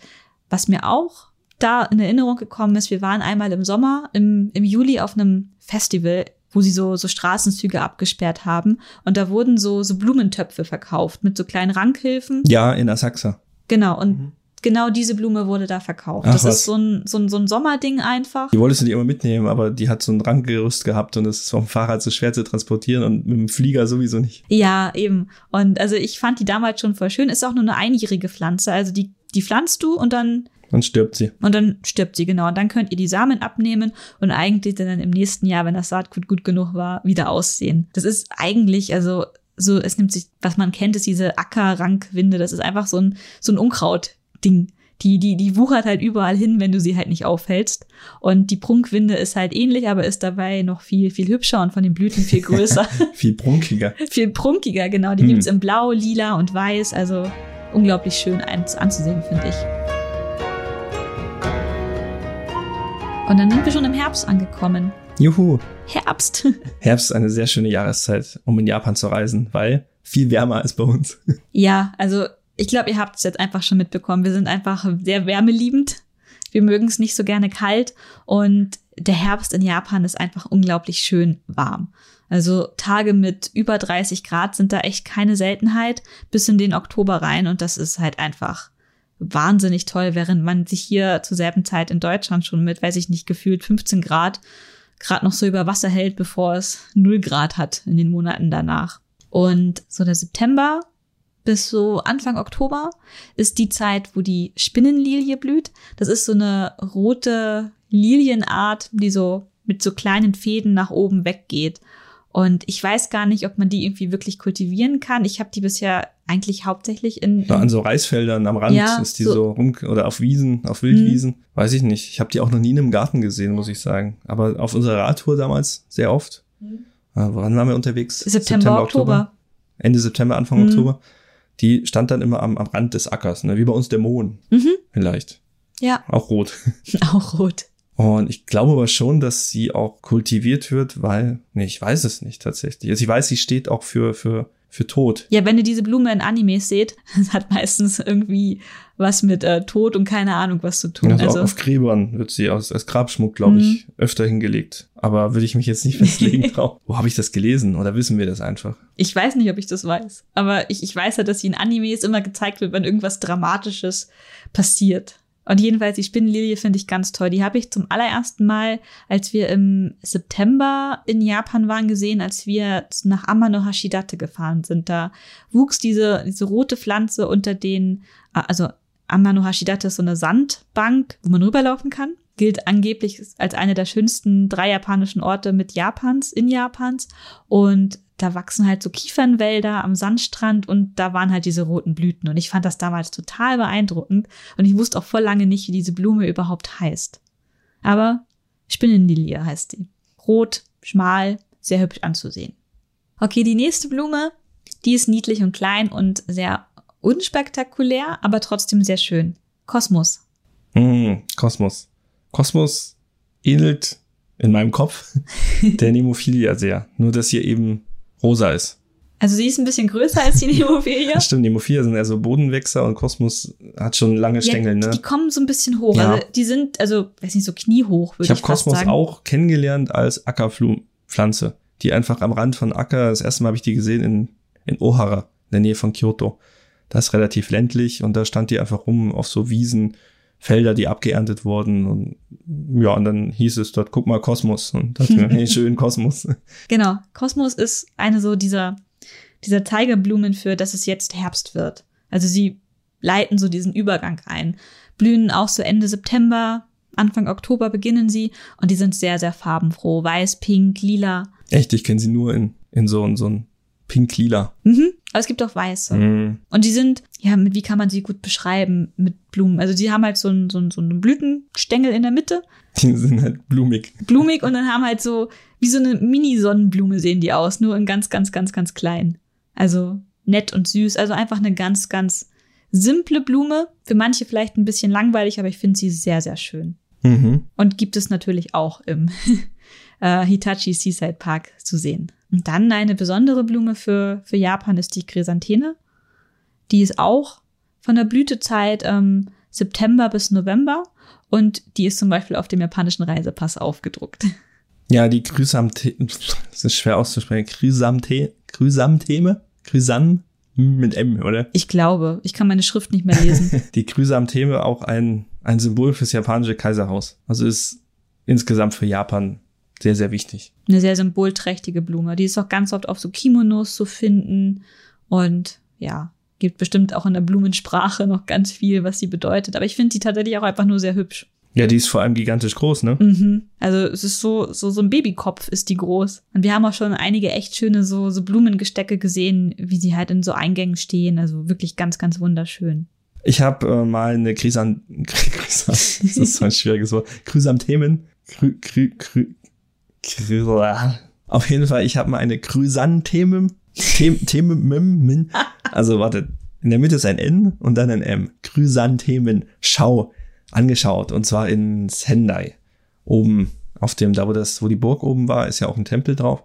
was mir auch da in Erinnerung gekommen ist, wir waren einmal im Sommer, im, im Juli auf einem Festival, wo sie so, so Straßenzüge abgesperrt haben. Und da wurden so, so Blumentöpfe verkauft mit so kleinen Rankhilfen. Ja, in Asakusa. Genau. Und mhm genau diese Blume wurde da verkauft. Ach, das was? ist so ein, so, ein, so ein Sommerding einfach. Die wolltest du die immer mitnehmen, aber die hat so ein Ranggerüst gehabt und es ist vom Fahrrad so schwer zu transportieren und mit dem Flieger sowieso nicht. Ja, eben. Und also ich fand die damals schon voll schön. Ist auch nur eine einjährige Pflanze. Also die, die pflanzt du und dann dann stirbt sie. Und dann stirbt sie, genau. Und dann könnt ihr die Samen abnehmen und eigentlich dann im nächsten Jahr, wenn das Saatgut gut genug war, wieder aussehen. Das ist eigentlich, also so, es nimmt sich, was man kennt, ist diese Ackerrankwinde. Das ist einfach so ein, so ein Unkraut. Ding. Die, die, die wuchert halt überall hin, wenn du sie halt nicht aufhältst. Und die Prunkwinde ist halt ähnlich, aber ist dabei noch viel, viel hübscher und von den Blüten viel größer. viel prunkiger. viel prunkiger, genau. Die hm. gibt's in Blau, Lila und Weiß. Also unglaublich schön anzusehen, finde ich. Und dann sind wir schon im Herbst angekommen. Juhu. Herbst. Herbst ist eine sehr schöne Jahreszeit, um in Japan zu reisen, weil viel wärmer als bei uns. Ja, also ich glaube, ihr habt es jetzt einfach schon mitbekommen. Wir sind einfach sehr wärmeliebend. Wir mögen es nicht so gerne kalt und der Herbst in Japan ist einfach unglaublich schön warm. Also Tage mit über 30 Grad sind da echt keine Seltenheit bis in den Oktober rein und das ist halt einfach wahnsinnig toll, während man sich hier zur selben Zeit in Deutschland schon mit, weiß ich nicht, gefühlt 15 Grad gerade noch so über Wasser hält, bevor es 0 Grad hat in den Monaten danach. Und so der September bis so Anfang Oktober ist die Zeit, wo die Spinnenlilie blüht. Das ist so eine rote Lilienart, die so mit so kleinen Fäden nach oben weggeht. Und ich weiß gar nicht, ob man die irgendwie wirklich kultivieren kann. Ich habe die bisher eigentlich hauptsächlich in, in an so Reisfeldern am Rand Ja, ist die so- so, rum oder auf Wiesen, auf Wildwiesen. Weiß ich nicht. Ich habe die auch noch nie in einem Garten gesehen, muss ich sagen. Aber auf unserer Radtour damals sehr oft. Äh, woran waren wir unterwegs? September, Oktober. Ende September, Anfang Mhm. Oktober. Die stand dann immer am, am Rand des Ackers, ne? wie bei uns der Mohn Mhm. vielleicht. Ja, Auch rot. auch rot. Und ich glaube aber schon, dass sie auch kultiviert wird, weil, nee, ich weiß es nicht tatsächlich. Also ich weiß, sie steht auch für, für, für Tod. Ja, wenn ihr diese Blume in Animes seht, das hat meistens irgendwie was mit äh, Tod und keine Ahnung was zu tun. Also, Also, auf Gräbern wird sie als, als Grabschmuck, glaube Mhm. ich, öfter hingelegt. Aber würde ich mich jetzt nicht festlegen drauf. Wo habe ich das gelesen? Oder wissen wir das einfach? ich weiß nicht, ob ich das weiß, aber ich, ich weiß ja, dass sie in Animes immer gezeigt wird, wenn irgendwas Dramatisches passiert. Und jedenfalls, die Spinnenlilie finde ich ganz toll. Die habe ich zum allerersten Mal, als wir im September in Japan waren, gesehen, als wir nach Amano Hashidate gefahren sind. Da wuchs diese, diese rote Pflanze unter den, also Amano Hashidate ist so eine Sandbank, wo man rüberlaufen kann. Gilt angeblich als eine der schönsten drei japanischen Orte mit Japans, in Japans. Und da wachsen halt so Kiefernwälder am Sandstrand und da waren halt diese roten Blüten. Und ich fand das damals total beeindruckend. Und ich wusste auch voll lange nicht, wie diese Blume überhaupt heißt. Aber Spinnenlilie heißt sie. Rot, schmal, sehr hübsch anzusehen. Okay, die nächste Blume, die ist niedlich und klein und sehr unspektakulär, aber trotzdem sehr schön. Kosmos. Hm, Kosmos. Kosmos ähnelt in meinem Kopf der Nemophilia sehr. Nur, dass hier eben rosa ist. Also sie ist ein bisschen größer als die Nemophilia. Stimmt, Nemophilia sind eher so Bodenwächser und Kosmos hat schon lange Stängel, ja, ne? Die kommen so ein bisschen hoch. Ja. Also die sind, also, weiß nicht, so kniehoch, würde Ich ich, habe fast Kosmos sagen. auch kennengelernt als Ackerpflanze, die einfach am Rand von Acker, das erste Mal habe ich die gesehen in, in Ohara, in der Nähe von Kyoto. Das ist relativ ländlich und da stand die einfach rum auf so Wiesen, Felder, die abgeerntet wurden und ja, und dann hieß es dort, guck mal, Kosmos und dachte mir, hey, schön Kosmos. Genau. Kosmos ist eine so dieser, dieser Zeigerblumen für, dass es jetzt Herbst wird. Also sie leiten so diesen Übergang ein. Blühen auch so Ende September, Anfang Oktober beginnen sie und die sind sehr, sehr farbenfroh. Weiß, pink, lila. Echt, ich kenne sie nur in, in so, so ein pink-lila. Mhm. Aber es gibt auch weiße. Mhm. Und die sind, ja, mit, wie kann man sie gut beschreiben mit Blumen? Also die haben halt so einen so einen- so einen Blütenstängel in der Mitte, Die sind halt blumig. blumig und dann haben halt so, wie so eine Mini-Sonnenblume sehen die aus, nur in ganz, ganz, ganz, ganz klein. Also nett und süß. Also einfach eine ganz, ganz simple Blume. Für manche vielleicht ein bisschen langweilig, aber ich finde sie sehr, sehr schön. Mhm. Und gibt es natürlich auch im äh, Hitachi Seaside Park zu sehen. Und dann eine besondere Blume für, für Japan ist die Chrysantheme. Die ist auch von der Blütezeit ähm, September bis November und die ist zum Beispiel auf dem japanischen Reisepass aufgedruckt. Ja, die Chrysantheme, das ist schwer auszusprechen, Chrysamte, Chrysantheme, Chrysam mit M, oder? Ich glaube, ich kann meine Schrift nicht mehr lesen. Die Chrysantheme auch ein, ein Symbol fürs japanische Kaiserhaus. Also ist insgesamt für Japan sehr, sehr wichtig. Eine sehr symbolträchtige Blume. Die ist auch ganz oft auf so Kimonos zu finden und ja, gibt bestimmt auch in der Blumensprache noch ganz viel, was sie bedeutet. Aber ich finde sie tatsächlich auch einfach nur sehr hübsch. Ja, die ist vor allem gigantisch groß, ne? Mhm. Also es ist so, so, so ein Babykopf ist die groß. Und wir haben auch schon einige echt schöne so, so Blumengestecke gesehen, wie sie halt in so Eingängen stehen. Also wirklich ganz, ganz wunderschön. Ich habe äh, mal eine Chrysan, Chrysam, das ist so ein schwieriges Wort, Chrysanthemen, Cry, Cry, Cry, auf jeden Fall, ich habe mal eine Chrysanthemen, Them, Themen, also warte, in der Mitte ist ein N und dann ein M, Chrysanthemen, Schau, angeschaut und zwar in Sendai, oben auf dem, da wo das, wo die Burg oben war, ist ja auch ein Tempel drauf,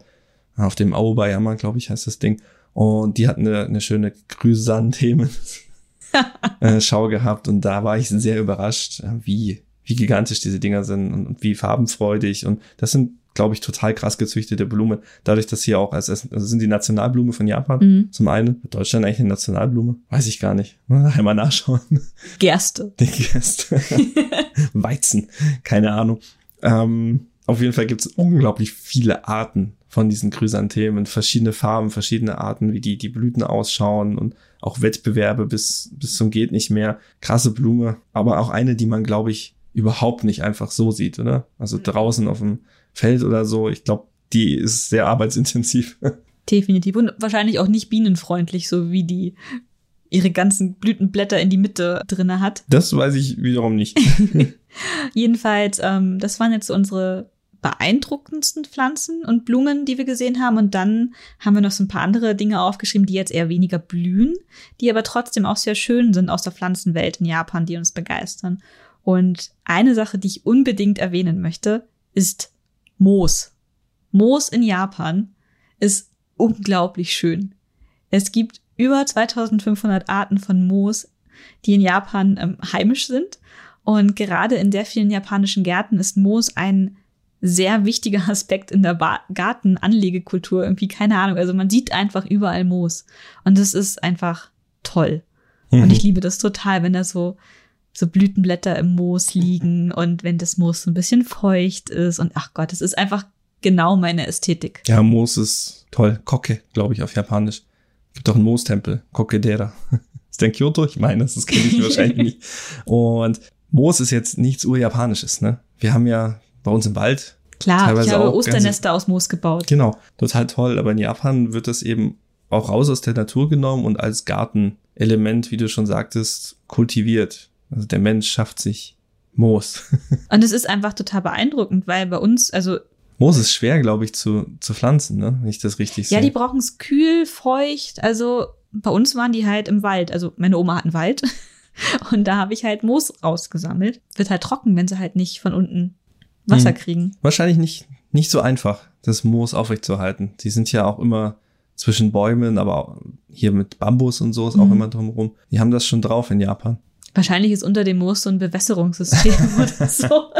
auf dem Aobayama, glaube ich, heißt das Ding. Und die hatten eine, eine schöne Chrysanthemen äh, Schau gehabt. Und da war ich sehr überrascht, wie, wie gigantisch diese Dinger sind und, und wie farbenfreudig. Und das sind, glaube ich, total krass gezüchtete Blumen. Dadurch, dass hier auch, als, also sind die Nationalblume von Japan Mhm. zum einen. Deutschland eigentlich eine Nationalblume? Weiß ich gar nicht. Nachher mal nachschauen. Gerste. Die Gerste. Weizen. Keine Ahnung. Ähm, auf jeden Fall gibt es unglaublich viele Arten von diesen Chrysanthemen, verschiedene Farben, verschiedene Arten, wie die, die Blüten ausschauen und auch Wettbewerbe bis, bis zum geht nicht mehr. Krasse Blume, aber auch eine, die man, glaube ich, überhaupt nicht einfach so sieht, oder? Also draußen auf dem Feld oder so. Ich glaube, die ist sehr arbeitsintensiv. Definitiv. Und wahrscheinlich auch nicht bienenfreundlich, so wie die ihre ganzen Blütenblätter in die Mitte drinne hat. Das weiß ich wiederum nicht. Jedenfalls, ähm, das waren jetzt unsere beeindruckendsten Pflanzen und Blumen, die wir gesehen haben. Und dann haben wir noch so ein paar andere Dinge aufgeschrieben, die jetzt eher weniger blühen, die aber trotzdem auch sehr schön sind aus der Pflanzenwelt in Japan, die uns begeistern. Und eine Sache, die ich unbedingt erwähnen möchte, ist Moos. Moos in Japan ist unglaublich schön. Es gibt über 2500 Arten von Moos, die in Japan ähm, heimisch sind. Und gerade in sehr vielen japanischen Gärten ist Moos ein sehr wichtiger Aspekt in der ba Gartenanlegekultur. Irgendwie, keine Ahnung. Also man sieht einfach überall Moos. Und das ist einfach toll. Mhm. Und ich liebe das total, wenn da so, so Blütenblätter im Moos liegen und wenn das Moos so ein bisschen feucht ist. Und ach Gott, es ist einfach genau meine Ästhetik. Ja, Moos ist toll. Koke, glaube ich, auf Japanisch. Gibt auch einen Moostempel, Kokedera. ist der in Kyoto? Ich meine, das kenne ich wahrscheinlich nicht. Und Moos ist jetzt nichts urjapanisches, ne? Wir haben ja bei uns im Wald. Klar, ich habe Osternester aus Moos gebaut. Genau, total toll. Aber in Japan wird das eben auch raus aus der Natur genommen und als Gartenelement, wie du schon sagtest, kultiviert. Also der Mensch schafft sich Moos. und es ist einfach total beeindruckend, weil bei uns, also Moos ist schwer, glaube ich, zu, zu pflanzen, ne? Wenn ich das richtig sehe. Ja, die brauchen es kühl, feucht. Also bei uns waren die halt im Wald. Also meine Oma hat einen Wald. Und da habe ich halt Moos rausgesammelt. Wird halt trocken, wenn sie halt nicht von unten Wasser hm. kriegen. Wahrscheinlich nicht, nicht so einfach, das Moos aufrechtzuerhalten. Die sind ja auch immer zwischen Bäumen, aber hier mit Bambus und so ist mhm. auch immer drumherum. Die haben das schon drauf in Japan. Wahrscheinlich ist unter dem Moos so ein Bewässerungssystem oder so,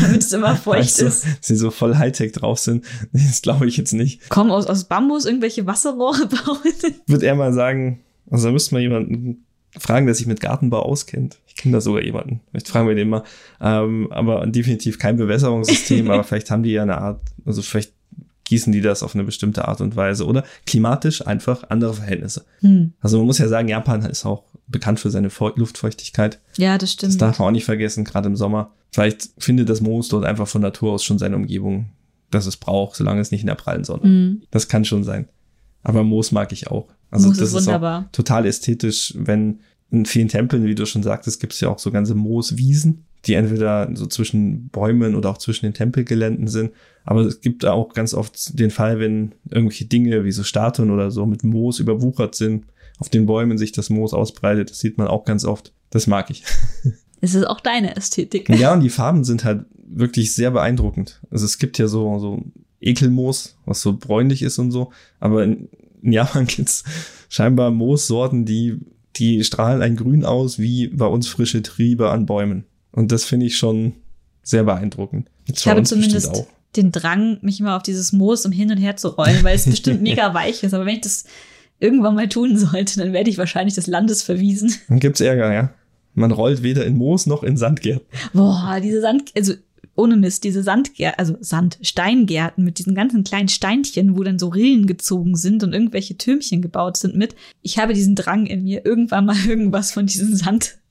damit es immer feucht weißt du, ist. Sie so voll Hightech drauf sind, das glaube ich jetzt nicht. Kommen aus, aus Bambus irgendwelche Wasserrohre bauen? Würde er mal sagen, also da müsste man jemanden fragen, der sich mit Gartenbau auskennt. Ich kenne da sogar jemanden. Vielleicht fragen wir den mal. Ähm, aber definitiv kein Bewässerungssystem, aber vielleicht haben die ja eine Art, also vielleicht gießen die das auf eine bestimmte Art und Weise oder klimatisch einfach andere Verhältnisse. Hm. Also man muss ja sagen, Japan ist auch bekannt für seine Luftfeuchtigkeit. Ja, das stimmt. Das darf man auch nicht vergessen, gerade im Sommer. Vielleicht findet das Moos dort einfach von Natur aus schon seine Umgebung, dass es braucht, solange es nicht in der prallen Sonne. Mhm. Das kann schon sein. Aber Moos mag ich auch. Also Moos das ist, wunderbar. Ist total ästhetisch, wenn in vielen Tempeln, wie du schon sagtest, gibt es ja auch so ganze Mooswiesen, die entweder so zwischen Bäumen oder auch zwischen den Tempelgeländen sind. Aber es gibt auch ganz oft den Fall, wenn irgendwelche Dinge wie so Statuen oder so mit Moos überwuchert sind, auf den Bäumen sich das Moos ausbreitet. Das sieht man auch ganz oft. Das mag ich. Es ist auch deine Ästhetik. Ja, und die Farben sind halt wirklich sehr beeindruckend. Also es gibt ja so, so Ekelmoos, was so bräunlich ist und so. Aber in, in Japan gibt's scheinbar Moossorten, die, die strahlen ein Grün aus, wie bei uns frische Triebe an Bäumen. Und das finde ich schon sehr beeindruckend. Jetzt ich habe zumindest den Drang, mich immer auf dieses Moos um hin und her zu rollen, weil es bestimmt mega weich ist. Aber wenn ich das irgendwann mal tun sollte, dann werde ich wahrscheinlich des Landes verwiesen. Dann gibt's Ärger, ja. Man rollt weder in Moos noch in Sandgärten. Boah, diese Sand, also ohne Mist, diese Sandgärten, also Sand, Steingärten mit diesen ganzen kleinen Steinchen, wo dann so Rillen gezogen sind und irgendwelche Türmchen gebaut sind mit. Ich habe diesen Drang in mir, irgendwann mal irgendwas von diesen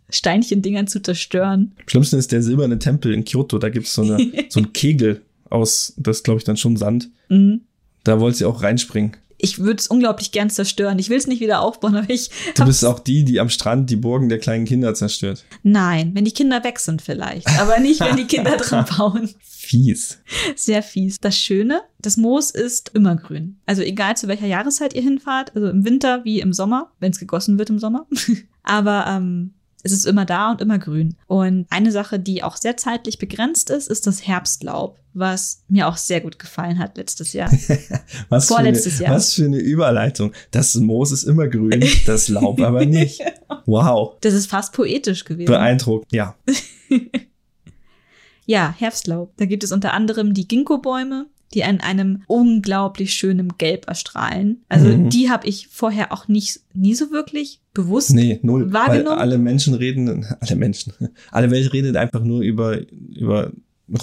Sandsteinchen-Dingern zu zerstören. Am schlimmsten ist der silberne Tempel in Kyoto. Da gibt's so, eine, so einen Kegel aus, das glaube ich dann schon Sand. Mhm. Da wollte sie auch reinspringen ich würde es unglaublich gern zerstören. Ich will es nicht wieder aufbauen, aber ich. Du bist auch die, die am Strand die Burgen der kleinen Kinder zerstört. Nein, wenn die Kinder weg sind vielleicht, aber nicht, wenn die Kinder dran bauen. Fies. Sehr fies. Das Schöne, das Moos ist immergrün. Also egal zu welcher Jahreszeit ihr hinfahrt, also im Winter wie im Sommer, wenn es gegossen wird im Sommer. aber ähm, es ist immer da und immer grün. Und eine Sache, die auch sehr zeitlich begrenzt ist, ist das Herbstlaub, was mir auch sehr gut gefallen hat letztes Jahr. was Vorletztes eine, Jahr. Was für eine Überleitung. Das Moos ist immer grün, das Laub aber nicht. Wow. Das ist fast poetisch gewesen. Beeindruckend, ja. ja, Herbstlaub. Da gibt es unter anderem die Ginkgo-Bäume, die an einem unglaublich schönen Gelb erstrahlen. Also mhm. die habe ich vorher auch nicht nie so wirklich bewusst nee, null, wahrgenommen. Weil alle Menschen reden, alle Menschen, alle Welt redet einfach nur über über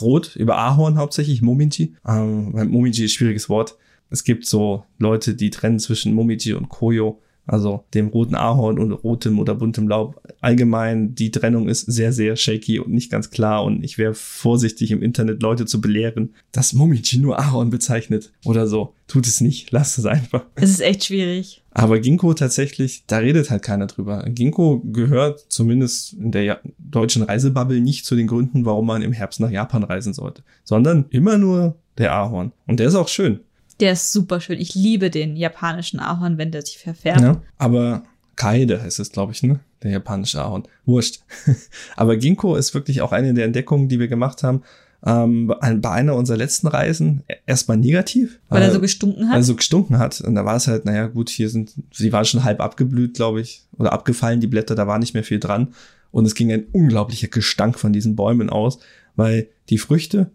Rot, über Ahorn hauptsächlich, Momiji. Ähm, Momiji ist ein schwieriges Wort. Es gibt so Leute, die trennen zwischen Momiji und Koyo. Also dem roten Ahorn und rotem oder buntem Laub. Allgemein, die Trennung ist sehr, sehr shaky und nicht ganz klar. Und ich wäre vorsichtig im Internet Leute zu belehren, dass Momiji nur Ahorn bezeichnet oder so. Tut es nicht, lasst es einfach. Es ist echt schwierig. Aber Ginkgo tatsächlich, da redet halt keiner drüber. Ginkgo gehört zumindest in der deutschen Reisebubble nicht zu den Gründen, warum man im Herbst nach Japan reisen sollte, sondern immer nur der Ahorn. Und der ist auch schön. Der ist super schön. Ich liebe den japanischen Ahorn, wenn der sich verfärbt. Ja, aber Kaide heißt es, glaube ich, ne? Der japanische Ahorn. Wurscht. aber Ginkgo ist wirklich auch eine der Entdeckungen, die wir gemacht haben. Ähm, bei einer unserer letzten Reisen erstmal negativ. Weil er so gestunken hat? Weil er so gestunken hat. Und da war es halt, naja, gut, hier sind, sie waren schon halb abgeblüht, glaube ich, oder abgefallen, die Blätter, da war nicht mehr viel dran. Und es ging ein unglaublicher Gestank von diesen Bäumen aus, weil die Früchte,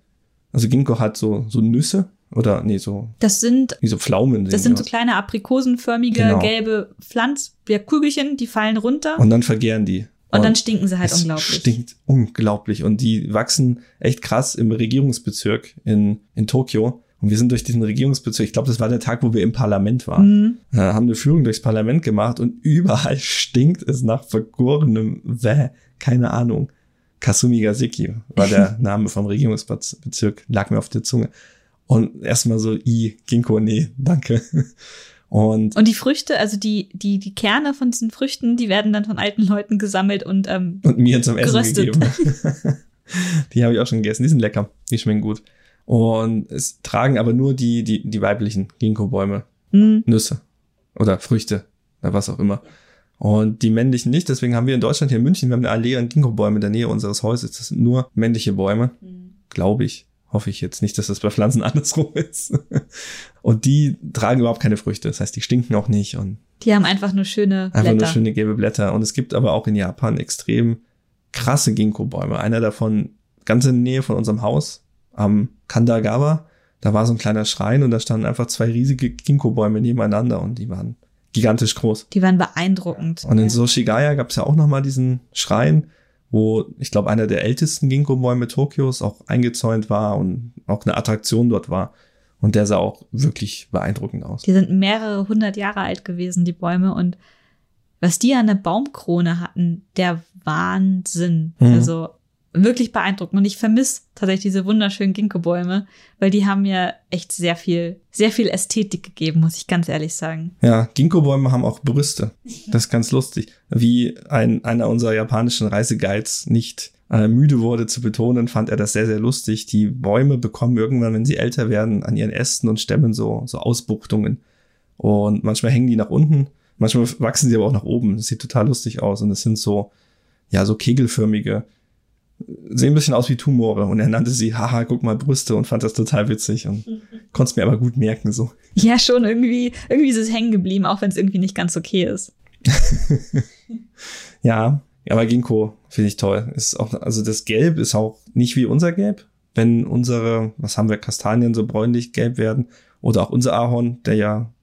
also Ginkgo hat so, so Nüsse, oder nee, so. Das sind. Wie so Pflaumen. Das sind so kleine aprikosenförmige genau. gelbe Pflanz, ja, Kügelchen, die fallen runter. Und dann vergehren die. Und, und dann stinken sie halt unglaublich. Stinkt unglaublich. Und die wachsen echt krass im Regierungsbezirk in, in Tokio. Und wir sind durch diesen Regierungsbezirk, ich glaube, das war der Tag, wo wir im Parlament waren, mhm. äh, haben eine Führung durchs Parlament gemacht und überall stinkt es nach vergorenem Wäh, keine Ahnung. Kasumigaseki war der Name vom Regierungsbezirk, lag mir auf der Zunge. Und erstmal so, i, Ginkgo, nee, danke. Und, und die Früchte, also die, die, die Kerne von diesen Früchten, die werden dann von alten Leuten gesammelt und, ähm, und mir zum Essen geröstet. gegeben. die habe ich auch schon gegessen. Die sind lecker. Die schmecken gut. Und es tragen aber nur die, die, die weiblichen Ginkgo-Bäume. Mhm. Nüsse. Oder Früchte. Oder was auch immer. Und die männlichen nicht. Deswegen haben wir in Deutschland hier in München, wir haben eine Allee an Ginkgo-Bäumen in der Nähe unseres Hauses. Das sind nur männliche Bäume. Mhm. Glaube ich. Hoffe ich jetzt nicht, dass das bei Pflanzen andersrum ist. Und die tragen überhaupt keine Früchte. Das heißt, die stinken auch nicht und die haben einfach nur schöne Blätter. Einfach nur schöne gelbe Blätter. Und es gibt aber auch in Japan extrem krasse Ginkgo-Bäume. Einer davon ganz in der Nähe von unserem Haus am Kandagawa. Da war so ein kleiner Schrein und da standen einfach zwei riesige Ginkgo-Bäume nebeneinander und die waren gigantisch groß. Die waren beeindruckend. Und in Soshigaya gab es ja auch nochmal diesen Schrein wo ich glaube einer der ältesten Ginkgo-Bäume Tokios auch eingezäunt war und auch eine Attraktion dort war. Und der sah auch wirklich beeindruckend aus. Die sind mehrere hundert Jahre alt gewesen, die Bäume. Und was die an der Baumkrone hatten, der Wahnsinn. Mhm. Also wirklich beeindruckend. Und ich vermisse tatsächlich diese wunderschönen Ginkgo-Bäume, weil die haben mir echt sehr viel, sehr viel Ästhetik gegeben, muss ich ganz ehrlich sagen. Ja, Ginkgo-Bäume haben auch Brüste. Das ist ganz lustig. Wie ein, einer unserer japanischen Reiseguides nicht äh, müde wurde zu betonen, fand er das sehr, sehr lustig. Die Bäume bekommen irgendwann, wenn sie älter werden, an ihren Ästen und Stämmen so, so Ausbuchtungen. Und manchmal hängen die nach unten, manchmal wachsen sie aber auch nach oben. Das sieht total lustig aus. Und es sind so, ja, so kegelförmige sehen ein bisschen aus wie Tumore und er nannte sie, haha, guck mal Brüste und fand das total witzig und konnte es mir aber gut merken so. Ja, schon irgendwie, irgendwie ist es hängen geblieben, auch wenn es irgendwie nicht ganz okay ist. ja, aber Ginkgo finde ich toll. Ist auch, also das Gelb ist auch nicht wie unser Gelb. Wenn unsere, was haben wir, Kastanien so bräunlich gelb werden oder auch unser Ahorn, der ja,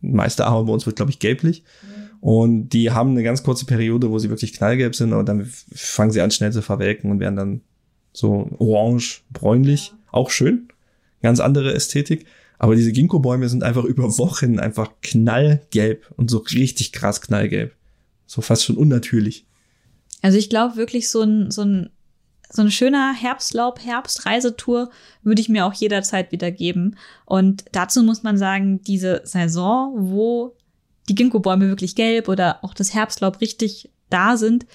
meiste Ahorn bei uns wird, glaube ich, gelblich. Mhm und die haben eine ganz kurze Periode, wo sie wirklich knallgelb sind und dann fangen sie an schnell zu verwelken und werden dann so orange, bräunlich. Ja. Auch schön. Ganz andere Ästhetik. Aber diese Ginkgo-Bäume sind einfach über Wochen einfach knallgelb und so richtig krass knallgelb. So fast schon unnatürlich. Also ich glaube wirklich so ein, so ein, so ein schöner Herbstlaub, Herbstreisetour würde ich mir auch jederzeit wieder geben. Und dazu muss man sagen, diese Saison, wo die Ginkgo-Bäume wirklich gelb oder auch das Herbstlaub richtig da sind,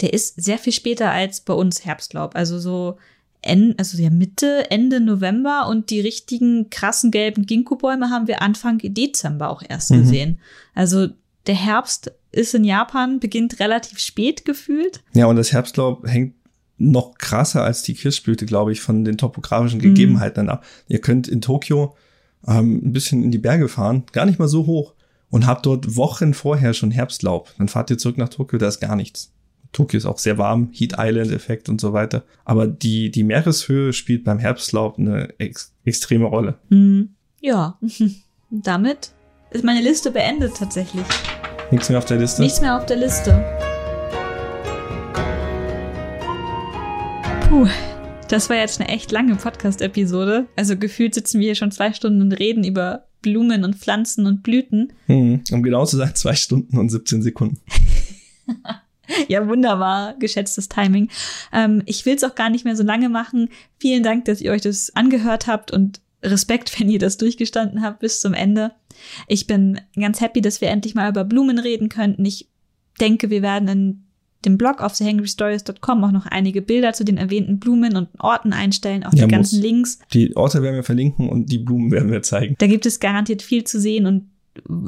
der ist sehr viel später als bei uns Herbstlaub. Also so Ende, also ja Mitte, Ende November und die richtigen krassen gelben Ginkgo-Bäume haben wir Anfang Dezember auch erst mhm. gesehen. Also der Herbst ist in Japan, beginnt relativ spät gefühlt. Ja, und das Herbstlaub hängt noch krasser als die Kirschblüte, glaube ich, von den topografischen mhm. Gegebenheiten ab. Ihr könnt in Tokio ähm, ein bisschen in die Berge fahren, gar nicht mal so hoch und habt dort Wochen vorher schon Herbstlaub. Dann fahrt ihr zurück nach Tokio, da ist gar nichts. Tokio ist auch sehr warm, Heat Island Effekt und so weiter. Aber die, die Meereshöhe spielt beim Herbstlaub eine ex extreme Rolle. Mhm. Ja, damit ist meine Liste beendet tatsächlich. Nichts mehr auf der Liste? Nichts mehr auf der Liste. Puh, das war jetzt eine echt lange Podcast-Episode. Also gefühlt sitzen wir hier schon zwei Stunden und reden über Blumen und Pflanzen und Blüten. Hm, um genau zu sein, zwei Stunden und 17 Sekunden. ja, wunderbar, geschätztes Timing. Ähm, ich will es auch gar nicht mehr so lange machen. Vielen Dank, dass ihr euch das angehört habt und Respekt, wenn ihr das durchgestanden habt bis zum Ende. Ich bin ganz happy, dass wir endlich mal über Blumen reden könnten. Ich denke, wir werden in dem Blog auf thehangrystories.com auch noch einige Bilder zu den erwähnten Blumen und Orten einstellen, auch Ja, die ganzen muss. Links. Die Orte werden wir verlinken und die Blumen werden wir zeigen. Da gibt es garantiert viel zu sehen und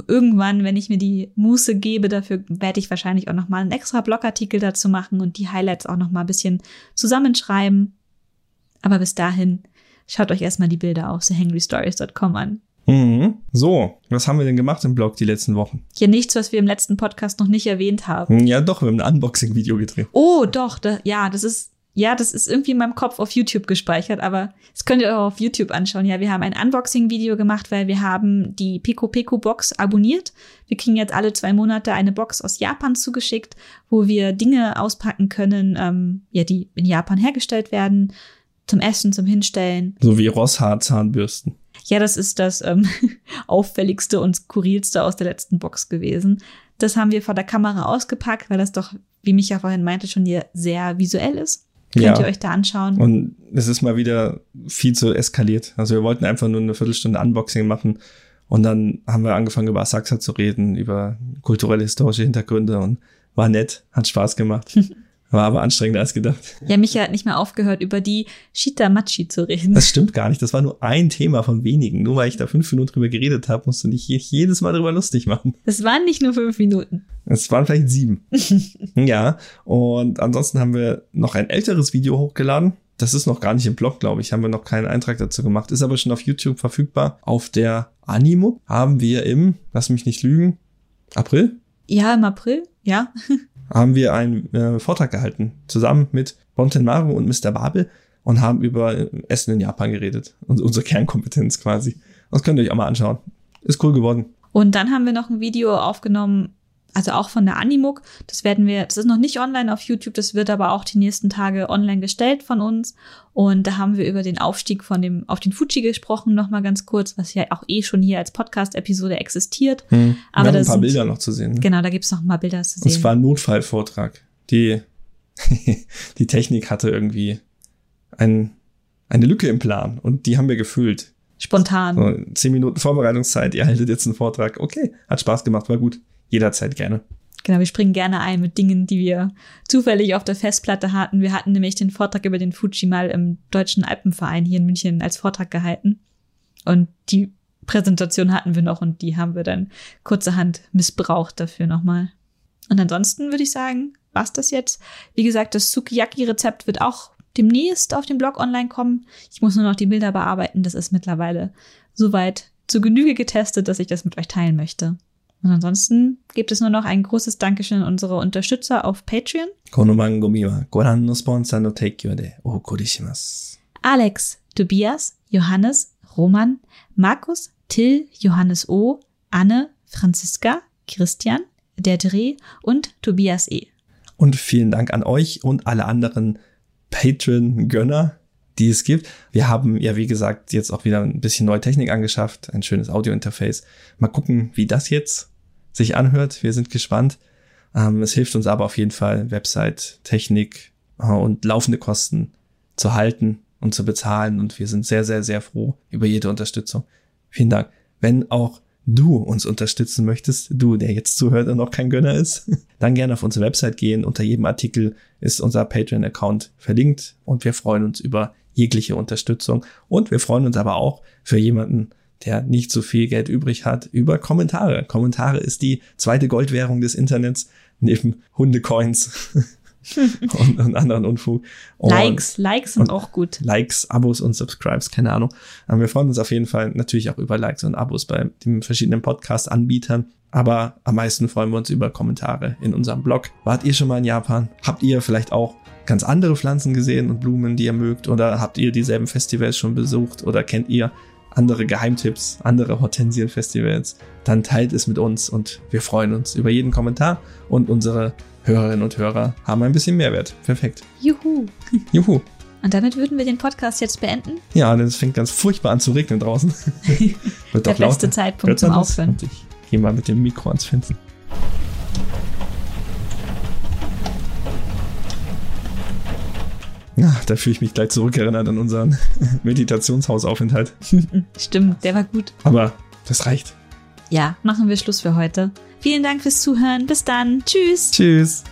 irgendwann, wenn ich mir die Muße gebe, dafür werde ich wahrscheinlich auch noch mal einen extra Blogartikel dazu machen und die Highlights auch noch mal ein bisschen zusammenschreiben. Aber bis dahin schaut euch erstmal die Bilder auf thehangrystories.com an. Mhm. So, was haben wir denn gemacht im Blog die letzten Wochen? Hier nichts, was wir im letzten Podcast noch nicht erwähnt haben. Hm, Ja, doch, wir haben ein Unboxing-Video gedreht. Oh, doch, da, ja, das ist, ja, das ist irgendwie in meinem Kopf auf YouTube gespeichert, aber das könnt ihr auch auf YouTube anschauen. Ja, wir haben ein Unboxing-Video gemacht, weil wir haben die Pico Pico Box abonniert. Wir kriegen jetzt alle zwei Monate eine Box aus Japan zugeschickt, wo wir Dinge auspacken können, ähm, ja, die in Japan hergestellt werden, zum Essen, zum Hinstellen. So wie Rosshaar-Zahnbürsten. Ja, das ist das ähm, auffälligste und skurrilste aus der letzten Box gewesen. Das haben wir vor der Kamera ausgepackt, weil das doch, wie Micha vorhin meinte, schon hier sehr visuell ist. Könnt Ja. ihr euch da anschauen. Und es ist mal wieder viel zu eskaliert. Also wir wollten einfach nur eine Viertelstunde Unboxing machen und dann haben wir angefangen über Asakusa zu reden, über kulturelle, historische Hintergründe und war nett, hat Spaß gemacht. War aber anstrengender als gedacht. ja, Micha hat nicht mehr aufgehört, über die Shitamachi zu reden. Das stimmt gar nicht. Das war nur ein Thema von wenigen. Nur weil ich da fünf Minuten drüber geredet habe, musst du nicht je- jedes Mal drüber lustig machen. Das waren nicht nur fünf Minuten. Es waren vielleicht sieben. ja. Und ansonsten haben wir noch ein älteres Video hochgeladen. Das ist noch gar nicht im Blog, glaube ich. Haben wir noch keinen Eintrag dazu gemacht. Ist aber schon auf YouTube verfügbar. Auf der Animo haben wir im, lass mich nicht lügen, April Ja, im April, ja. haben wir einen äh, Vortrag gehalten. Zusammen mit Bontenmaru und Mr. Babel und haben über äh, Essen in Japan geredet. Und unsere Kernkompetenz quasi. Das könnt ihr euch auch mal anschauen. Ist cool geworden. Und dann haben wir noch ein Video aufgenommen, also auch von der Animuk. Das werden wir, das ist noch nicht online auf YouTube, das wird aber auch die nächsten Tage online gestellt von uns. Und da haben wir über den Aufstieg von dem, auf den Fuji gesprochen, nochmal ganz kurz, was ja auch eh schon hier als Podcast-Episode existiert. Aber Aber wir haben ein paar sind- Bilder noch zu sehen. Ne? Genau, da gibt's noch mal Bilder zu Und es sehen. war ein Notfallvortrag. Die, die Technik hatte irgendwie ein, eine Lücke im Plan und die haben wir gefüllt. Spontan. So, zehn Minuten Vorbereitungszeit, ihr haltet jetzt einen Vortrag. Okay, hat Spaß gemacht, war gut. Jederzeit gerne. Genau, wir springen gerne ein mit Dingen, die wir zufällig auf der Festplatte hatten. Wir hatten nämlich den Vortrag über den Fuji mal im Deutschen Alpenverein hier in München als Vortrag gehalten. Und die Präsentation hatten wir noch und die haben wir dann kurzerhand missbraucht dafür nochmal. Und ansonsten würde ich sagen, war's das jetzt. Wie gesagt, das Sukiyaki-Rezept wird auch demnächst auf dem Blog online kommen. Ich muss nur noch die Bilder bearbeiten. Das ist mittlerweile soweit zu Genüge getestet, dass ich das mit euch teilen möchte. Und ansonsten gibt es nur noch ein großes Dankeschön an unsere Unterstützer auf Patreon. この番組はご覧のスポンサーの提供でお送りします。 Alex, Tobias, Johannes, Roman, Markus, Till, Johannes O, Anne, Franziska, Christian, der Dreh und Tobias E. Und vielen Dank an euch und alle anderen Patreon-Gönner, die es gibt. Wir haben ja, wie gesagt, jetzt auch wieder ein bisschen neue Technik angeschafft, ein schönes Audio-Interface. Mal gucken, wie das jetzt sich anhört. Wir sind gespannt. Ähm, es hilft uns aber auf jeden Fall, Website, Technik äh, und laufende Kosten zu halten und zu bezahlen. Und wir sind sehr, sehr, sehr froh über jede Unterstützung. Vielen Dank. Wenn auch du uns unterstützen möchtest, du, der jetzt zuhört und noch kein Gönner ist, dann gerne auf unsere Website gehen. Unter jedem Artikel ist unser Patreon-Account verlinkt und wir freuen uns über jegliche Unterstützung. Und wir freuen uns aber auch für jemanden, der nicht so viel Geld übrig hat, über Kommentare. Kommentare ist die zweite Goldwährung des Internets neben Hundecoins und, und anderen Unfug. Und Likes, Likes sind und- auch gut. Likes, Abos und Subscribes, keine Ahnung. Aber wir freuen uns auf jeden Fall natürlich auch über Likes und Abos bei den verschiedenen Podcast-Anbietern. Aber am meisten freuen wir uns über Kommentare in unserem Blog. Wart ihr schon mal in Japan? Habt ihr vielleicht auch ganz andere Pflanzen gesehen und Blumen, die ihr mögt? Oder habt ihr dieselben Festivals schon besucht? Oder kennt ihr andere Geheimtipps, andere Hortensien-Festivals? Dann teilt es mit uns und wir freuen uns über jeden Kommentar und unsere Hörerinnen und Hörer haben ein bisschen Mehrwert. Perfekt. Juhu. Juhu. Und damit würden wir den Podcast jetzt beenden. Ja, denn es fängt ganz furchtbar an zu regnen draußen. Der lauter. beste Zeitpunkt Hört zum? Aufhören. Ich gehe mal mit dem Mikro ans Fenster. Ja, da fühle ich mich gleich zurückerinnert an unseren Meditationshausaufenthalt. Stimmt, der war gut. Aber das reicht. Ja, machen wir Schluss für heute. Vielen Dank fürs Zuhören. Bis dann. Tschüss. Tschüss.